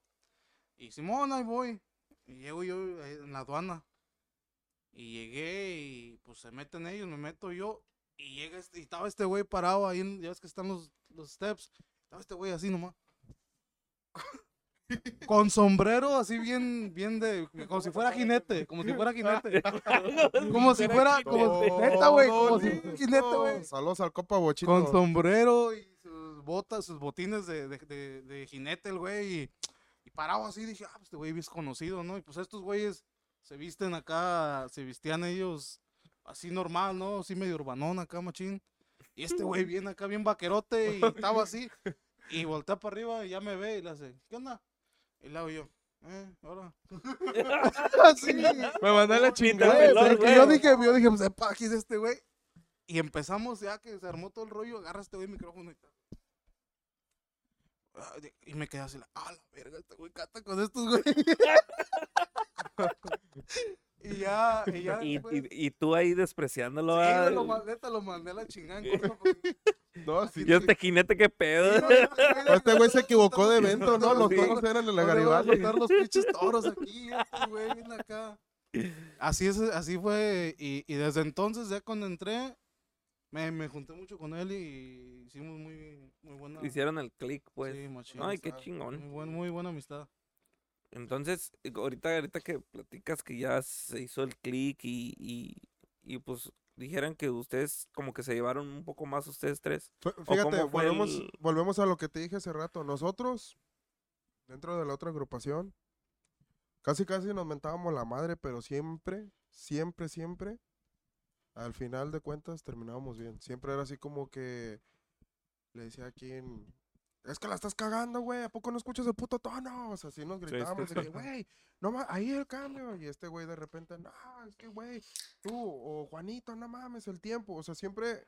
Y Simón, ahí voy. Y llego yo ahí en la aduana. Y llegué y pues se meten ellos, me meto yo. Y llega este, y estaba este güey parado ahí, en- ya ves que están los, los steps. Estaba este güey así nomás. Con sombrero así bien, bien de, como si fuera jinete, como si fuera jinete. Como si fuera, como neta, güey, como si fuera jinete, güey. Saludos al Copa Bochito. Con sombrero y sus botas, sus botines de, de, de, de jinete, el güey. Y parado así, dije, ah, pues este güey es conocido, ¿no? Y pues estos güeyes se visten acá, se vestían ellos así normal, ¿no? Así medio urbanón acá, machín. Y este güey viene acá bien vaquerote y estaba así. Y voltea para arriba y ya me ve y le hace, ¿qué onda? Y le hago yo, eh, ahora. así. Me mandé la chingada. yo dije, yo dije, pues, aquí es este güey. Y empezamos ya que se armó todo el rollo, agarra este güey el micrófono y tal. Ah, Y me quedé así, ah, la verga, este güey canta con estos güey. y ya, y ya. Y, después- y, y tú ahí despreciándolo. Sí, güey, lo, neta, lo mandé a la chingada en corto, porque- No, sí. Yo este jinete, qué pedo. Este güey se equivocó de evento, ¿no? Los Sí. toros eran en la ¿Dónde van a los pinches toros aquí, este güey, ven acá. Así es, así fue, y, y desde entonces, ya cuando entré, me, me junté mucho con él y hicimos muy, muy buena, Hicieron el click, pues. sí, machín, Ay, qué amistad. chingón. muy, buen- muy buena amistad. Entonces, ahorita, ahorita que platicas que ya se hizo el click y, y, y pues dijeran que ustedes como que se llevaron un poco más ustedes tres. Fíjate, volvemos, el- volvemos a lo que te dije hace rato. Nosotros, dentro de la otra agrupación, casi casi nos mentábamos la madre, pero siempre, siempre, siempre, al final de cuentas terminábamos bien. Siempre era así como que le decía a quien, es que la estás cagando, güey, ¿a poco no escuchas el puto tono? O sea, así nos sí. gritábamos, güey, no ma- ahí el cambio. Y este güey de repente, no, es que, güey, tú, o Juanito, no mames, el tiempo. O sea, siempre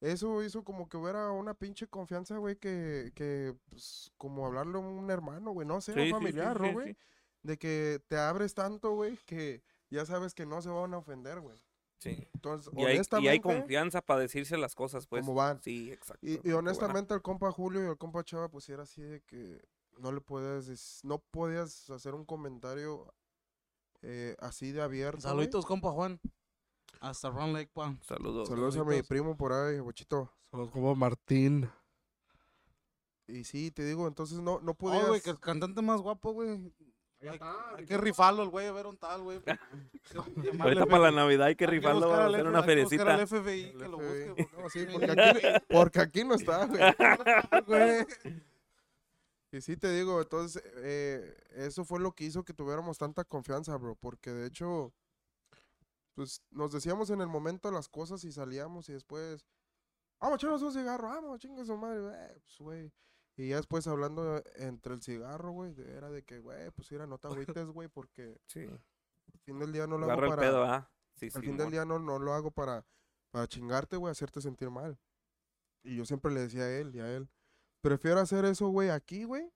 eso hizo como que hubiera una pinche confianza, güey, que, que, pues, como hablarle a un hermano, güey, no sé, un familiar, sí, ¿no, sí. güey? De que te abres tanto, güey, que ya sabes que no se van a ofender, güey. Sí. Entonces, Y hay, y hay honestamente, confianza para decirse las cosas, pues. ¿Cómo van? Sí, exacto. y, honestamente el compa Julio y el compa Chava, pues era así de que no le podías, dec- no podías hacer un comentario eh, así de abierto. Saluditos, compa Juan. Hasta Ron Lake, pa. Saludos. Saludos a mi primo por ahí, bochito. Somos como Martín. Y sí, te digo, entonces no, no podías... güey, que el cantante más guapo, güey. Hay, hay que rifarlo el güey, a ver un tal, güey. Ahorita para la Navidad hay que rifarlo, vamos a hacer una ferecita. ferecita. al FBI El que lo FBI. busque. No, sí, porque aquí, porque aquí no está, güey. güey. Y sí te digo, entonces, eh, eso fue lo que hizo que tuviéramos tanta confianza, bro, porque de hecho, pues nos decíamos en el momento las cosas y salíamos y después, vamos, echarnos un cigarro, vamos, chinga su madre, eh, pues, güey. Y ya después hablando entre el cigarro, güey, era de que, güey, pues mira, no te agüites, güey, porque Sí. al fin del día no lo hago Agarra el para... pedo, ¿ah? Sí, Al sí. fin del día no, no lo hago para, para chingarte, güey, hacerte sentir mal. Y yo siempre le decía a él y a él, prefiero hacer eso, güey, aquí, güey,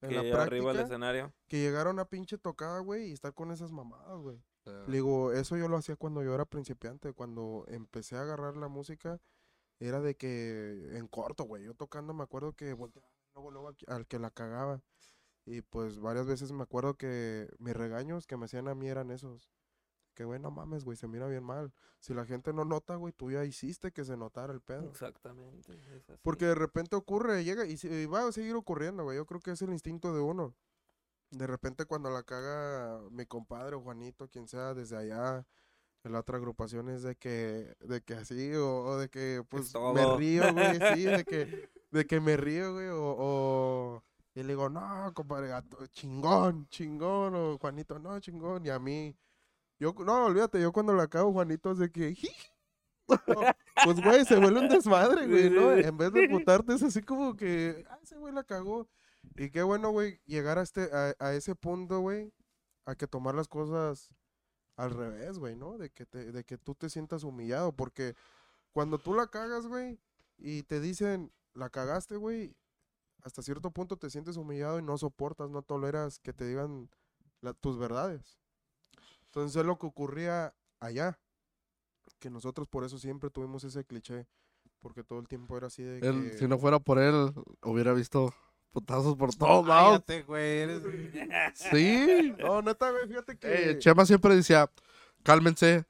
en Que la arriba del práctica, escenario. que llegar a una pinche tocada, güey, y estar con esas mamadas, güey. Le digo, eso yo lo hacía cuando yo era principiante, cuando empecé a agarrar la música, era de que en corto, güey, yo tocando me acuerdo que volteaba luego, luego al que- la cagaba. Y pues varias veces me acuerdo que mis regaños que me hacían a mí eran esos. Que, güey, no mames, güey, se mira bien mal. Si la gente no nota, güey, tú ya hiciste que se notara el pedo. Exactamente. Porque de repente ocurre, llega y, y va a seguir ocurriendo, güey. Yo creo que es el instinto de uno. De repente cuando la caga mi compadre o Juanito, quien sea, desde allá, la otra agrupación es de que, de que así, o, o de que pues me río, güey, sí, de que, de que me río, güey, o, o- y le digo, no, compadre, gato, chingón, chingón, o Juanito, no, chingón, y a mí, yo, no, olvídate, yo cuando la cago, Juanito es de que, pues, güey, se vuelve un desmadre, güey, ¿no? En vez de putarte, es así como que, ah, ese güey la cagó. Y qué bueno, güey, llegar a, este, a, a ese punto, güey, a que tomar las cosas al revés, güey, ¿no? De que, te, de que tú te sientas humillado, porque cuando tú la cagas, güey, y te dicen, la cagaste, güey, hasta cierto punto te sientes humillado y no soportas, no toleras que te digan la- tus verdades. Entonces es lo que ocurría allá, que nosotros por eso siempre tuvimos ese cliché, porque todo el tiempo era así de Él, que... si no fuera por él, hubiera visto putazos por todos lados. Cállate, güey. eres- Sí. No, neta, güey, fíjate que... Eh, Chema siempre decía, cálmense,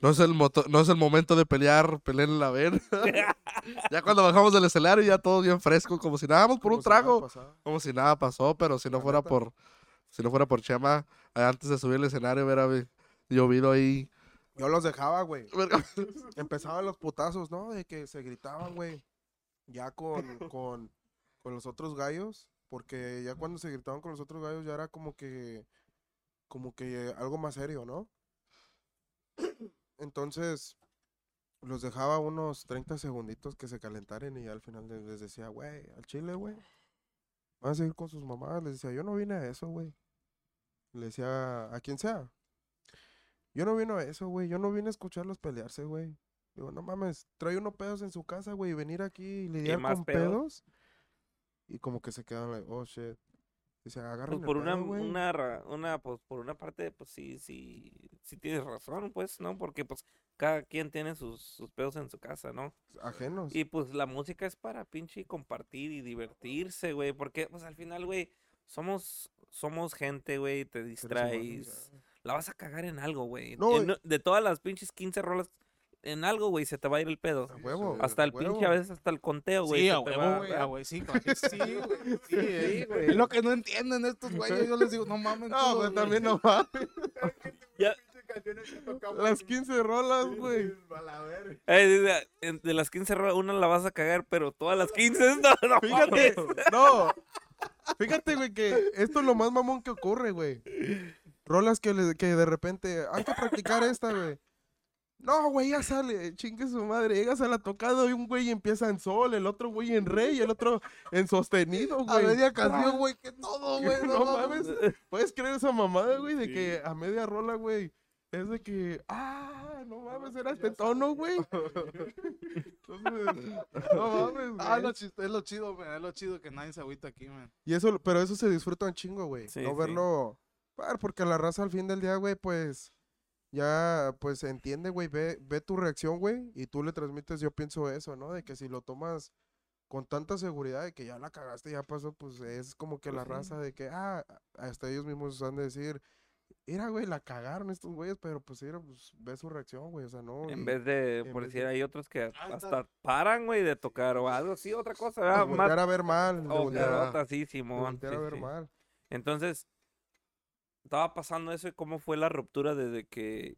no es el moto- no es el momento de pelear, peleen la ver. ya cuando bajamos del escenario ya todo bien fresco, como si nada, vamos por como un si trago, como si nada pasó, pero si no La fuera neta. por, si no fuera por Chema, eh, antes de subir al escenario hubiera vi- llovido ahí. Yo los dejaba, güey. Empezaban los putazos, ¿no? De que se gritaban, güey. Ya con, con, con los otros gallos. Porque ya cuando se gritaban con los otros gallos ya era como que. Como que algo más serio, ¿no? Entonces. Los dejaba unos 30 segunditos que se calentaran y al final les, les decía, güey, al chile, güey. Van a seguir con sus mamás. Les decía, yo no vine a eso, güey. Le decía a quien sea. Yo no vine a eso, güey. Yo no vine a escucharlos pelearse, güey. Digo, no mames, trae unos pedos en su casa, güey, y venir aquí y lidiar con pedos. Y como que se quedan, like, oh shit. Dice, agarren Pues por una, una, una, pues por una parte, pues sí, sí, sí tienes razón, pues, ¿no? Porque pues cada quien tiene sus, sus pedos en su casa, ¿no? ajenos. Y pues la música es para pinche compartir y divertirse, güey, porque pues al final, güey, somos, somos gente, güey, te distraes, la vas a cagar en algo, güey. No, y- de todas las pinches 15 rolas, en algo, güey, se te va a ir el pedo. A huevo. Hasta el huevo. pinche, a veces hasta el conteo, güey. Sí, a huevo, güey. A güey, sí, sí, güey. Sí, es, güey. es lo que no entienden estos güeyes. Yo les digo, no mames. No, güey. también no mames. Ya. Las 15 rolas, güey. Eh, de las 15 rolas, una la vas a cagar, pero todas las 15 no, no Fíjate, mames. no. Fíjate, güey, que esto es lo más mamón que ocurre, güey. Rolas que, le- que de repente, hay que practicar esta, güey. No, güey, ya sale, chingue su madre. Llegas a la tocada y un güey empieza en sol, el otro güey en re y el otro en sostenido, A güey. media canción, güey, que todo, güey. no mames. ¿Puedes creer esa mamada, güey? De que a media rola, güey, es de que, ah, no mames, era este tono, güey. Entonces, no mames, güey. Ah, lo chis- es lo chido, güey. Es lo chido que nadie se agüita aquí, man. Y eso, pero eso se disfruta un chingo, güey. Sí, no sí. verlo. ah, Porque la raza al fin del día, güey, pues. Ya, pues entiende, güey. Ve, ve tu reacción, güey. Y tú le transmites, yo pienso eso, ¿no? De que si lo tomas con tanta seguridad de que ya la cagaste, ya pasó, pues es como que Pues la sí. raza de que, ah, hasta ellos mismos han de decir, mira, güey, la cagaron estos güeyes, pero pues, mira, pues ve su reacción, güey. O sea, no. En y- vez de, en por vez decir, de- hay otros que Ah, está. hasta paran, güey, de tocar o algo así, otra cosa, de ¿verdad? Más a ver mal. o sí, de Simón. sí, a ver sí. mal. Entonces, estaba pasando eso y cómo fue la ruptura desde que,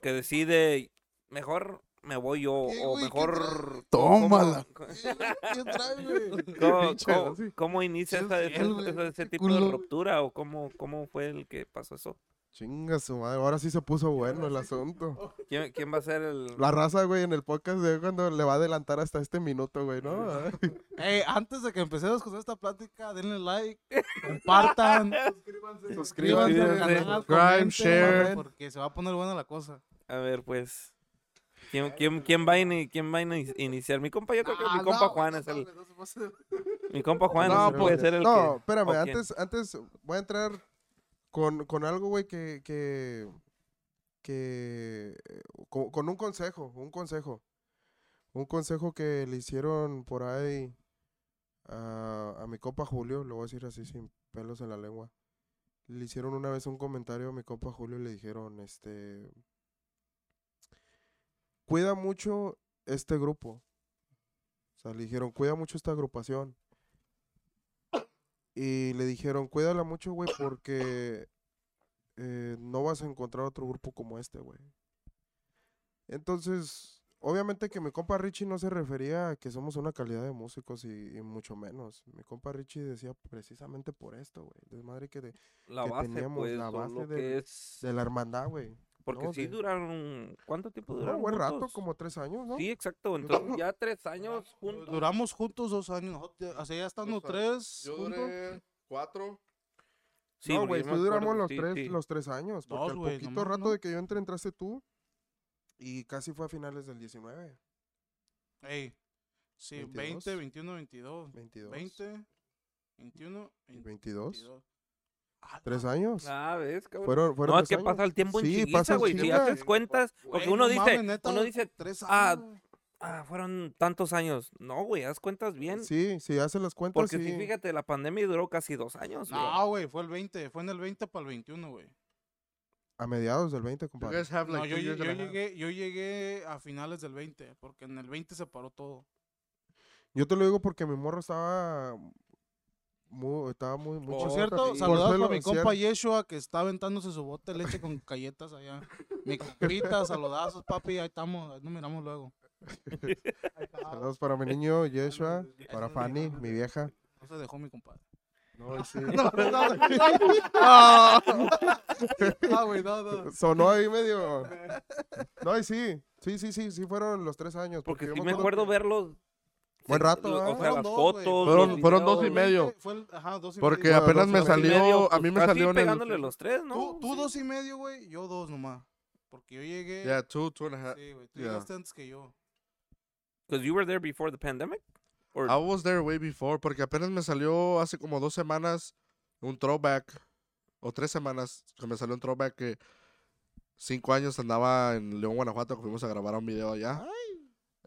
que decide, mejor me voy yo, ¿Qué, o mejor... Tómala. ¿Cómo, ¿Quién trae, güey? cómo- cómo- inicia esa- ese, tipo de ruptura o cómo, cómo fue el que pasó eso? Chinga su madre, ahora sí se puso bueno el asunto. ¿Quién, quién va a ser el...? La raza, güey, en el podcast de cuando le va a adelantar hasta este minuto, güey, ¿no? Ey, antes de que empecemos con esta plática, denle like, compartan, suscríbanse al Suscríbanse. canal, Subscribe, share. porque se va a poner buena la cosa. A ver, pues... ¿Quién, quién, quién va a ini- quién va a ini- iniciar? Mi compa, yo creo que Ah, mi compa no, Juan es el... no. Mi compa Juan no, es- pues, puede ser el no, que... espérame, antes, antes voy a entrar con, con algo, güey, que, que eh, co- con, un consejo, un consejo, un consejo que le hicieron por ahí a, a mi compa Julio, lo voy a decir así sin pelos en la lengua. Le hicieron una vez un comentario a mi compa Julio y le dijeron, este, cuida mucho este grupo. O sea, le dijeron, cuida mucho esta agrupación. Y le dijeron, cuídala mucho, güey, porque eh, no vas a encontrar otro grupo como este, güey. Entonces, obviamente que mi compa Richie no se refería a que somos una calidad de músicos y, y mucho menos. Mi compa Richie decía precisamente por esto, güey. Desmadre que de, La que base, teníamos pues, la base que es... de la hermandad, güey. Porque no, sí de- duraron... ¿Cuánto tiempo Un duraron buen rato, juntos? como tres años, ¿no? Sí, exacto. Entonces, ya tres años juntos. Duramos juntos dos años. O sea, ya estando tres Yo juntos. duré cuatro. Sí, no, güey, me duramos los sí, tres, sí. los tres años. Porque Dos, al güey, poquito rato ¿no? de que yo entré, entraste tú. Y casi fue a finales del 19, Ey, sí, 22. 20, 21, 22. 22. 20, 21, y 22. 22. ¿Tres años? Ah, ¿ves, cabrón? Fueron, fueron No, es que pasa años. el tiempo en Sí, pasa en güey. Si haces cuentas, porque Güey, uno no dice, mames, neta, uno dice, tres ah, años, güey. ah, fueron tantos años. No, güey, haz cuentas bien. Sí, sí, hace las cuentas. porque sí. si fíjate, la pandemia duró casi dos años. güey. No, güey, fue el 20. Fue en el 20 para el 21, güey. A mediados del 20, You compadre. have No, like yo, yo llegué, yo llegué a finales del 20, porque en el 20 se paró todo. Yo te lo digo porque mi morro estaba muy, estaba muy, muy Por cierto, sí. saludos a mi compa Yeshua que está aventándose su bote de leche con galletas allá. Mi compita, saludazos, papi, ahí estamos, ahí nos miramos luego. Saludos para mi niño Yeshua, para Fanny, mi vieja. No se dejó mi compadre. No, y sí. Ah, güey, no, no. Sonó ahí medio. No, y sí. Sí, sí, sí, sí fueron los tres años. porque yo sí me acuerdo que- verlos. Buen rato, ¿ah? O sea, Fueron las dos, fotos. Fueron- fueron dos y medio. Fue el- ajá, dos y Porque medio. Bueno, apenas dos me salió, medio, a mí me salió en el... pegándole los tres, ¿no? Tú, tú Sí. dos y medio, güey, yo dos nomás. Porque yo llegué. Yeah, two, two and a half. Sí, güey, tú yeah. llegaste antes que yo. Because you were there before the pandemic? Or- I was there way before, porque apenas me salió hace como dos semanas un throwback, o tres semanas, que me salió un throwback que cinco años andaba en León, Guanajuato, que fuimos a grabar un video allá.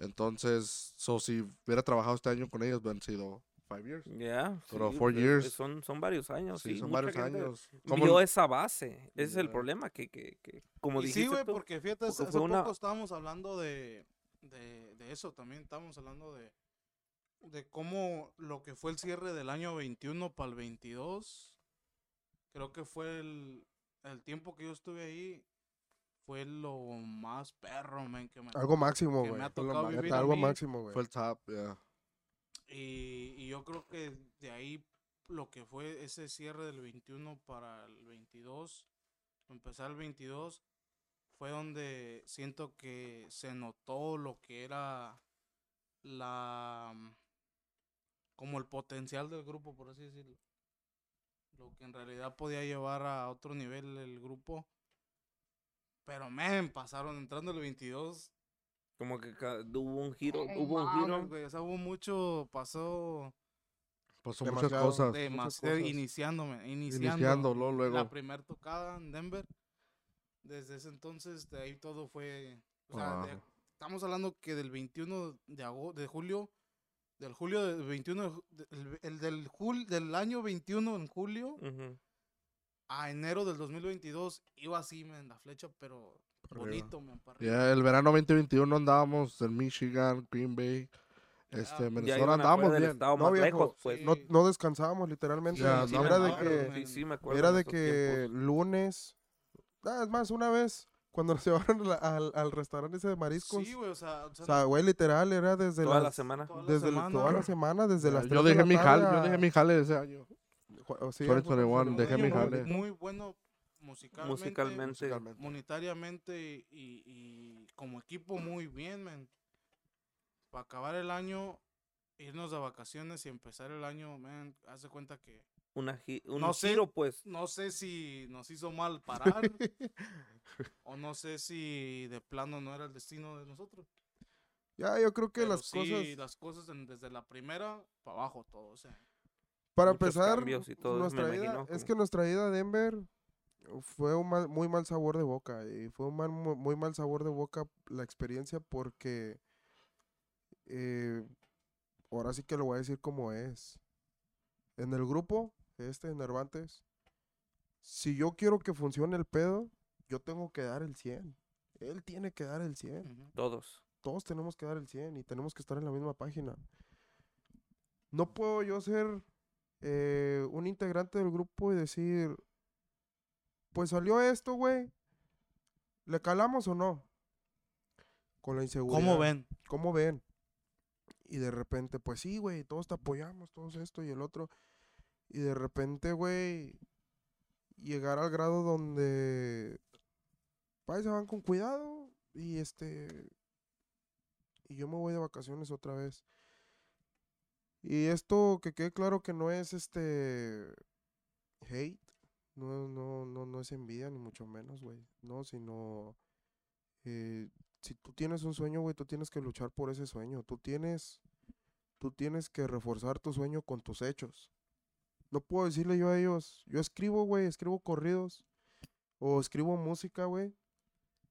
Entonces, so, si hubiera trabajado este año con ellos, hubieran sido five years. Yeah, Pero sí, four pues, years. Son, son varios años. Sí, sí, son varios años. Como Vio esa base. Ese es el Yeah. problema. Que, que, que como Y dijiste sí, güey, porque fíjate, hace, porque hace una- poco estábamos hablando de, de, de eso también. Estábamos hablando de, de cómo lo que fue el cierre del año 21 para el 22. Creo que fue el, el tiempo que yo estuve ahí. Fue lo más perro, man, que me Algo máximo, que güey. Algo mí. máximo, güey. Fue el top, yeah. Y, y yo creo que de ahí lo que fue ese cierre del 21 para el 22, empezar el 22, fue donde siento que se notó lo que era la como el potencial del grupo, por así decirlo. Lo que en realidad podía llevar a otro nivel el grupo. Pero men, pasaron entrando el 22 como que hubo un giro. no hubo un giro. güey, o sea, hubo mucho, pasó Pasó Demasiado. muchas cosas. demasiado cosas. iniciándome, iniciando, Iniciándolo luego. la primer tocada en Denver. Desde ese entonces, de ahí todo fue, o sea, de- Wow. estamos hablando que del 21 de agosto, de julio, del julio del 21, de ju- de- el, el del jul, del año 21 en julio Ujú. A enero del 2022 iba así, men, la flecha, pero bonito, arriba. Ya el verano 2021 andábamos en Michigan, Green Bay, este, afuera andábamos bien. No, más viejo, lejos, pues. sí. No, no descansábamos literalmente. Ya, no, era de que, Sí, sí, me acuerdo. era de que tiempos. lunes. Ah, es más, una vez, cuando nos llevaron la- al, al restaurante ese de mariscos. Sí, güey, o sea, o sea, o sea, güey, literal, era desde Toda las- la semana. toda la Desde el- semana. toda la semana, desde las yo 3 de dejé la mi jale, yo dejé mi jale ese año. Sí, 2021, fue- dejé fue- mi muy, jale. muy bueno musicalmente, Musicalmente. musicalmente. monetariamente y, y como equipo muy bien, man. Para acabar el año, irnos de vacaciones y empezar el año, man, haz de cuenta que Una gi- un No sé. giro, pues. no sé si nos hizo mal parar o no sé si de plano no era el destino de nosotros. Ya, yo creo que Pero las sí, cosas. las cosas en- desde la primera para abajo todo, o sea. Para muchos empezar, cambios y todo eso, nuestra me ida, imagino, es que nuestra ida a Denver fue un mal- muy mal sabor de boca. Y fue un mal- mu- muy mal sabor de boca la experiencia porque eh, ahora sí que lo voy a decir como es. En el grupo, este Nervantes, si yo quiero que funcione el pedo, yo tengo que dar el 100. Él tiene que dar el 100 Ujú. Todos. todos tenemos que dar el 100 y tenemos que estar en la misma página. No puedo yo ser eh, un integrante del grupo y decir, pues salió esto, güey. ¿Le calamos o no? Con la inseguridad. ¿Cómo ven? ¿Cómo ven? Y de repente, pues sí, güey, todos te apoyamos, todos esto y el otro. Y de repente, güey, llegar al grado donde se van con cuidado y este y yo me voy de vacaciones otra vez. Y esto que quede claro que no es este hate, no no no no es envidia ni mucho menos, güey. No, sino eh, si tú tienes un sueño, güey, tú tienes que luchar por ese sueño. Tú tienes, tú tienes que reforzar tu sueño con tus hechos. No puedo decirle yo a ellos, yo escribo, güey, escribo corridos o escribo música, güey.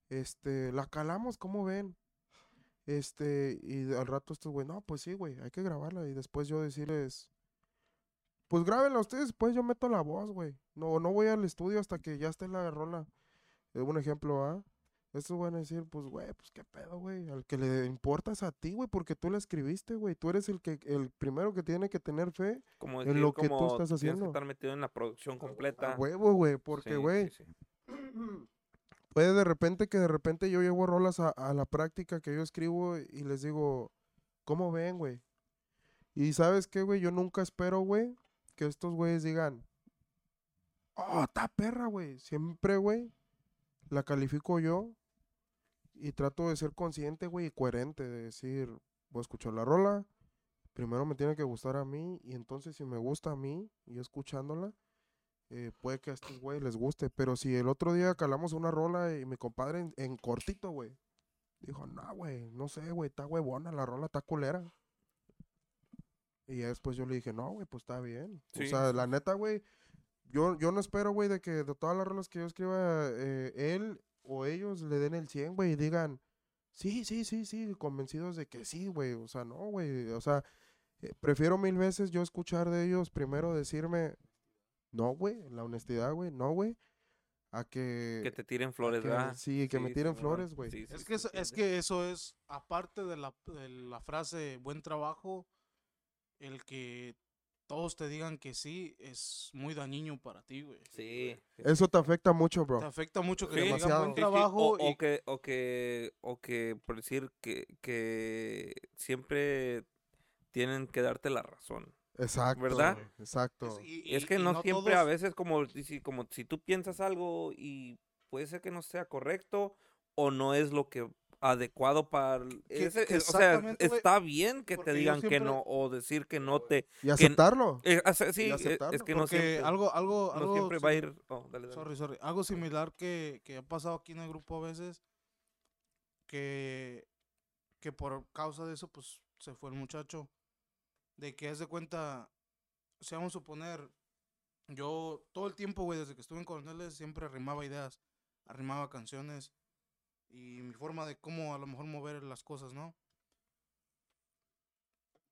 Este, la calamos, ¿cómo ven? Este, y al rato estos, güey, no, pues sí, güey, hay que grabarla. Y después yo decirles, pues grábenla ustedes, después yo meto la voz, güey. No, no voy al estudio hasta que ya esté la rola. Es un ejemplo, ¿ah? Estos van a decir, pues, güey, pues qué pedo, güey. Al que le importa es a ti, güey, porque tú la escribiste, güey. Tú eres el que, el primero que tiene que tener fe Como En lo que tú como estás tienes que haciendo. estar metido en la producción completa. a huevo, güey. Porque, Sí, güey, sí, sí. puede de repente que de repente yo llevo rolas a, a la práctica que yo escribo y les digo, ¿cómo ven, güey? Y sabes qué, güey, yo nunca espero, güey, que estos güeyes digan, oh, está perra, güey. Siempre, güey, la califico yo y trato de ser consciente, güey, y coherente, de decir, voy a escuchar la rola, primero me tiene que gustar a mí y entonces si me gusta a mí yo escuchándola, eh, puede que a estos güeyes les guste. Pero si el otro día calamos una rola y mi compadre en, en cortito, güey, dijo, no, güey, no sé, güey, está huevona, la rola está culera. Y ya después yo le dije, no, güey, pues está bien. Sí, o sea, la neta, güey, yo, yo no espero, güey, de que de todas las rolas que yo escriba, eh, él o ellos le den el 100, güey, y digan, sí, sí, sí, sí, convencidos de que sí, güey. O sea, no, güey, o sea, eh, prefiero mil veces yo escuchar de ellos primero decirme, no, güey, la honestidad, güey, no, güey, a que... Que te tiren flores, que- ¿verdad? sí, que me tiren Simón. flores, güey. Sí, sí, Es sí, que, eso, es que eso es, aparte de la, de la frase buen trabajo, el que todos te digan que sí es muy dañino para ti, güey. Sí. sí, Eso te afecta mucho, Te bro. afecta mucho que Sí, te digan demasiado. buen Sí, sí, trabajo O, o y que, o que, o que por decir que, que siempre tienen que darte la razón. Exacto. ¿verdad? Exacto. es, y- es y- que y no, siempre, a todos- veces como, si, como si tú piensas algo y puede ser que no sea correcto o no es lo que adecuado para... Que- ese- que es- o sea, está bien que te digan que siempre- no o decir que no te... Y aceptarlo. eh, o sea, sí, eh, aceptarlo, es que no porque siempre, algo, algo, no algo siempre va a ir... oh, dale, dale. Sorry, sorry. Algo similar que, que ha pasado aquí en el grupo a veces, que, que por causa de eso, pues, se fue el muchacho. De que, haz de cuenta, si vamos a suponer, yo todo el tiempo, güey, desde que estuve en Coroneles, siempre arrimaba ideas, arrimaba canciones y mi forma de cómo a lo mejor mover las cosas, ¿no?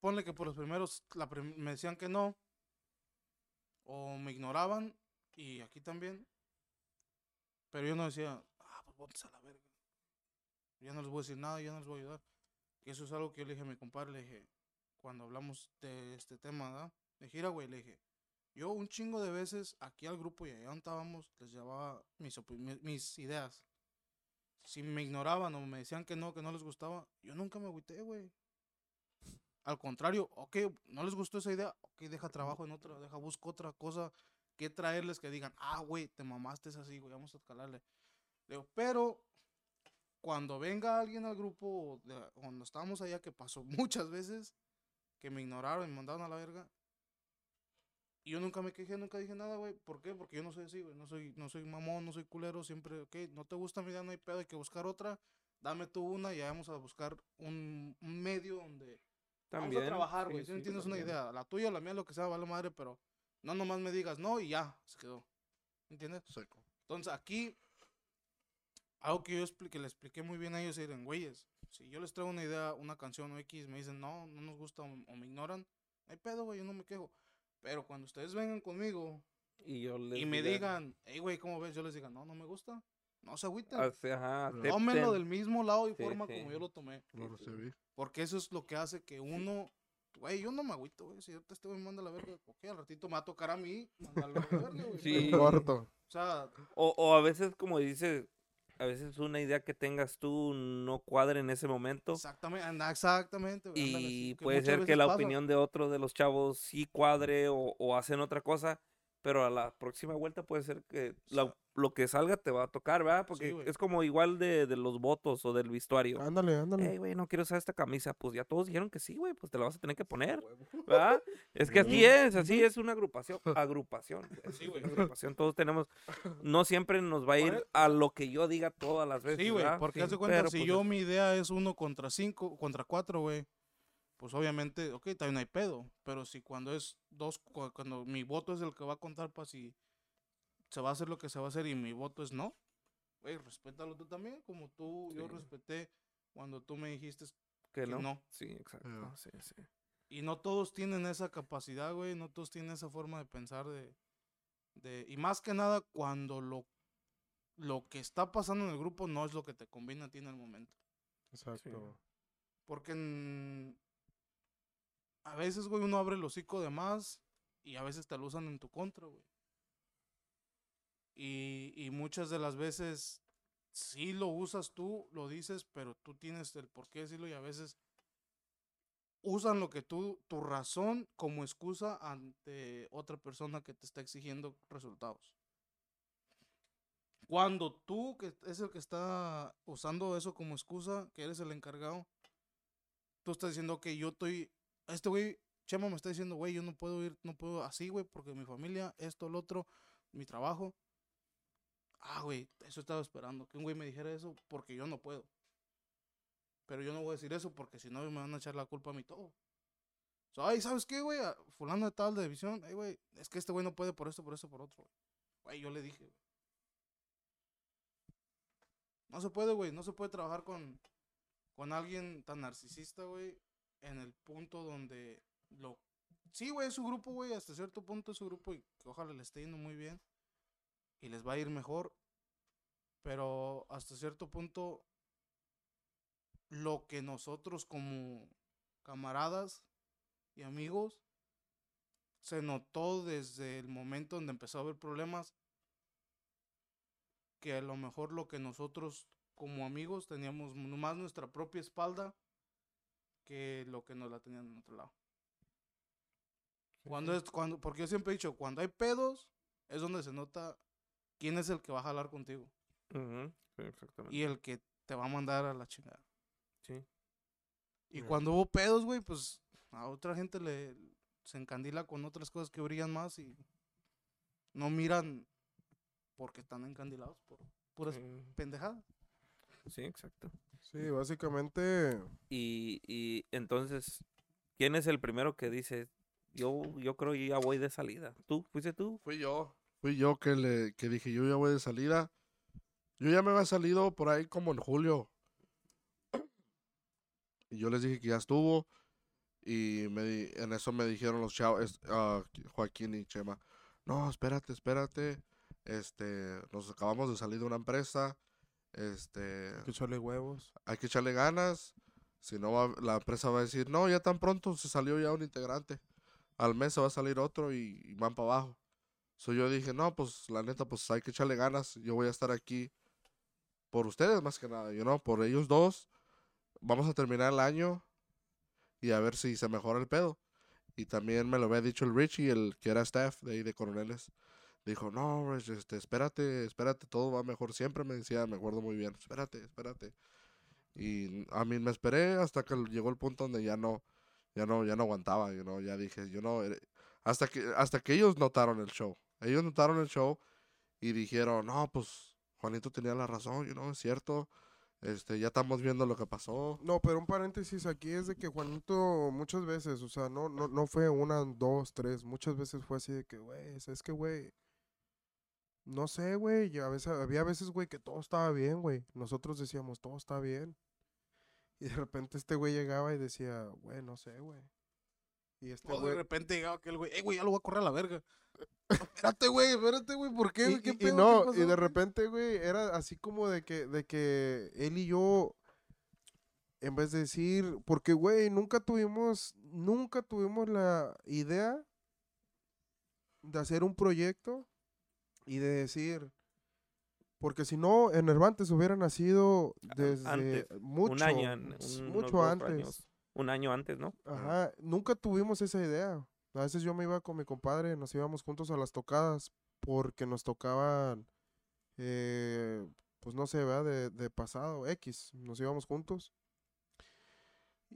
Ponle que por los primeros la prim- me decían que no, o me ignoraban, y aquí también. Pero yo no decía, ah, pues botes a la verga. Ya no les voy a decir nada, ya no les voy a ayudar. Eso es algo que yo le dije a mi compadre, le dije, cuando hablamos de este tema. Le dije, "Mira, güey, le dije, yo un chingo de veces aquí al grupo y allá donde estábamos, les llevaba mis, mis ideas. Si me ignoraban o me decían que no, que no les gustaba, yo nunca me agüité, güey. Al contrario, ok, no les gustó esa idea, ok, deja trabajo en otra, deja, busco otra cosa que traerles que digan, ah, güey, te mamaste es así, güey, vamos a escalarle. Le digo, pero cuando venga alguien al grupo, de, cuando estábamos allá, que pasó muchas veces, que me ignoraron y me mandaron a la verga, y yo nunca me quejé, nunca dije nada, güey. ¿Por qué? Porque yo no soy así, güey. No soy, no soy mamón, no soy culero. Siempre, ok, no te gusta mi idea, no hay pedo, hay que buscar otra. Dame tú una y ya vamos a buscar un, un medio donde También. vamos a trabajar, sí, güey. Si sí, entiendes una también. idea, la tuya, la mía, lo que sea, vale madre, pero no nomás me digas no y ya, se quedó. ¿Entiendes? Seco. Entonces aquí, algo que yo expliqué, le expliqué muy bien a ellos, eran, güeyes, si yo les traigo una idea, una canción o X, me dicen, no, no nos gusta o, o me ignoran, no hay pedo, güey, yo no me quejo. Pero cuando ustedes vengan conmigo Y yo les y me diga, digan, hey, güey, ¿cómo ves? Yo les diga, no, no me gusta. No se agüiten. ajá, Tómenlo del mismo lado y Sí, forma sí. como yo lo tomé. Lo recibí. Porque eso es lo que hace que uno. Güey, yo no me agüito, güey. Si yo te estoy manda a la verga, ok, al ratito me va a tocar a mí mandarlo a la verga, güey. Sí. pero, Corto. O sea, O, o a veces, como dices, a veces una idea que tengas tú no cuadra en ese momento. exactamente, anda, exactamente. güey, ándale, Y sí, puede ser que la pasa. opinión de otro de los chavos sí cuadre o, o hacen otra cosa, pero a la próxima vuelta puede ser que la- lo que salga te va a tocar, ¿verdad? Porque es como igual de, de los votos o del vestuario. Ándale, ándale. Hey, güey, no quiero usar esta camisa. Pues ya todos dijeron que sí, güey, pues te la vas a tener que poner, ¿verdad? Es que así es, así es una agrupación. Agrupación. Sí, güey. agrupación, todos tenemos. No siempre nos va a ir a lo que yo diga todas las veces. Sí, güey, porque de cuenta, pero, si pues, yo mi idea es uno contra cinco, contra cuatro, güey, pues obviamente, ok, también hay pedo, pero si cuando es dos, cu- cuando mi voto es el que va a contar para si se va a hacer lo que se va a hacer y mi voto es no, güey, respétalo tú también, como tú, yo respeté cuando tú me dijiste que que no. no. Sí, exacto. Sí, sí. Y no todos tienen esa capacidad, güey, no todos tienen esa forma de pensar de, de y más que nada cuando lo, lo que está pasando en el grupo no es lo que te conviene a ti en el momento. Exacto. Porque en- a veces, güey, uno abre el hocico de más y a veces te lo usan en tu contra, güey. Y, y muchas de las veces sí lo usas tú, lo dices, pero tú tienes el por qué decirlo y a veces usan lo que tú, tu razón como excusa ante otra persona que te está exigiendo resultados. Cuando tú, que es el que está usando eso como excusa, que eres el encargado, tú estás diciendo que yo estoy, este güey, Chema me está diciendo, güey, yo no puedo ir, no puedo así, güey, porque mi familia, esto, lo otro, mi trabajo. Ah, güey, eso estaba esperando, que un güey me dijera eso porque yo no puedo. Pero yo no voy a decir eso porque si no me van a echar la culpa a mí todo. Ay, ¿sabes qué, güey? Fulano de tal de división, ay, güey, es que este güey no puede por esto, por eso, por otro. Güey, yo le dije, güey. No se puede, güey, no se puede trabajar con, con alguien tan narcisista, güey, en el punto donde lo... Sí, güey, es su grupo, güey, hasta cierto punto es su grupo y ojalá le esté yendo muy bien y les va a ir mejor, pero hasta cierto punto lo que nosotros como camaradas y amigos se notó desde el momento donde empezó a haber problemas que a lo mejor lo que nosotros como amigos teníamos más nuestra propia espalda que lo que nos la tenían en otro lado. Cuando es, cuando, porque yo siempre he dicho, cuando hay pedos, es donde se nota quién es el que va a jalar contigo Ujú, sí, exactamente. y el que te va a mandar a la chingada. Sí. Y cuando hubo pedos, güey, pues a otra gente le se encandila con otras cosas que brillan más y no miran porque están encandilados por puras Sí, pendejadas. sí, exacto. Sí, básicamente. Y, y entonces, ¿quién es el primero que dice, yo, yo creo que ya voy de salida? ¿Tú? ¿Fuiste tú? Fui yo. Fui yo que le que dije, yo ya voy de salida. Yo ya me había salido por ahí como en julio. Y yo les dije que ya estuvo. Y me di- en eso me dijeron los chavos, es- ah, Joaquín y Chema, no, espérate, espérate. Este, nos acabamos de salir de una empresa. Este, Hay que echarle huevos. hay que echarle ganas. Si no, va- la empresa va a decir, no, ya tan pronto se salió ya un integrante. Al mes se va a salir otro y, y van para abajo. So yo dije, no, pues la neta, pues hay que echarle ganas. Yo voy a estar aquí por ustedes más que nada, yo no, por ellos dos. Vamos a terminar el año y a ver si se mejora el pedo. Y también me lo había dicho el Richie, el que era staff de ahí de coroneles. Dijo, no, Rich, este, espérate, espérate, todo va mejor. Siempre me decía, me acuerdo muy bien, espérate, espérate. Y a mí me esperé hasta que llegó el punto donde ya no, ya no, ya no aguantaba, you know, ya dije, yo no, eh, hasta que, hasta que ellos notaron el show. Ellos notaron el show y dijeron, no, pues Juanito tenía la razón, you know, es cierto. Este, ya estamos viendo lo que pasó. No, pero un paréntesis aquí es de que Juanito muchas veces, o sea, no, no, no fue una, dos, tres, muchas veces fue así de que, güey, es que, güey, no sé, güey, a veces, había veces, güey, que todo estaba bien, güey. Nosotros decíamos, todo está bien. Y de repente este güey llegaba y decía, güey, no sé, güey. Y este O de güey... repente llegaba aquel güey, eh, güey, ya lo voy a correr a la verga. Espérate, güey, espérate, güey, ¿por qué? Y, güey? ¿Qué y- y pedo? ¿Qué no, y de güey?" repente, güey, era así como de que, de que él y yo, en vez de decir, porque, güey, nunca tuvimos, nunca tuvimos la idea de hacer un proyecto y de decir, porque si no, Enervantes hubiera nacido desde antes, mucho, un año, mucho antes. años, un año antes, ¿no? Ajá, nunca tuvimos esa idea. A veces yo me iba con mi compadre, nos íbamos juntos a las tocadas porque nos tocaban, eh, pues no sé, ¿verdad? De, de pasado, X, nos íbamos juntos.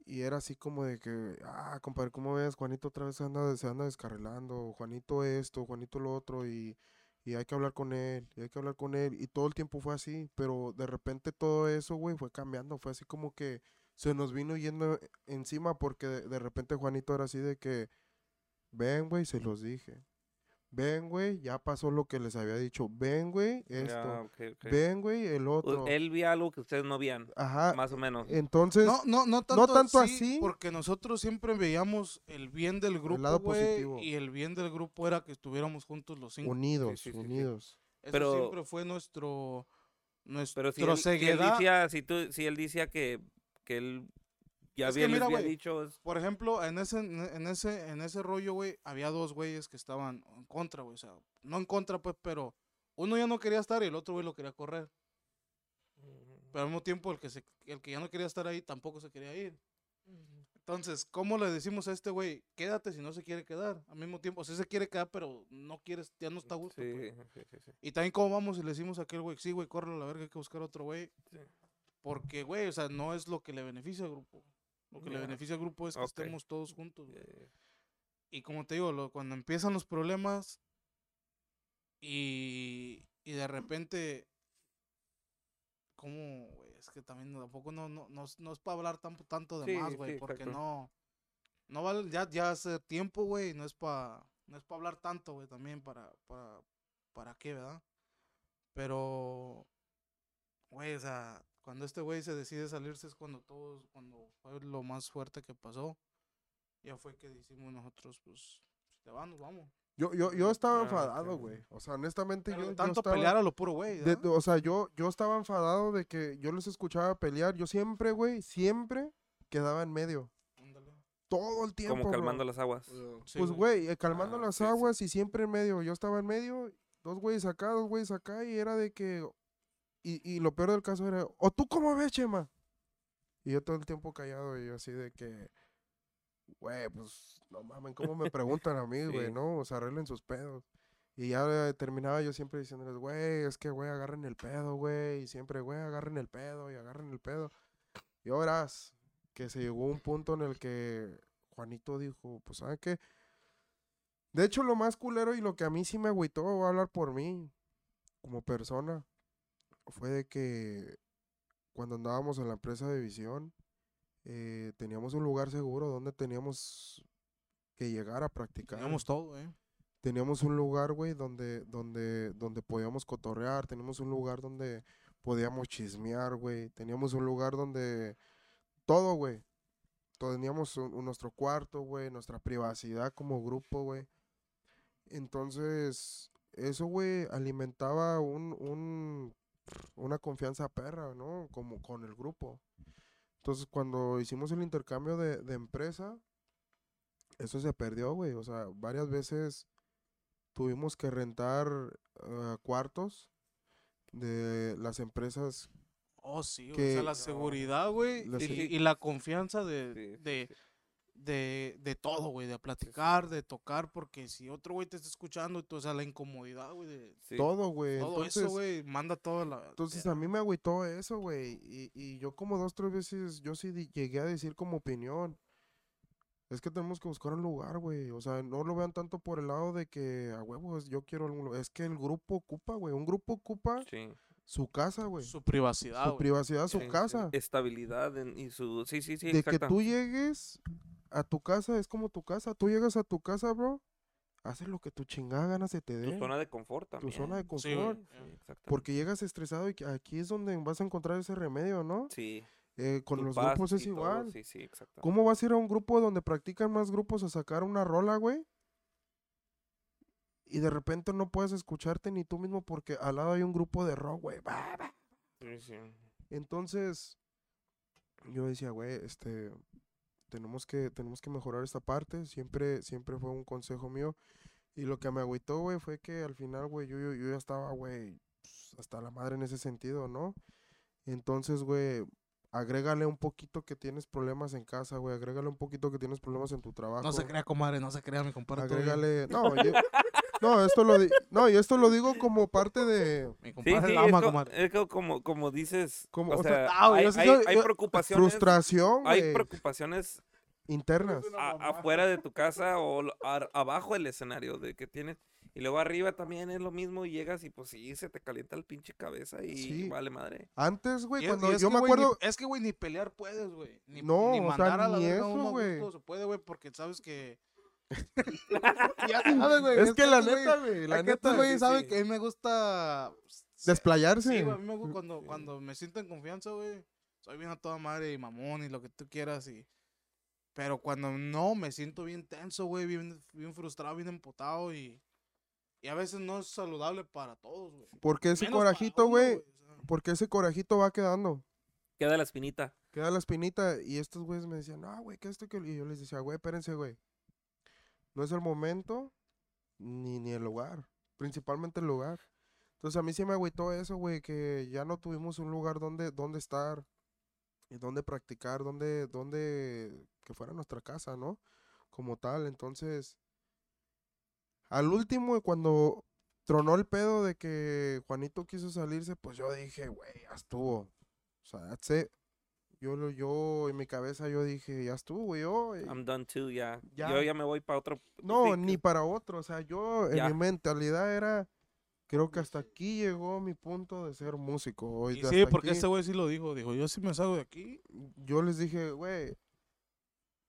Y era así como de que, ah, compadre, ¿cómo ves? Juanito otra vez se anda, se anda descarrilando, Juanito esto, Juanito lo otro, y, y hay que hablar con él, y hay que hablar con él. Y todo el tiempo fue así, pero de repente todo eso, güey, fue cambiando, fue así como que se nos vino yendo encima porque de, de repente Juanito era así de que, ven, güey, se los dije. Ven, güey, ya pasó lo que les había dicho. Ven, güey, esto. Ven, güey, el otro. Él vio algo que ustedes no veían, Ajá. más o menos. Entonces, No, no, no tanto, tanto así, así. Porque nosotros siempre veíamos el bien del grupo, lado güey, positivo. Y el bien del grupo era que estuviéramos juntos los cinco. unidos, sí, sí, sí. unidos. Eso Pero- siempre fue nuestro, nuestro Pero si él, si él ceguedad. decía, si, tú, si él decía que, que él ya Es que había, mira, había dicho, es- Por ejemplo, en ese, en ese, en ese rollo, güey, había dos güeyes que estaban en contra, güey. O sea, no en contra, pues, pero uno ya no quería estar y el otro güey lo quería correr. Pero al mismo tiempo, el que, se, el que ya no quería estar ahí tampoco se quería ir. Entonces, ¿cómo le decimos a este güey? Quédate si no se quiere quedar. Al mismo tiempo, sí se quiere quedar, pero no quieres, ya no está a gusto. Sí, pues. sí, sí, sí. Y también cómo vamos y le decimos a aquel güey, sí, güey, corre a la verga, hay que buscar otro güey. Sí. Porque, güey, o sea, no es lo que le beneficia al grupo. Lo que le beneficia al grupo es que estemos todos juntos. Eh, Y como te digo, lo- cuando empiezan los problemas y, y de repente, ¿cómo, güey? Es que también tampoco no, no, no, es- no es para hablar tanto, tanto de Sí, más, güey, sí, porque no, no vale, ya, ya hace tiempo, güey, no es para, no es para hablar tanto, güey, también para, para, para qué, ¿verdad? Pero, güey, o sea, cuando este güey se decide salirse es cuando todos, cuando fue lo más fuerte que pasó. Ya fue que decimos nosotros, pues, si te vas, nos vamos. Yo, yo, yo estaba Ah, enfadado, güey. O sea, honestamente, Pero yo, de yo tanto estaba... pelear a lo puro güey, o sea, yo, yo estaba enfadado de que yo les escuchaba pelear. Yo siempre, güey, siempre quedaba en medio. Ándale. Todo el tiempo, como bro. calmando las aguas. Sí, Pues, güey, eh, calmando Ah, las sí, sí. aguas y siempre en medio. Yo estaba en medio, dos güeyes acá, dos güeyes acá, y era de que. Y, y lo peor del caso era, ¿o tú cómo ves, Chema? Y yo todo el tiempo callado, y yo así de que. Güey, pues, no mames, ¿cómo me preguntan a mí, güey, Sí. no? O sea, arreglen sus pedos. Y ya eh, terminaba yo siempre diciéndoles, güey, es que, güey, agarren el pedo, güey. Y siempre, güey, agarren el pedo y agarren el pedo. Y ahora verás que se llegó un punto en el que Juanito dijo, pues, ¿saben qué? De hecho, lo más culero y lo que a mí sí me agüitó, voy a hablar por mí, como persona, fue de que cuando andábamos en la empresa de visión, eh, teníamos un lugar seguro donde teníamos que llegar a practicar. Teníamos todo, ¿eh? Teníamos un lugar, güey, donde, donde, donde podíamos cotorrear, teníamos un lugar donde podíamos chismear, güey, teníamos un lugar donde todo, güey. Teníamos un- nuestro cuarto, güey, nuestra privacidad como grupo, güey. Entonces, eso, güey, alimentaba un, un, una confianza perra, ¿no? Como con el grupo. Entonces, cuando hicimos el intercambio de, de empresa, eso se perdió, güey. O sea, varias veces tuvimos que rentar eh, cuartos de las empresas. Oh, sí, güey, o Que- sea, la seguridad, güey, y, la confianza de, sí, de, sí. De, de todo, güey, de platicar, de tocar, porque si otro güey te está escuchando, tú, o sea, la incomodidad, güey, de Sí. Todo, güey. todo Entonces, eso, güey, manda toda la... entonces a mí me agüitó eso, güey. Y, y yo como dos, tres veces, yo sí llegué a decir como opinión. Es que tenemos que buscar un lugar, güey. O sea, no lo vean tanto por el lado de que, a huevos, yo quiero algún lugar. Es que el grupo ocupa, güey. Un grupo ocupa Sí. su casa, güey. su privacidad, Su güey. privacidad, su Sí, casa. Estabilidad en- y su... Sí, sí, sí, de que exacto. tú llegues a tu casa, es como tu casa. Tú llegas a tu casa, bro. haces lo que tu chingada gana se te Tu dé. zona de confort Tu también. zona de confort. güey. Sí, exactamente. Porque llegas estresado y aquí es donde vas a encontrar ese remedio, ¿no? Sí. Eh, con tu los grupos es todo, igual. Sí, sí, exactamente. ¿Cómo vas a ir a un grupo donde practican más grupos a sacar una rola, güey? Y de repente no puedes escucharte ni tú mismo porque al lado hay un grupo de rock, güey. Sí, sí. Entonces, yo decía, güey, este, tenemos que, tenemos que mejorar esta parte. Siempre, siempre fue un consejo mío. Y lo que me agüitó, güey, fue que al final, güey, yo, yo, yo ya estaba, güey, pues, hasta la madre en ese sentido, ¿no? Entonces, güey, agrégale un poquito que tienes problemas en casa, güey. Agrégale un poquito que tienes problemas en tu trabajo. No se crea, comadre, no se crea, mi compadre. Agrégale. No, yo- no, esto lo di- no, y esto lo digo como parte de Mi Sí, compadre sí, la es, ama, co- comadre. es co- como, como dices, Como, o o sea, sea, ah, güey, hay, hay- yo- preocupaciones, frustración, hay preocupaciones internas. a- afuera de tu casa o abajo del escenario de que tienes y luego arriba también es lo mismo y llegas y pues sí se te calienta el pinche cabeza y Sí. vale madre. Antes, güey, es- cuando es yo que, me ni- acuerdo, es que, güey, ni pelear puedes, güey. Ni, No, ni o sea, mandar a la ni eso, güey. se puede, güey, porque sabes que... ya sabes, güey. es que la neta, güey, güey, la es neta, güeyes sí, saben sí. que a mí me gusta... desplayarse. Sí, güey, a mí me gusta cuando, cuando me siento en confianza, güey. Soy bien a toda madre y mamón y lo que tú quieras y... Pero cuando no, me siento bien tenso, güey, bien, bien frustrado, bien emputado y... Y a veces no es saludable para todos, güey. porque ese Menos corajito, güey, o sea. porque ese corajito va quedando. Queda la espinita. Queda la espinita y estos güeyes me decían, no, güey, que esto que... Y yo les decía, güey, espérense, güey. No es el momento ni, ni el lugar. Principalmente el lugar. Entonces a mí sí me agüitó eso, güey, que ya no tuvimos un lugar donde, donde estar y donde practicar, donde, donde, que fuera nuestra casa, ¿no? Como tal. Entonces, al último, cuando tronó el pedo de que Juanito quiso salirse, pues yo dije, güey, ya estuvo. O sea, that's. Yo, lo- yo, en mi cabeza, yo dije, ya estuvo, güey. Yo, eh, I'm done too, ya. Ya. Yo ya me voy para otro. no, ni para otro. O sea, yo, en mi mentalidad era, creo que hasta aquí llegó mi punto de ser músico. hoy Y sí, porque aquí. ese güey sí lo dijo. Dijo, yo sí me salgo de aquí. Yo les dije, güey.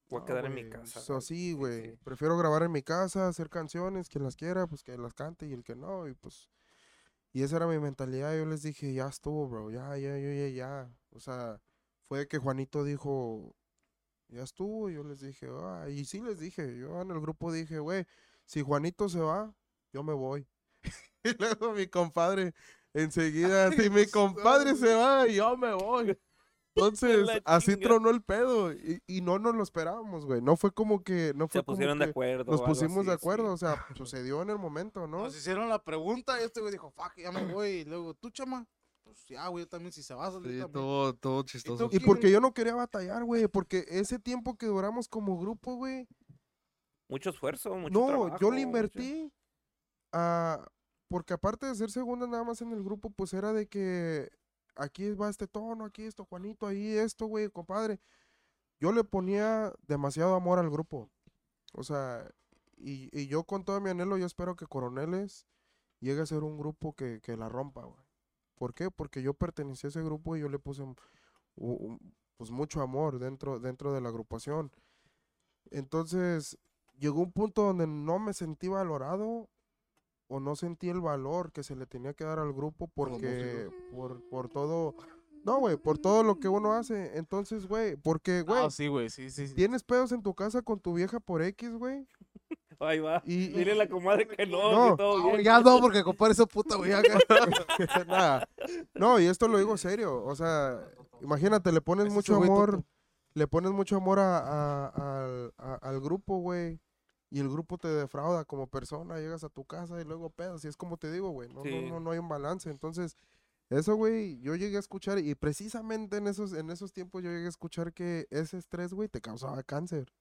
Voy a no, quedar en mi casa. so- güey. sí, Sí, güey. sí. Prefiero grabar en mi casa, hacer canciones, quien las quiera, pues que las cante y el que no, y pues. Y esa era mi mentalidad. Yo les dije, ya estuvo, bro. Ya, ya, ya, ya, ya. O sea, fue que Juanito dijo, ya estuvo. Y yo les dije, ah, y sí les dije. Yo en el grupo dije, güey, si Juanito se va, yo me voy. y luego mi compadre, enseguida, si mi compadre se va, yo me voy. Entonces, así tronó el pedo. Y, y no nos lo esperábamos, güey. No fue como que. No fue Se como pusieron de que acuerdo. Nos pusimos de así, sí. acuerdo. O sea, sucedió en el momento, ¿no? Nos hicieron la pregunta y este güey dijo, fuck, ya me voy. Y luego, ¿tú, chama? Pues ya, güey, yo también, si se va a salir Sí, también. todo, todo chistoso. Y porque yo no quería batallar, güey. Porque ese tiempo que duramos como grupo, güey. Mucho esfuerzo, mucho No, trabajo. yo le mucho- invertí. a- porque aparte de ser segunda nada más en el grupo, pues era de que aquí va este tono, aquí esto, Juanito, ahí esto, güey, compadre. Yo le ponía demasiado amor al grupo. O sea, y, y yo con todo mi anhelo, yo espero que Coroneles llegue a ser un grupo que, que la rompa, güey. ¿Por qué? Porque yo pertenecí a ese grupo y yo le puse pues mucho amor dentro, dentro de la agrupación. Entonces, llegó un punto donde no me sentí valorado o no sentí el valor que se le tenía que dar al grupo porque por, por todo no güey por todo lo que uno hace entonces güey porque güey Ah, sí, güey, sí, sí. sí. tienes pedos en tu casa con tu vieja por X güey Ahí va. y, y- Dile a la comadre que no, No. que todo bien. Ya no, porque compadre esa puta, que- nada. no y esto lo digo serio o sea imagínate le pones Ese mucho amor le pones mucho amor a, a- al, a- al grupo güey y el grupo te defrauda como persona, llegas a tu casa y luego pedas, y es como te digo, güey, no, no, no hay un balance. Entonces, eso, güey, yo llegué a escuchar, y precisamente en esos, en esos tiempos yo llegué a escuchar que ese estrés, güey, te causaba cáncer.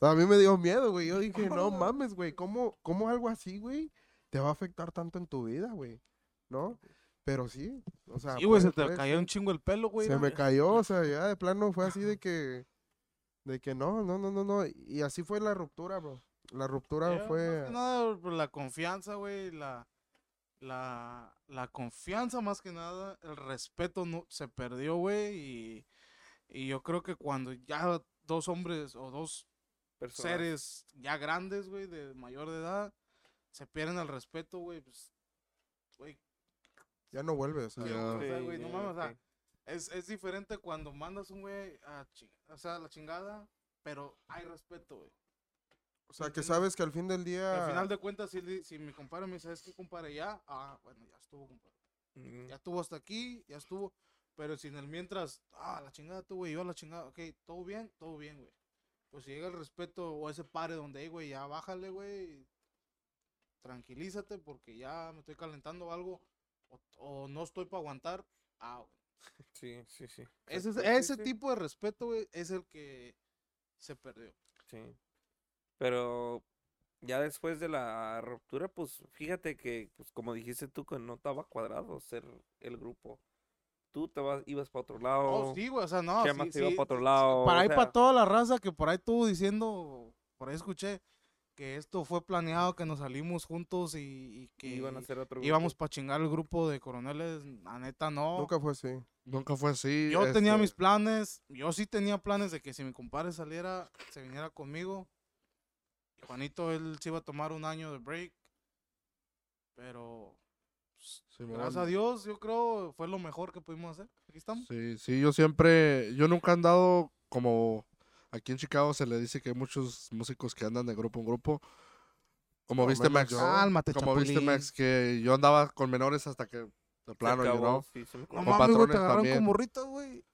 A mí me dio miedo, güey. Yo dije, no mames, güey, ¿cómo, ¿cómo algo así, güey, te va a afectar tanto en tu vida, güey? ¿No? Pero sí, o sea, Sí, güey, se te caía un chingo el pelo, güey. se ¿no? me cayó, o sea, ya de plano fue así de que, de que no, no, no, no, no, y así fue la ruptura, bro. La ruptura fue, Más que nada, por la confianza, güey, la, la, la confianza más que nada, el respeto no, se perdió, güey, y, y yo creo que cuando ya dos hombres o dos Personas. seres ya grandes, güey, de mayor de edad, se pierden el respeto, güey, pues, güey, Ya no vuelves. Ya. o sea, Sí, güey, no ya, mames, o sea, es, es diferente cuando mandas un güey a, o sea, a la chingada, pero hay respeto, güey. O sea, que sabes que al fin del día. Al final de cuentas, si, si mi compadre me dice, ¿sabes qué, compadre? Ya, ah, bueno, ya estuvo, compadre. Mm, Ya estuvo hasta aquí, ya estuvo. Pero si en el mientras, ah, la chingada tú, güey, yo a la chingada, ok, todo bien, todo bien, güey. Pues si llega el respeto o ese pare donde hay, güey, ya bájale, güey. Tranquilízate porque ya me estoy calentando algo o, o no estoy para aguantar. Ah, güey. Sí, sí, sí. Ese, sí, ese sí. tipo de respeto, güey, es el que se perdió. Sí. Pero ya después de la ruptura, pues fíjate que, pues como dijiste tú, que no estaba cuadrado ser el grupo. Tú te vas, ibas para otro lado. Oh, sí, güey, o sea, no. Chema sí, se iba sí, pa' otro lado, Para ahí, sea- para toda la raza que por ahí estuvo diciendo, por ahí escuché, que esto fue planeado, que nos salimos juntos y, y que iban a hacer otro grupo. íbamos para chingar el grupo de coroneles. La neta, no. Nunca fue así. Nunca fue así. yo tenía este, mis planes. Yo sí tenía planes de que si mi compadre saliera, se viniera conmigo. Juanito, él se iba a tomar un año de break. Pero, gracias a Dios, yo creo fue lo mejor que pudimos hacer. Aquí estamos. Sí, sí, yo siempre, yo nunca he andado como aquí en Chicago se le dice que hay muchos músicos que andan de grupo en grupo. Como No, viste Max, yo. Cálmate, como viste. Max, que yo andaba con menores hasta que de plano, you acabó, know. sí, se me No mames, güey, te patrones agarran también. con morritas, güey.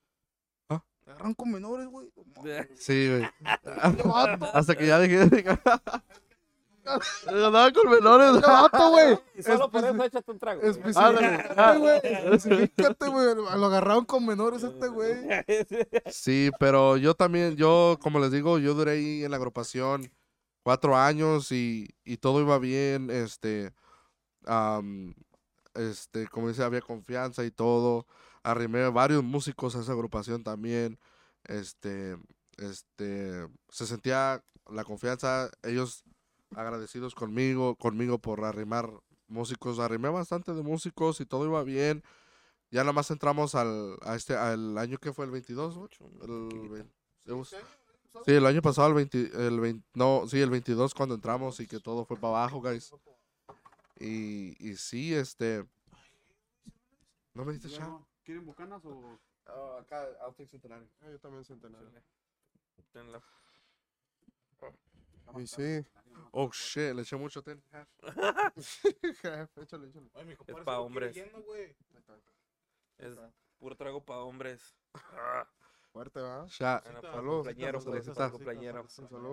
¿Ah? Te agarran con menores, güey. No. Sí, güey. hasta que ya dejé de... andaba con menores. vato, güey. Solo por eso échate un trago. güey. Güey. Específicate, güey. Lo agarraron con menores este güey. Sí, pero yo también, yo, como les digo, yo duré ahí en la agrupación cuatro años y, y todo iba bien, este, este, como dice, había confianza y todo. Arrimé varios músicos a esa agrupación también, este, este, se sentía la confianza, ellos agradecidos conmigo, conmigo por arrimar músicos, arrimé bastante de músicos y todo iba bien. Ya nada más entramos al, a este, al año que fue el 22, güey. El hemos- Sí, el año pasado, el 20, el 20 no, sí, el 22 cuando entramos y que todo fue para abajo, guys. Y, y sí, este... ¿No me diste chao? ¿Quieren bucanas o...? acá, Outtake Centenario. Ah, Yo también centenario. Tenla. Y sí. Oh, shit, le eché mucho ten. échale, échale. Ay, mi compadre pa' se lo quiere hombres. Es puro trago para hombres. Fuerte, ¿va? Shot. bueno, Salud. para cumpleañero, pues, para salud, cumpleañero.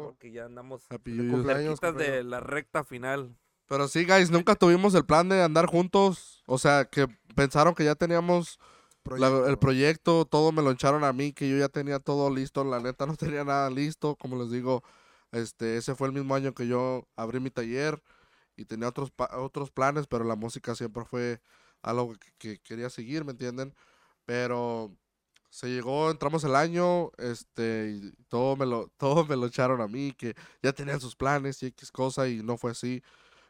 Porque ya andamos Happy De la recta final. Pero sí, guys, nunca tuvimos el plan de andar juntos. O sea, que pensaron que ya teníamos la- el Proyecto. proyecto, todo me lo echaron a mí, que yo ya tenía todo listo. La neta no tenía nada listo. Como les digo, este, ese fue el mismo año que yo abrí mi taller y tenía otros, pa- otros planes, pero la música siempre fue algo que, que quería seguir, ¿me entienden? Pero se llegó, entramos el año, este, y todo me lo, todo me lo echaron a mí, que ya tenían sus planes y X cosa, y no fue así.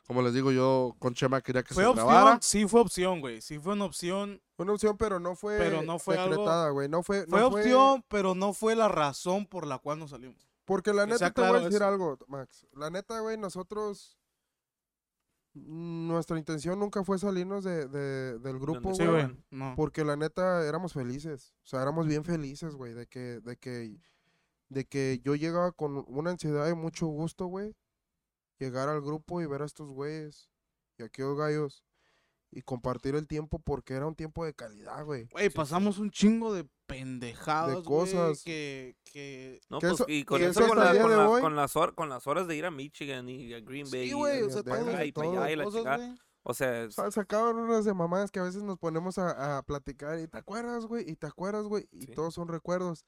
Como les digo, yo con Chema quería que Fue se grabara. opción, sí fue opción, güey. Sí fue una opción. Fue una opción, pero no fue, Pero no fue decretada, güey. No fue, no Fue opción, pero no fue la razón por la cual nos salimos. Porque la Que neta te voy a decir eso. algo, Max. La neta, güey, nosotros. mm, Nuestra intención nunca fue salirnos de, de- del grupo, Sí, güey. güey. No. Porque la neta éramos felices. O sea, éramos bien felices, güey. De que, de que, de que yo llegaba con una ansiedad y mucho gusto, güey. Llegar al grupo y ver a estos güeyes y a aquellos gallos. Y compartir el tiempo porque era un tiempo de calidad, güey. Güey, pasamos un chingo de pendejadas, De güey, cosas. que, que... No, Que pues, eso- y con eso, eso con, la- las- hoy- con las hor- con las horas de ir a Michigan y a Green Bay. Sí, y güey, o sea, tenemos acá y todo, y la cosas. O sea, es- Sacaban unas de mamadas que a veces nos ponemos a, a platicar y te acuerdas, güey, y te acuerdas, güey, y Sí. todos son recuerdos.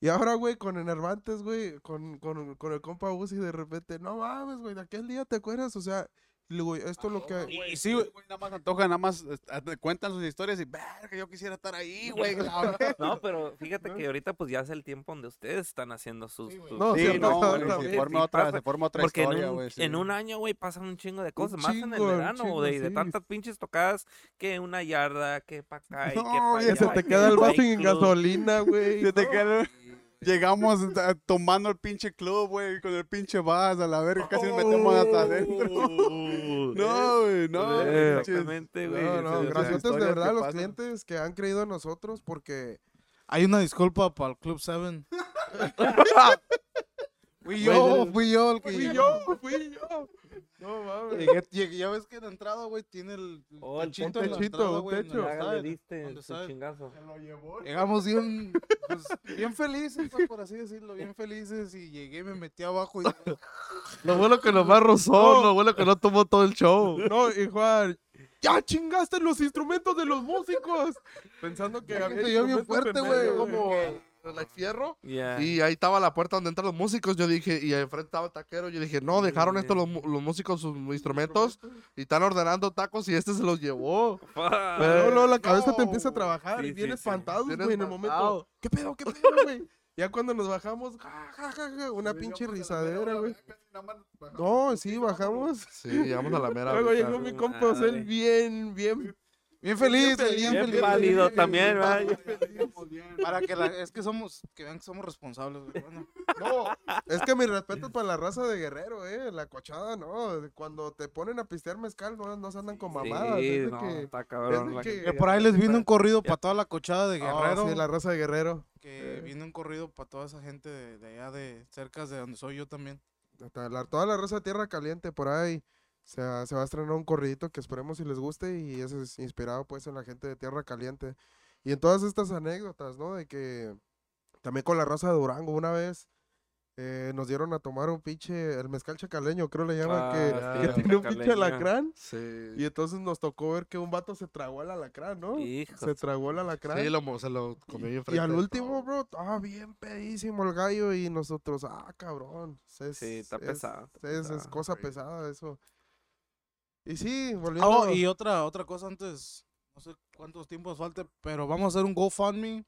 Y ahora, güey, con Enervantes, güey, con, con, con el compa Uzi, de repente, no mames, güey, de aquel día te acuerdas, o sea, y luego, esto es lo que... Y sí, güey. Nada más antoja, nada más eh, te cuentan sus historias y, verga, yo quisiera estar ahí, güey. la verga". no, pero fíjate que ahorita pues ya es el tiempo donde ustedes están haciendo sus... Sí, güey. sus- No, Sí, no, güey, se forma otra, se forma otra Porque en historia, un, güey. sí. en un año, güey, pasan un chingo de cosas. más en el verano, chingo, de, tantas pinches tocadas que una yarda, que pa' acá y que No, pa' güey, allá. Se te queda el vaso club. gasolina, güey. Se te queda- Llegamos a- tomando el pinche club, güey, con el pinche vas a la verga, casi nos metemos hasta adentro. No, güey, no. Eh, Exactamente, güey. No, no, gracias de verdad a los clientes que han creído en nosotros porque Hay una disculpa para el Club 7. fui yo, fui yo el que fui yo, fui yo. No mames. Llegué, llegué- ya ves que la entrada, güey, tiene el Oh, el techito un en techito, en techo. le diste the su side. chingazo. Llegamos bien, pues, bien felices, pues, por así decirlo, bien felices. Y llegué, me metí abajo y Lo bueno que nomás rozó, lo bueno que no tomó todo el show. No, y Juan, ya chingaste los instrumentos de los músicos. Pensando que Ya que dio bien fuerte, en güey, como el fierro. Y ahí estaba la puerta donde entran los músicos. Yo dije, y enfrente estaba el taquero. Yo dije, no, dejaron esto los, los músicos sus instrumentos y están ordenando tacos y este se los llevó. Fuck. Pero luego la cabeza no. te empieza a trabajar Sí, y vienes sí. espantado, güey, en el momento. ¿Qué pedo, qué pedo, güey? Ya cuando nos bajamos, ja, ja, ja, ja, una pinche risadera, güey. No, sí, bajamos. Sí, llegamos a la mera. Luego llegó mi compa, él bien, bien. Bien feliz, feliz, bien Bien feliz. pálido también, ¿verdad? Para que la, es que somos, que vean que somos responsables, güey. Bueno, No, es que mi respeto para la raza de guerrero, eh. La cochada, no. Cuando te ponen a pistear mezcal, no, no se andan con mamadas. Sí, no, que, está es cabrón. que- que por ahí les vino un corrido para toda la cochada de Ah, Guerrero. sí, la raza de guerrero. Que vino un corrido para toda esa gente de, de allá, de cerca de donde soy yo también. Hasta la- toda la raza de Tierra Caliente por ahí. Se, va- se va a estrenar un corridito que esperemos si les guste y ese es inspirado pues en la gente de Tierra Caliente. Y en todas estas anécdotas, ¿no? De que también con la raza de Durango una vez eh, nos dieron a tomar un pinche, el mezcal chacaleño creo le llaman, Ah, que, sí, que el tiene un pinche alacrán. Sí. Y entonces nos tocó ver que un vato se tragó el alacrán, ¿no? Hijo Se tragó el alacrán. Sí, lo, mo- se lo comió bien y frente al último, todo. bro, ah, bien pedísimo el gallo y nosotros, ah, cabrón. es- Sí, está es- pesado. está es, es pesado. cosa pesada eso. Y sí, volviendo. Oh, y otra, otra cosa antes, no sé cuántos tiempos falte, pero vamos a hacer un GoFundMe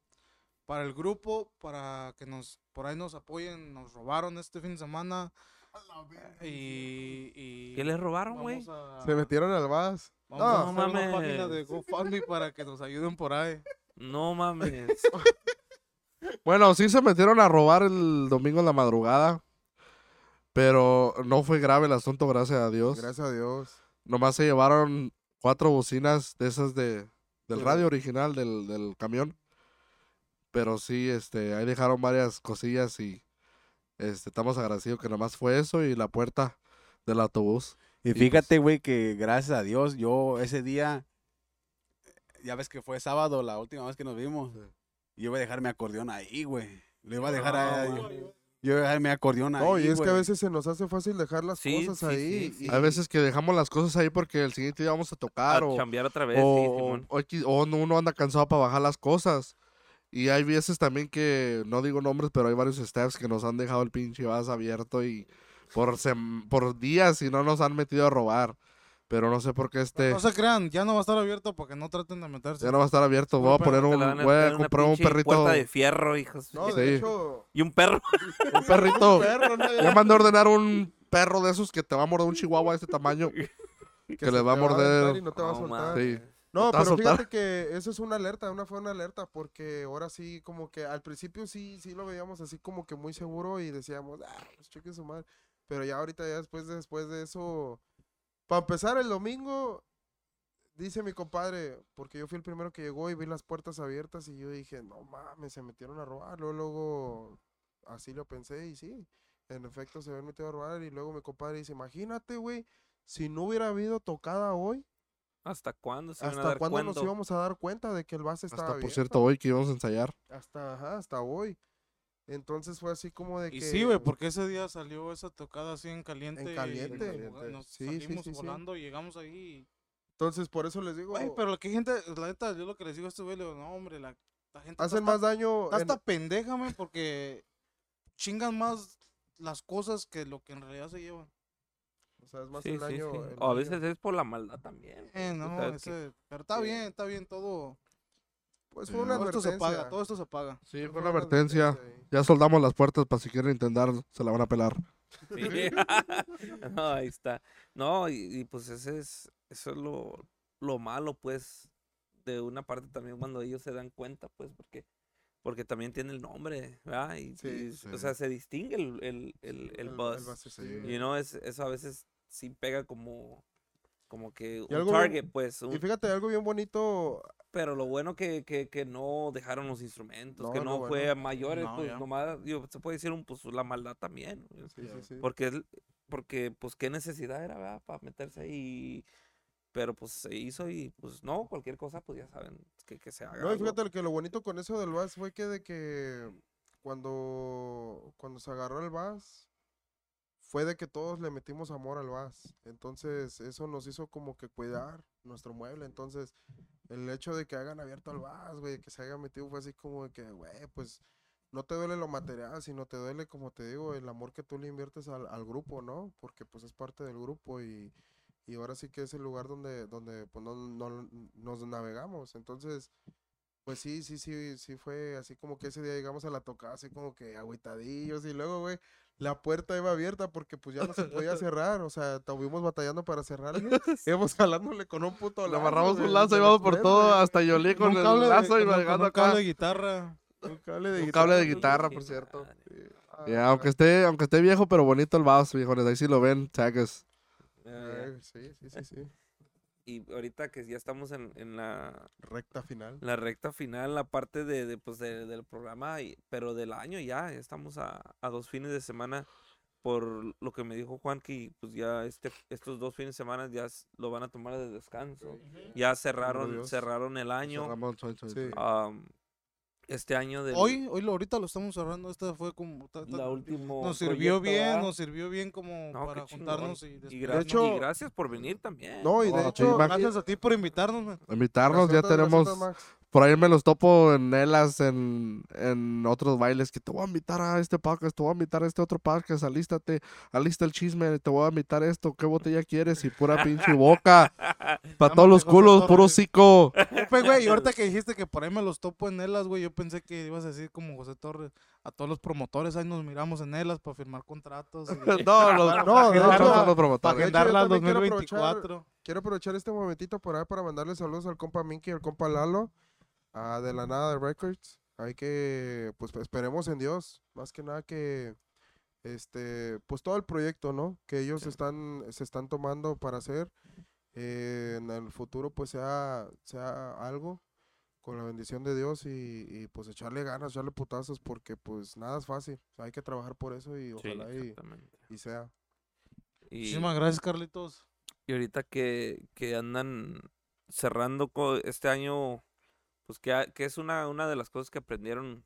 para el grupo, para que nos, por ahí nos apoyen, nos robaron este fin de semana. Y, y ¿Qué les robaron, güey? a- Se metieron al vas. Vamos No, a hacer una mames. página de GoFundMe para que nos ayuden por ahí. No mames. Bueno, sí se metieron a robar el domingo en la madrugada. Pero no fue grave el asunto, gracias a Dios. Gracias a Dios. Nomás se llevaron cuatro bocinas de esas de, del radio original del, del camión. Pero sí, este, ahí dejaron varias cosillas y este, estamos agradecidos que nomás fue eso y la puerta del autobús. Y pues fíjate, güey, que gracias a Dios, yo ese día, ya ves que fue sábado la última vez que nos vimos. Yo iba a dejar mi acordeón ahí, güey. Lo iba a dejar ahí. Yo iba a dejar mi acordeón ahí. No, y es que a veces se nos hace fácil dejar las Sí, cosas sí, ahí. sí, sí. y- Hay veces que dejamos las cosas ahí porque el siguiente día vamos a A tocar o, chambear otra vez, sí, o, Simón. o X- o no- uno anda cansado para bajar las cosas. Y hay veces también que, no digo nombres, pero hay varios staffs que nos han dejado el pinche vas abierto y por, sem- por días y no nos han metido a robar. Pero no sé por qué este No se crean, ya no va a estar abierto para que no traten de meterse. ya no va a estar abierto. Voy a poner un, a voy a comprar un perrito, Puerta de fierro, hijos. No, Sí. de hecho, Y un perro. un perrito. perro, ¿no? Ya mandé a ordenar un perro de esos que te va a morder un chihuahua de este tamaño. que le va a morder. aventar y no te va a soltar. Sí. No, te va a pero soltar. fíjate que eso es una alerta, una fue una alerta, porque ahora sí, como que al principio sí, sí lo veíamos así como que muy seguro y decíamos, ah, pues cheque su madre. Pero ya ahorita, ya después de, después de eso, para empezar el domingo, dice mi compadre, porque yo fui el primero que llegó y vi las puertas abiertas y yo dije, no mames, se metieron a robar. Luego, luego, así lo pensé y sí, en efecto se habían metido a robar. Y luego mi compadre dice, imagínate, güey, si no hubiera habido tocada hoy. ¿Hasta cuándo se a ¿Hasta dar cuándo cuenta? nos íbamos a dar cuenta de que el base estaba Hasta por abierto? cierto, hoy que íbamos a ensayar. Hasta, ajá, hasta hoy. Entonces fue así como de que... Y sí, güey, porque ese día salió esa tocada así en caliente. En y caliente. nos- Sí, salimos sí, sí. volando y llegamos ahí. y- Entonces por eso les digo, Güey, pero que gente, la neta, yo lo que les digo a este güey, le digo, no, hombre, la, la gente está hacen hasta- más daño... está en- hasta pendeja, man, porque chingan más las cosas que lo que en realidad se llevan. O sea, es más Sí, el daño... sí. el O a daño. veces es por la maldad también. Eh, no, sabes que- ese, pero está sí. bien, está bien, todo, Pues fue una todo esto se advertencia. todo esto se paga. Sí, fue Fue una advertencia. Ya soldamos las puertas para si quieren intentar, se la van a pelar. Sí. no, ahí está. No, y, y pues ese es, eso es lo, lo malo, pues, de una parte también cuando ellos se dan cuenta, pues, porque porque también tiene el nombre, ¿verdad? Y, Sí, y, sí. O sea, se distingue el, el, el, el buzz. basecillo. Y no, es, eso a veces sí pega como, como que un algo target, pues. un- Y fíjate, algo bien bonito, pero lo bueno que, que, que no dejaron los instrumentos, No, que no bueno. fue a mayores, No, pues nomás, digo, se puede decir un, pues la maldad también. sí, sí, sí. Porque, es- porque, pues, qué necesidad era, ¿verdad? Para meterse ahí. Pero, pues, se hizo y, pues, no, cualquier cosa, pues, ya saben que, que se haga. No, algo. fíjate que lo bonito con eso del Bass fue que de que cuando, cuando se agarró el Bass, fue de que todos le metimos amor al Bass. Entonces, eso nos hizo como que cuidar nuestro mueble. Entonces, el hecho de que hayan abierto el Bass, güey, que se haya metido fue así como de que, güey, pues no te duele lo material, sino te duele, como te digo, el amor que tú le inviertes al, al grupo, ¿no? Porque pues es parte del grupo y, y ahora sí que es el lugar donde, donde pues, no, no- nos navegamos. Entonces, pues sí, sí, sí, sí fue así como que ese día llegamos a la tocada así como que agüitadillos y luego, güey, la puerta iba abierta porque pues ya no se podía cerrar, o sea, estuvimos batallando para cerrarle, íbamos jalándole con un puto Le lazo, amarramos un lazo y vamos por todo, hasta Yolí con el lazo y con llegando un cable acá. de guitarra. un cable de Un cable de guitarra. guitarra, por cierto. Sí. Ya, Ah, aunque esté, aunque esté viejo, pero bonito el vaso, viejones. Ahí sí lo ven. Eh, eh, sí, sí, sí, sí. Y ahorita que ya estamos en, en la, Recta final. la recta final, la parte de, de, pues, de- del programa, y- pero del año ya, ya estamos a, a dos fines de semana por lo que me dijo Juan que pues ya este estos dos fines de semana ya lo van a tomar de descanso. Ya cerraron cerraron el año. Cerramos 2023. Sí. am, este año del Hoy, hoy lo, ahorita lo estamos cerrando. Esta fue como. ta- ta- la último nos sirvió proyecto, bien, ¿verdad? nos sirvió bien como No, para juntarnos y y, gra- hecho- y gracias por venir también. No, y de Oh, hecho. Gracias a ti por invitarnos, man. Invitarnos, ya Gracias, tenemos. Por ahí me los topo en Elas, en, en otros bailes, que te voy a invitar a este podcast, te voy a invitar a este otro podcast, alístate, alista el chisme, te voy a invitar esto, ¿qué botella quieres? Y pura pinche boca, para todos los culos, puro hocico. Pues, güey, y ahorita que dijiste que por ahí me los topo en Elas, güey, yo pensé que ibas a decir como José Torres. A todos los promotores, ahí nos miramos en Elas para firmar contratos. y- No, los, No, no, los para promotores. de hecho, agendarla al yo también quiero aprovechar- 2024. Quiero aprovechar este momentito por ahí para mandarle saludos al compa Minky y al compa Lalo, a de la nada de Records. Hay que, pues esperemos en Dios, más que nada que, este, pues todo el proyecto, ¿no? Que ellos Sí. están, se están tomando para hacer, eh, en el futuro pues sea, sea algo con la bendición de Dios y, y, pues echarle ganas, echarle putazos porque pues nada es fácil, hay que trabajar por eso y Sí, ojalá y, exactamente. y sea. Y, Muchísimas gracias, Carlitos. y ahorita que, que andan cerrando este año, pues que, que es una, una de las cosas que aprendieron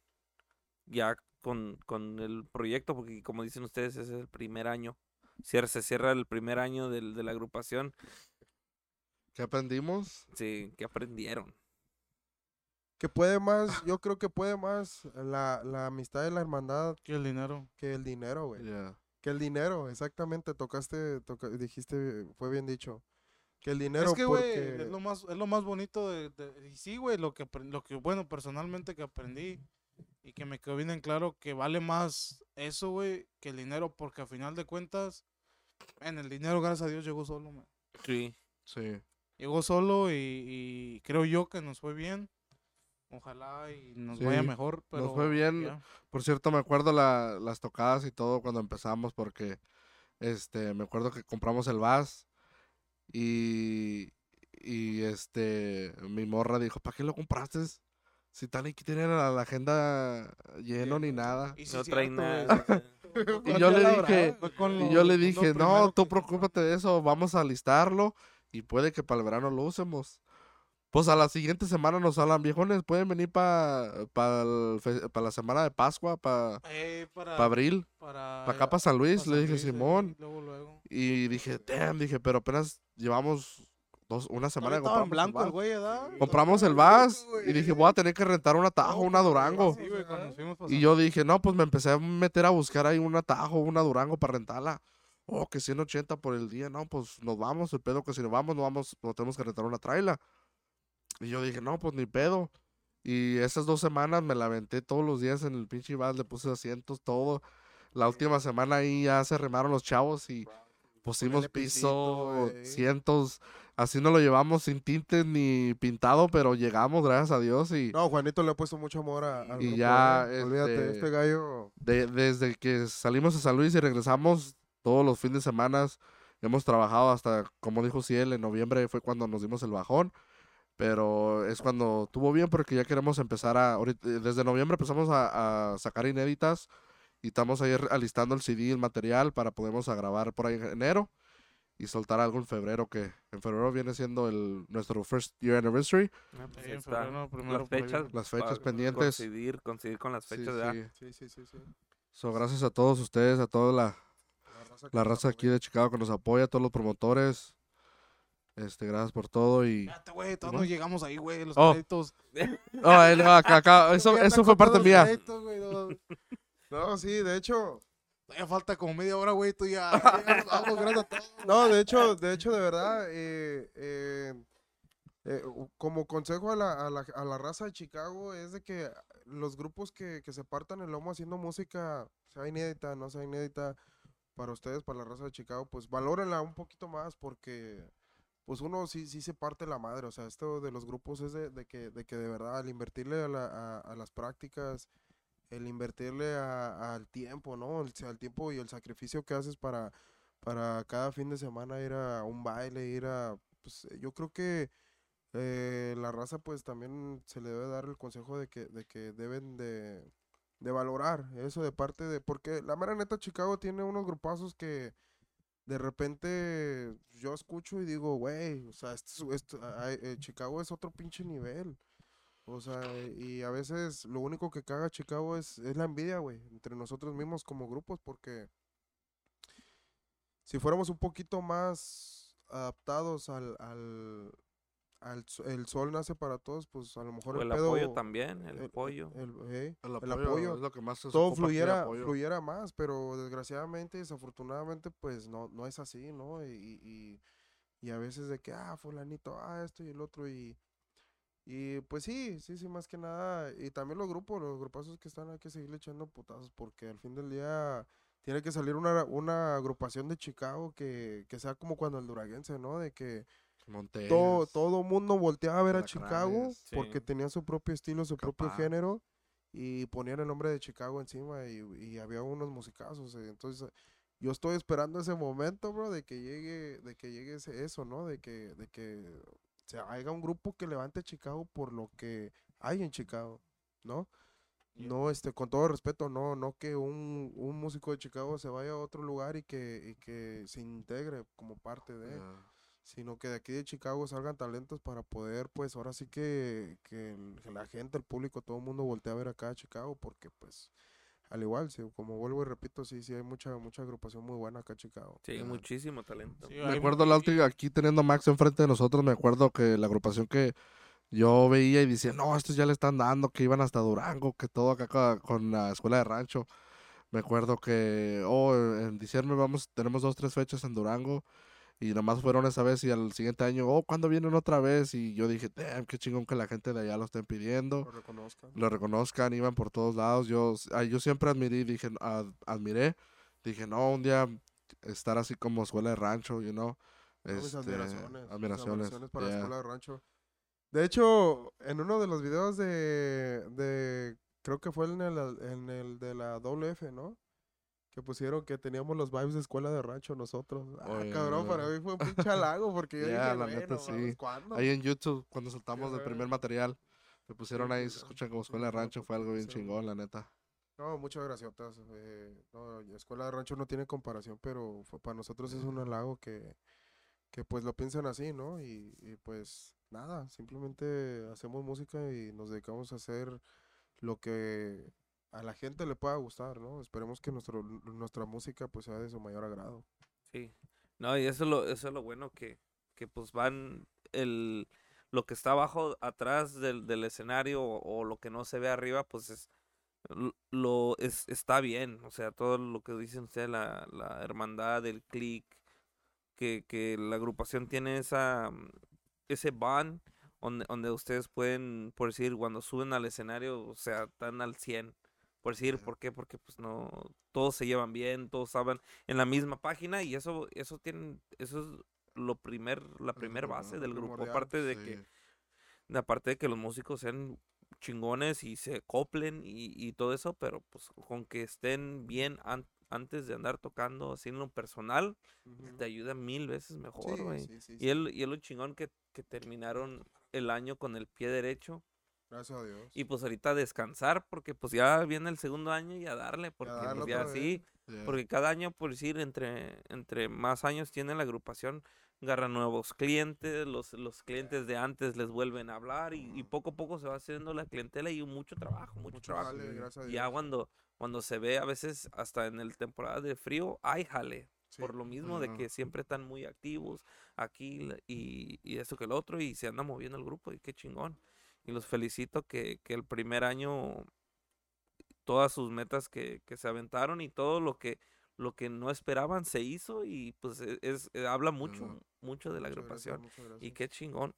ya con, con el proyecto, porque como dicen ustedes, ese es el primer año. Cierra, se cierra el primer año del- de la agrupación. ¿Qué aprendimos? Sí, que aprendieron. Que puede más, yo creo que puede más la, la amistad y la hermandad Que el dinero. que el dinero, güey. Yeah. Que el dinero, exactamente, tocaste, toca- dijiste, fue bien dicho. Que el dinero, es que, güey, porque... es lo más, es lo más bonito de, de- y sí, güey, lo que, lo que, bueno, personalmente que aprendí y que me quedó bien en claro que vale más eso, güey, que el dinero, porque a final de cuentas, en el dinero, gracias a Dios, llegó solo, man. Sí. Sí. Llegó solo y, y creo yo que nos fue bien. Ojalá y nos vaya mejor, pero fue bien. ya. Por cierto, me acuerdo la- las tocadas y todo cuando empezamos porque este me acuerdo que compramos el VAS y y este mi morra dijo, ¿para qué lo compraste? Si tal y que tienen la, la agenda lleno ni nada. Y sí, No es trae cierto, nada. Y yo le dije, y yo le dije, no, tú preocúpate de eso, vamos a listarlo y puede que para el verano lo usemos. Pues a la siguiente semana nos hablan, viejones, pueden venir para la semana de Pascua, para Eh, para, abril, para, para acá, para San Luis. pa' Le dije, Luis, eh, Simón. Luego, luego. Y dije, damn, dije, pero apenas llevamos dos, una semana en compramos el blanco el vas. güey, ¿verdad? Compramos el vas y dije, voy a tener que rentar un atajo, una Durango. Sí, güey, fuimos pa' Y yo dije, no, pues me empecé a meter a buscar ahí un atajo, una Durango para rentarla. Oh, que 180 por el día. No, pues nos vamos. El pedo que si nos vamos, nos vamos, nos tenemos que rentar una traila. Y yo dije, no, pues ni pedo. Y esas dos semanas me la aventé todos los días en el pinche vas, le puse asientos, todo. La última semana ahí ya se remaron los chavos y pusimos pisito, piso, güey. cientos, así no lo llevamos sin tintes ni pintado, pero llegamos, gracias a Dios. Y No, Juanito le ha puesto mucho amor a, al Y grupo, ya, ¿eh? Olvídate, este, este gallo... de- desde que salimos de San Luis y regresamos todos los fines de semana, hemos trabajado hasta, como dijo Ciel, en noviembre fue cuando nos dimos el bajón. Pero es cuando estuvo bien porque ya queremos empezar a... ahorita- eh, desde noviembre empezamos a, a sacar inéditas y estamos ahí alistando el CD, el material para podernos a grabar por ahí en enero y soltar algo en febrero que en febrero viene siendo el nuestro first year anniversary. Ah, pues Sí, febrero, primero las fechas. Las fechas pendientes. Coincidir, coincidir con las Sí, fechas. ¿verdad? sí. Sí, sí, sí, sí. So, gracias a todos ustedes, a toda la, La raza, la raza aquí de Chicago que nos apoya, a todos los promotores. Este, gracias por todo y... Espérate, güey, Simón. no llegamos ahí, güey, los Oh. créditos. Oh, él, no, acá, acá, eso, eso fue parte mía. créditos, güey, no. No, sí, de hecho, Todavía falta como media hora, güey, tú ya. todos. no, de hecho, de hecho, de verdad, eh, eh, eh, como consejo a la, a, la, a la raza de Chicago es de que los grupos que, que se partan el lomo haciendo música, sea inédita, no sea inédita, para ustedes, para la raza de Chicago, pues valórenla un poquito más porque pues uno sí, sí se parte la madre, o sea, esto de los grupos es de, de que, de que de verdad al invertirle a, la- a- a las prácticas, el invertirle al tiempo, ¿no? El, tiempo y el sacrificio que haces para, para cada fin de semana ir a un baile, ir a, pues yo creo que eh, la raza pues también se le debe dar el consejo de que, de que deben de, de valorar eso de parte de, porque la mera neta Chicago tiene unos grupazos que de repente yo escucho y digo, güey, o sea, esto, es- esto- eh, Chicago es otro pinche nivel. O sea, y a veces lo único que caga Chicago es, es la envidia, güey, entre nosotros mismos como grupos, porque si fuéramos un poquito más adaptados al, al, al el sol nace para todos, pues a lo mejor O el, el pedo, apoyo también, el, el- apoyo. el, eh, El el apoyo, apoyo, es lo que más se todo fluyera, apoyo. fluyera más, pero desgraciadamente, desafortunadamente, pues no, no es así, ¿no? Y, y, y- y a veces de que, ah, fulanito, ah, esto y el otro, y, y pues sí, sí, sí, más que nada, y también los grupos, los grupazos que están, hay que seguirle echando putazos, porque al fin del día tiene que salir una, una agrupación de Chicago que, que sea como cuando el Duraguense, ¿no? De que Montes. todo, todo mundo volteaba a ver a Chicago sí. porque tenía su propio estilo, su propio género y ponían el nombre de Chicago encima y, y había unos musicazos. eh, Entonces, yo estoy esperando ese momento, bro, de que llegue, de que llegue ese- eso, ¿no? De que, de que se haga un grupo que levante a Chicago por lo que hay en Chicago, ¿no? Yeah. No, este, con todo respeto, no, no que un, un músico de Chicago se vaya a otro lugar y que, y que se integre como parte de Ya. Sino que de aquí de Chicago salgan talentos para poder, pues ahora sí que, que el- que la gente, el público, todo el mundo voltee a ver acá a Chicago, porque pues al igual, sí, como vuelvo y repito, sí, sí hay mucha, mucha agrupación muy buena acá en Chicago. Sí, muchísimo talento. Sí, Me acuerdo la última, aquí teniendo a Max enfrente de nosotros, me acuerdo que la agrupación que yo veía y decía, no, estos ya le están dando, que iban hasta Durango, que todo acá con, la escuela de rancho. Me acuerdo que, oh, en diciembre vamos, tenemos dos, tres fechas en Durango y nomás fueron esa vez y al siguiente año, oh, ¿cuándo vienen otra vez? Y yo dije, damn, qué chingón que la gente de allá lo estén pidiendo Lo reconozcan. lo reconozcan, iban por todos lados. Yo, yo siempre admiré, dije, ad- admiré, dije, no, un día estar así como escuela de rancho, you know. No, Este, admiraciones, admiraciones. para la yeah. escuela de rancho. De hecho, en uno de los videos de, de creo que fue en el, en el de la WF, ¿no? Que pusieron que teníamos los vibes de escuela de rancho nosotros. Ah, Oye, cabrón, para mí fue un pinche halago porque yo Yeah, dije, la neta, bueno, sí. ¿cuándo? Ahí en YouTube, cuando soltamos el Ajá. primer material, me pusieron ahí, se sí. escuchan como escuela de rancho, fue algo bien chingón, la neta. No, muchas gracias. Eh, no, Escuela de Rancho no tiene comparación, pero fue- para nosotros es un halago que, que pues lo piensan así, ¿no? Y, y, pues nada, simplemente hacemos música y nos dedicamos a hacer lo que a la gente le pueda gustar, ¿no? Esperemos que nuestro, nuestra música pues sea de su mayor agrado. Sí. No, y eso es lo, eso es lo bueno que, que pues van el lo que está abajo atrás del, del escenario o, lo que no se ve arriba, pues es lo es, está bien. O sea, todo lo que dicen ustedes, la, la hermandad, el click, que, que la agrupación tiene esa ese bond donde, donde ustedes pueden, por decir, cuando suben al escenario, o sea, están al 100. Por decir. ¿por qué? Porque pues no, todos se llevan bien, todos saben en la misma página y eso, eso tienen, eso es lo primer, la primer base del grupo. Aparte de que, Sí. aparte de que los músicos sean chingones y se coplen y, y todo eso, pero pues con que estén bien an- antes de andar tocando así en lo personal, te ayuda mil veces mejor, güey. sí, sí, Y es, y es lo chingón que, que terminaron el año con el pie derecho. Gracias a Dios. Y pues ahorita descansar, porque pues ya viene el segundo año y a darle, porque pues, darle ya sí, Yeah. porque cada año, por decir, entre, entre más años tiene la agrupación, agarra nuevos clientes, los, los clientes de antes les vuelven a hablar y, y poco a poco se va haciendo la clientela y mucho trabajo, mucho, Mucho trabajo. jale, gracias a ya cuando, cuando se ve a veces hasta en el temporada de frío, hay jale. Sí. Por lo mismo de que siempre están muy activos aquí y, y esto que el otro y se anda moviendo el grupo y qué chingón. Y los felicito que, que el primer año todas sus metas que, que se aventaron y todo lo que lo que no esperaban se hizo y pues e- es, eh, habla mucho, mucho de la Muchas agrupación. Y qué chingón.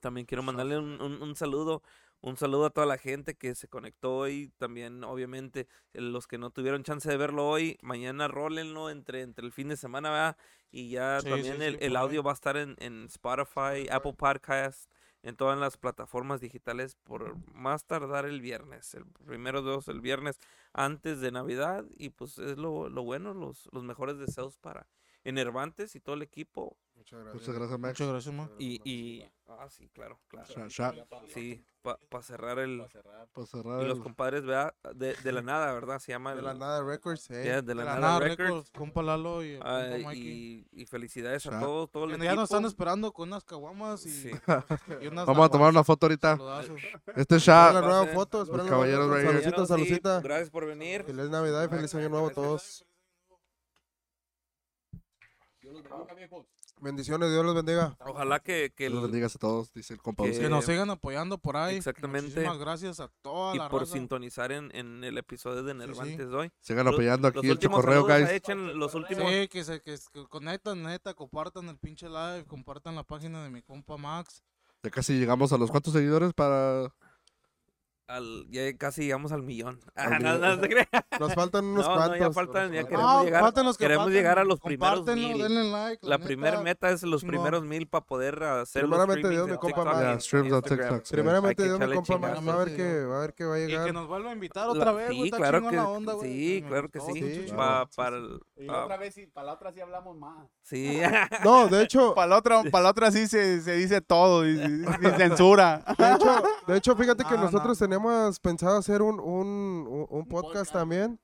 También quiero mandarle un, un- un saludo, un saludo a toda la gente que se conectó hoy. También, obviamente, los que no tuvieron chance de verlo hoy, mañana rólenlo entre, entre el fin de semana, ¿verdad? Y ya Sí, también sí, el, sí, audio va a estar en, en Spotify, Apple Podcast, en todas las plataformas digitales por más tardar el viernes. El primero de dos, el viernes antes de Navidad. Y pues es lo, lo bueno, los, los mejores deseos para Enervantes y todo el equipo. Muchas gracias. Muchas gracias, Max. Muchas gracias, man. Y, y ah, sí, claro, claro. Sha- sha- Sí, para cerrar el... Para cerrar Y los compadres, ¿verdad? De, de la nada, ¿verdad? Se llama De el... la nada Records, eh. yeah, de la, De la nada, nada, Records. Records, compa Lalo y el compa Ah, Mikey. y, y felicidades a Sha- todos, todo el Ya equipo. nos están esperando con unas caguamas y, Sí. y unas Vamos a tomar una foto ahorita. saludazos. Este es Espera Sha. la nueva foto, Los caballeros right here. Salucita, Compañeros, sí, salucita. gracias por venir. Feliz Navidad y feliz Año Nuevo a todos. Bendiciones, Dios los bendiga. Ojalá que, que los el- bendigas a todos, dice el compa. Que-. Que nos sigan apoyando por ahí. Exactamente. Muchísimas gracias a toda y la por raza. sintonizar en, en el episodio de Nervantes hoy. Sigan Los- apoyando Los aquí el últimos chocorreo, saludos, guys. echen los últimos... Sí, que se que, que conectan, neta, compartan el pinche live, compartan la página de mi compa Max. Ya casi llegamos a los cuantos seguidores para. Al, ya casi llegamos al millón. Al Ah, no, millón. no se crea. Nos faltan unos No, no, cuantos. ya faltan, ya nos queremos Ah, llegar- faltan los que queremos faltan, llegar a los primeros mil. denle like. La primera meta es los primeros mil para poder hacer los Primeramente streamings Dios, on Instagram. TikTok. Primeramente, Dios me. Va a ver que, va a ver que va a Y que llegar. nos vuelva a invitar La- otra vez, sí, claro que la onda, güey. sí, Me claro que sí. para el- Y ah, la otra vez, sí, para la otra sí hablamos más. sí. No, de hecho, Para la otra, para la otra sí se, se dice todo, y, y censura. de hecho, de hecho, fíjate que Ah, nosotros no. tenemos pensado hacer un, un, un- un podcast también.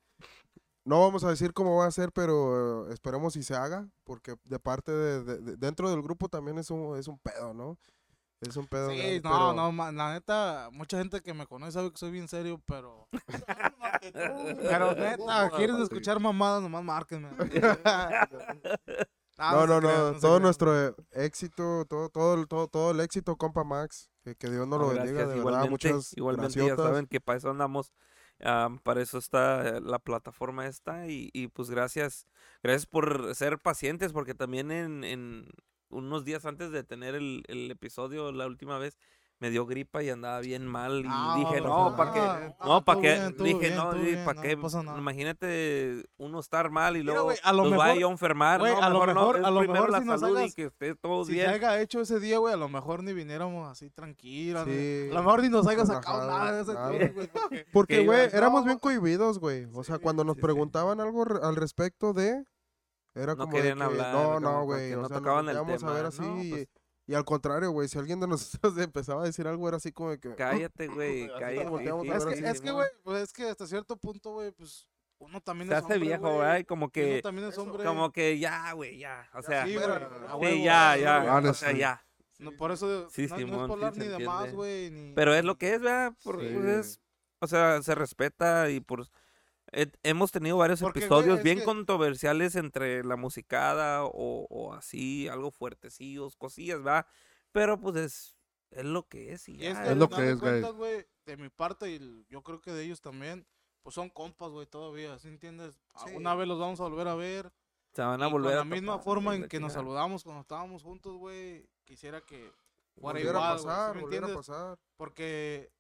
No vamos a decir cómo va a ser, pero eh, esperemos si se haga, porque de parte de, de- de- dentro del grupo también es un, es un pedo, ¿no? Es un pedo. Sí, grande, no, pero- no, la neta, mucha gente que me conoce sabe que soy bien serio, pero... pero neta, ¿quieres escuchar mamadas? Nomás márquenme. Ah, No, no, crean, no, se todo nuestro éxito, todo, todo, el- todo, todo el éxito, compa Max, que, que Dios nos lo No, bendiga, gracias, verdad, igualmente, muchas igualmente ya saben que para eso andamos, am, para eso está eh, la plataforma esta y, y pues gracias, gracias por ser pacientes porque también en, en unos días antes de tener el, el episodio la última vez me dio gripa y andaba bien mal y Ah, dije no pasa para qué, no, para qué, dije no, para qué, imagínate uno estar mal y Mira, luego güey, a lo nos vaya mejor- yo a enfermar, güey, no, a lo mejor, no, a lo mejor la si nos salud y hagas- que esté todo Si bien. se haya hecho ese día, güey, a lo mejor ni viniéramos así tranquilos. Sí, a lo mejor ni nos haya sacado nada de ese güey, porque- Porque, que güey, éramos no, bien cohibidos, güey. O sea, cuando nos sí, sí. preguntaban algo al respecto de... Era No como de querían que, hablar, no, no, güey. no O sea, tocaban el volteamos a ver tema, así no, y, pues- y al contrario, güey, si alguien de nosotros empezaba a decir algo era así como de que... Cállate, güey, cállate. sí, a Es sí, que, es que, güey, pues es que hasta cierto punto, güey, pues uno también se es hace hombre, viejo, güey. como Uno que, también es hombre. como que ya, güey, ya, o sea, sí, sí, güey, a huevo, ya, güey, ya, güey. o sea, ya. No, por eso Sí, no, no es Simón, por sí hablar ni de más, güey, ni... Pero es lo que es, ¿verdad? Por, Sí. pues, es- o sea, se respeta y por... he- hemos tenido varios Porque, güey, episodios es bien que- controversiales entre la musicada o, o así, algo fuertecillos, cosillas, ¿verdad? Pero pues es, es lo que es y ya. es que Es lo que es, güey. cuentas, güey, de mi parte y yo creo que de ellos también, pues son compas, güey, todavía, ¿sí entiendes? Sí. Una vez los vamos a volver a ver. se van a y volver con a la misma topar, forma y en que nos saludamos cuando estábamos juntos, güey, quisiera que fuera Volviera igual, a güey, ¿sí pasar, me a pasar. Porque,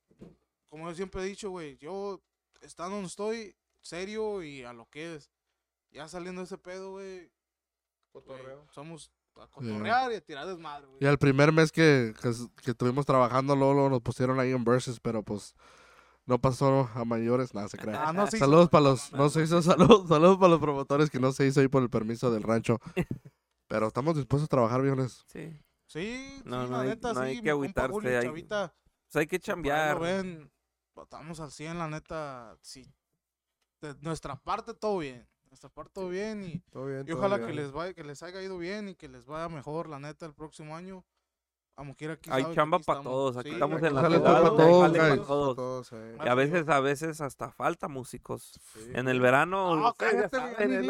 como yo siempre he dicho, güey, yo estando donde estoy, serio y a lo que es. Ya saliendo de ese pedo, güey, güey, somos a cotorrear y a tirar desmadre, güey. Y el primer mes que, que, que estuvimos trabajando, luego, luego nos pusieron ahí en versus, pero pues no pasó a mayores, nada se crea. Ah, no se Saludos para los, no, no se hizo, saludos, saludos para los promotores que no se hizo ahí por el permiso del rancho. Pero estamos dispuestos a trabajar, viejones. Sí. Sí, No, sí, no la hay- neta, no hay sí, que mi compa agüitarse, hay- Chavita, Pues hay que chambear. ven, estamos al 100, la neta, sí. De nuestra parte todo bien, nuestra parte todo bien y, Todo bien. y todo ojalá bien. que les vaya, que les haya ido bien y que les vaya mejor, la neta, el próximo año. Como quiera aquí Hay chamba para todos. Aquí Sí, estamos aquí en la ciudad todos, para todos. Todos, eh. Y a veces, a veces hasta falta músicos. Sí. En el verano. No, ya cállate, es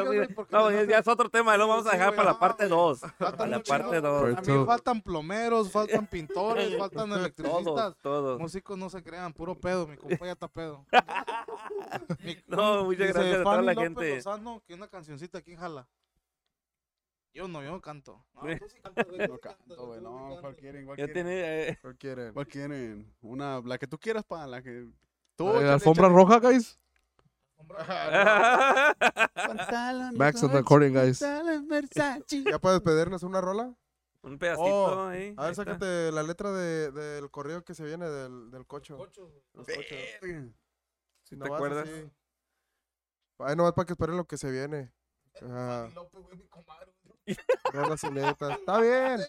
No, ya- otro tema, lo vamos a dejar para la parte güey. 2. Faltan Para la parte chingo. 2. Part También two. faltan plomeros, faltan pintores, faltan electricistas. Todos. Músicos no se crean, puro pedo, mi compa ya está pedo. No, muchas gracias a toda la gente. Que una cancioncita aquí en Jala. Yo no, yo no canto. No, tú sí cantas, güey, No tú canto, güey, no. ¿cuál quieren? ¿Cuál Ya quieren? tiene. eh, ¿Qué quieren? ¿Cuál quieren? Una, la que tú quieras, pa, la que... Tú, échale, alfombra échale. roja, guys. Pantalón Max on the Versace, recording, guys. pantalón Versace. ¿Ya puedes pedirnos una rola? Un pedacito Oh, ahí. A ahí ver, está. sácate la letra de, del correo que se viene del, del cocho. Los cochos. ¿Sí ¿Te acuerdas? así. Ahí nomás para que esperen lo que se viene. Fanny López, güey, mi comadre, Está bien.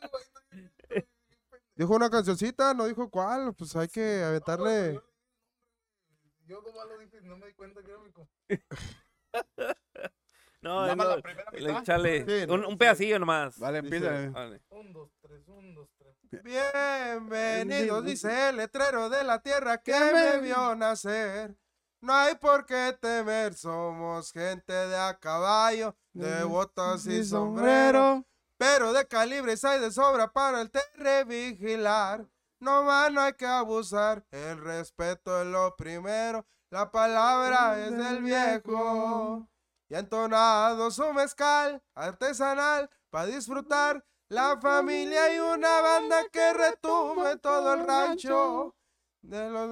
Dijo una cancioncita, no dijo cuál. Pues hay que aventarle. Yo lo dije no me di cuenta que era mi compa. No, Nada más no, la primera le- mitad. échale Sí, un, un pedacillo nomás. Vale, empieza. Vale. Un, dos, tres, un, dos, tres. Bienvenidos, dice el letrero de la tierra que me vio nacer. No hay por qué temer, somos gente de a caballo, de botas y sombrero. Pero de calibres hay de sobra para el terre vigilar. No más no hay que abusar, el respeto es lo primero, la palabra es del viejo. Y entonado su mezcal artesanal para disfrutar la familia y una banda que retumbe todo el rancho. De los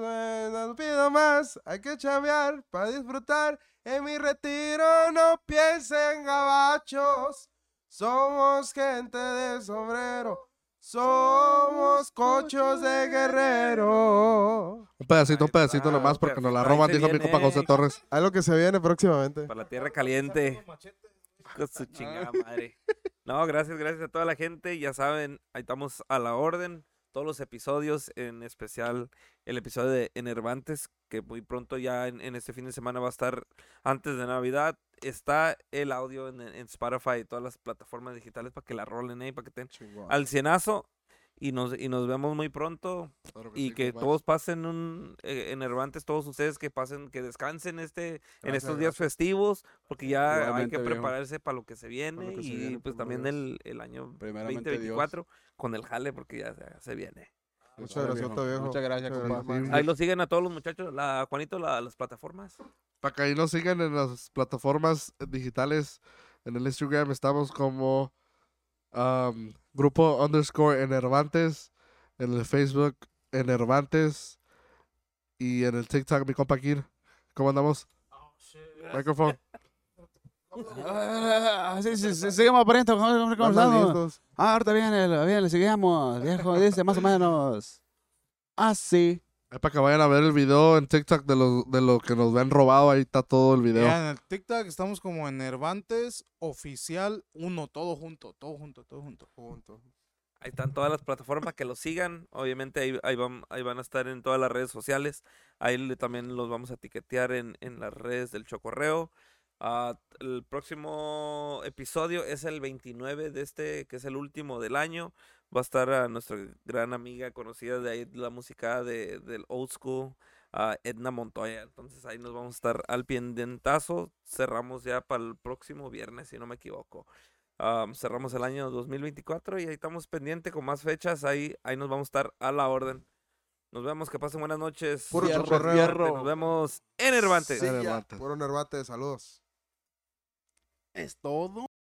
no pido más, hay que chambear para disfrutar. En mi retiro no piensen gabachos. Somos gente de sombrero. Somos cochos de guerrero. Un pedacito, un pedacito nomás porque nos la roban, dijo mi compa. José Torres. Algo que se viene próximamente. Para la tierra caliente. Con su chingada madre. No, gracias, gracias a toda la gente. Ya saben, ahí estamos a la orden. Todos los episodios, en especial el episodio de Enervantes, que muy pronto ya en, en este fin de semana va a estar antes de Navidad. Está el audio en, en Spotify y todas las plataformas digitales para que la rolen ahí, para que estén al cienazo. Y nos, y nos vemos muy pronto. Y que todos pasen un eh, enervantes, todos ustedes que pasen, que descansen este en estos días festivos, porque ya hay que viejo. prepararse para lo que se viene que se y viene, pues primero también el, el año Primeramente 2024 con el jale porque ya se, se viene. Muchas Vale, gracias, viejo. viejo. Muchas gracias, Muchas. Ahí lo siguen a todos los muchachos, la Juanito, la- las plataformas. Para que ahí nos sigan en las plataformas digitales. En el Instagram estamos como um, grupo underscore enervantes. En el Facebook enervantes. Y en el TikTok mi compa Kir. ¿Cómo andamos? Microphone. Ah, sí, sí, sí, seguimos pariente, ¿cómo, cómo, cómo Andan estamos? listos. Ah, ahorita viene, le seguimos, viejo, dice más o menos. Ah, sí. Es para que vayan a ver el video en TikTok de lo, de lo que nos ven robado. Ahí está todo el video. Ya en el TikTok estamos como Enervantes Oficial 1, todo junto, todo junto, todo junto. Punto. Ahí están todas las plataformas que los sigan. Obviamente ahí, ahí, van, ahí van a estar en todas las redes sociales. Ahí le- también los vamos a etiquetear en, en las redes del Chocorreo. Ah, el próximo episodio es el 29 de este, que es el último del año. Va a estar a nuestra gran amiga conocida de ahí, de la música de, del old school, ah, Edna Montoya. Entonces ahí nos vamos a estar al pendientazo. Cerramos ya para el próximo viernes, si no me equivoco. Am, cerramos el año 2024 y ahí estamos pendiente con más fechas. Ahí, ahí nos vamos a estar a la orden. Nos vemos, que pasen buenas noches. Puro chocorreo. Nos vemos en Enervantes. Enervantes. Puro Nervate, saludos. Es todo.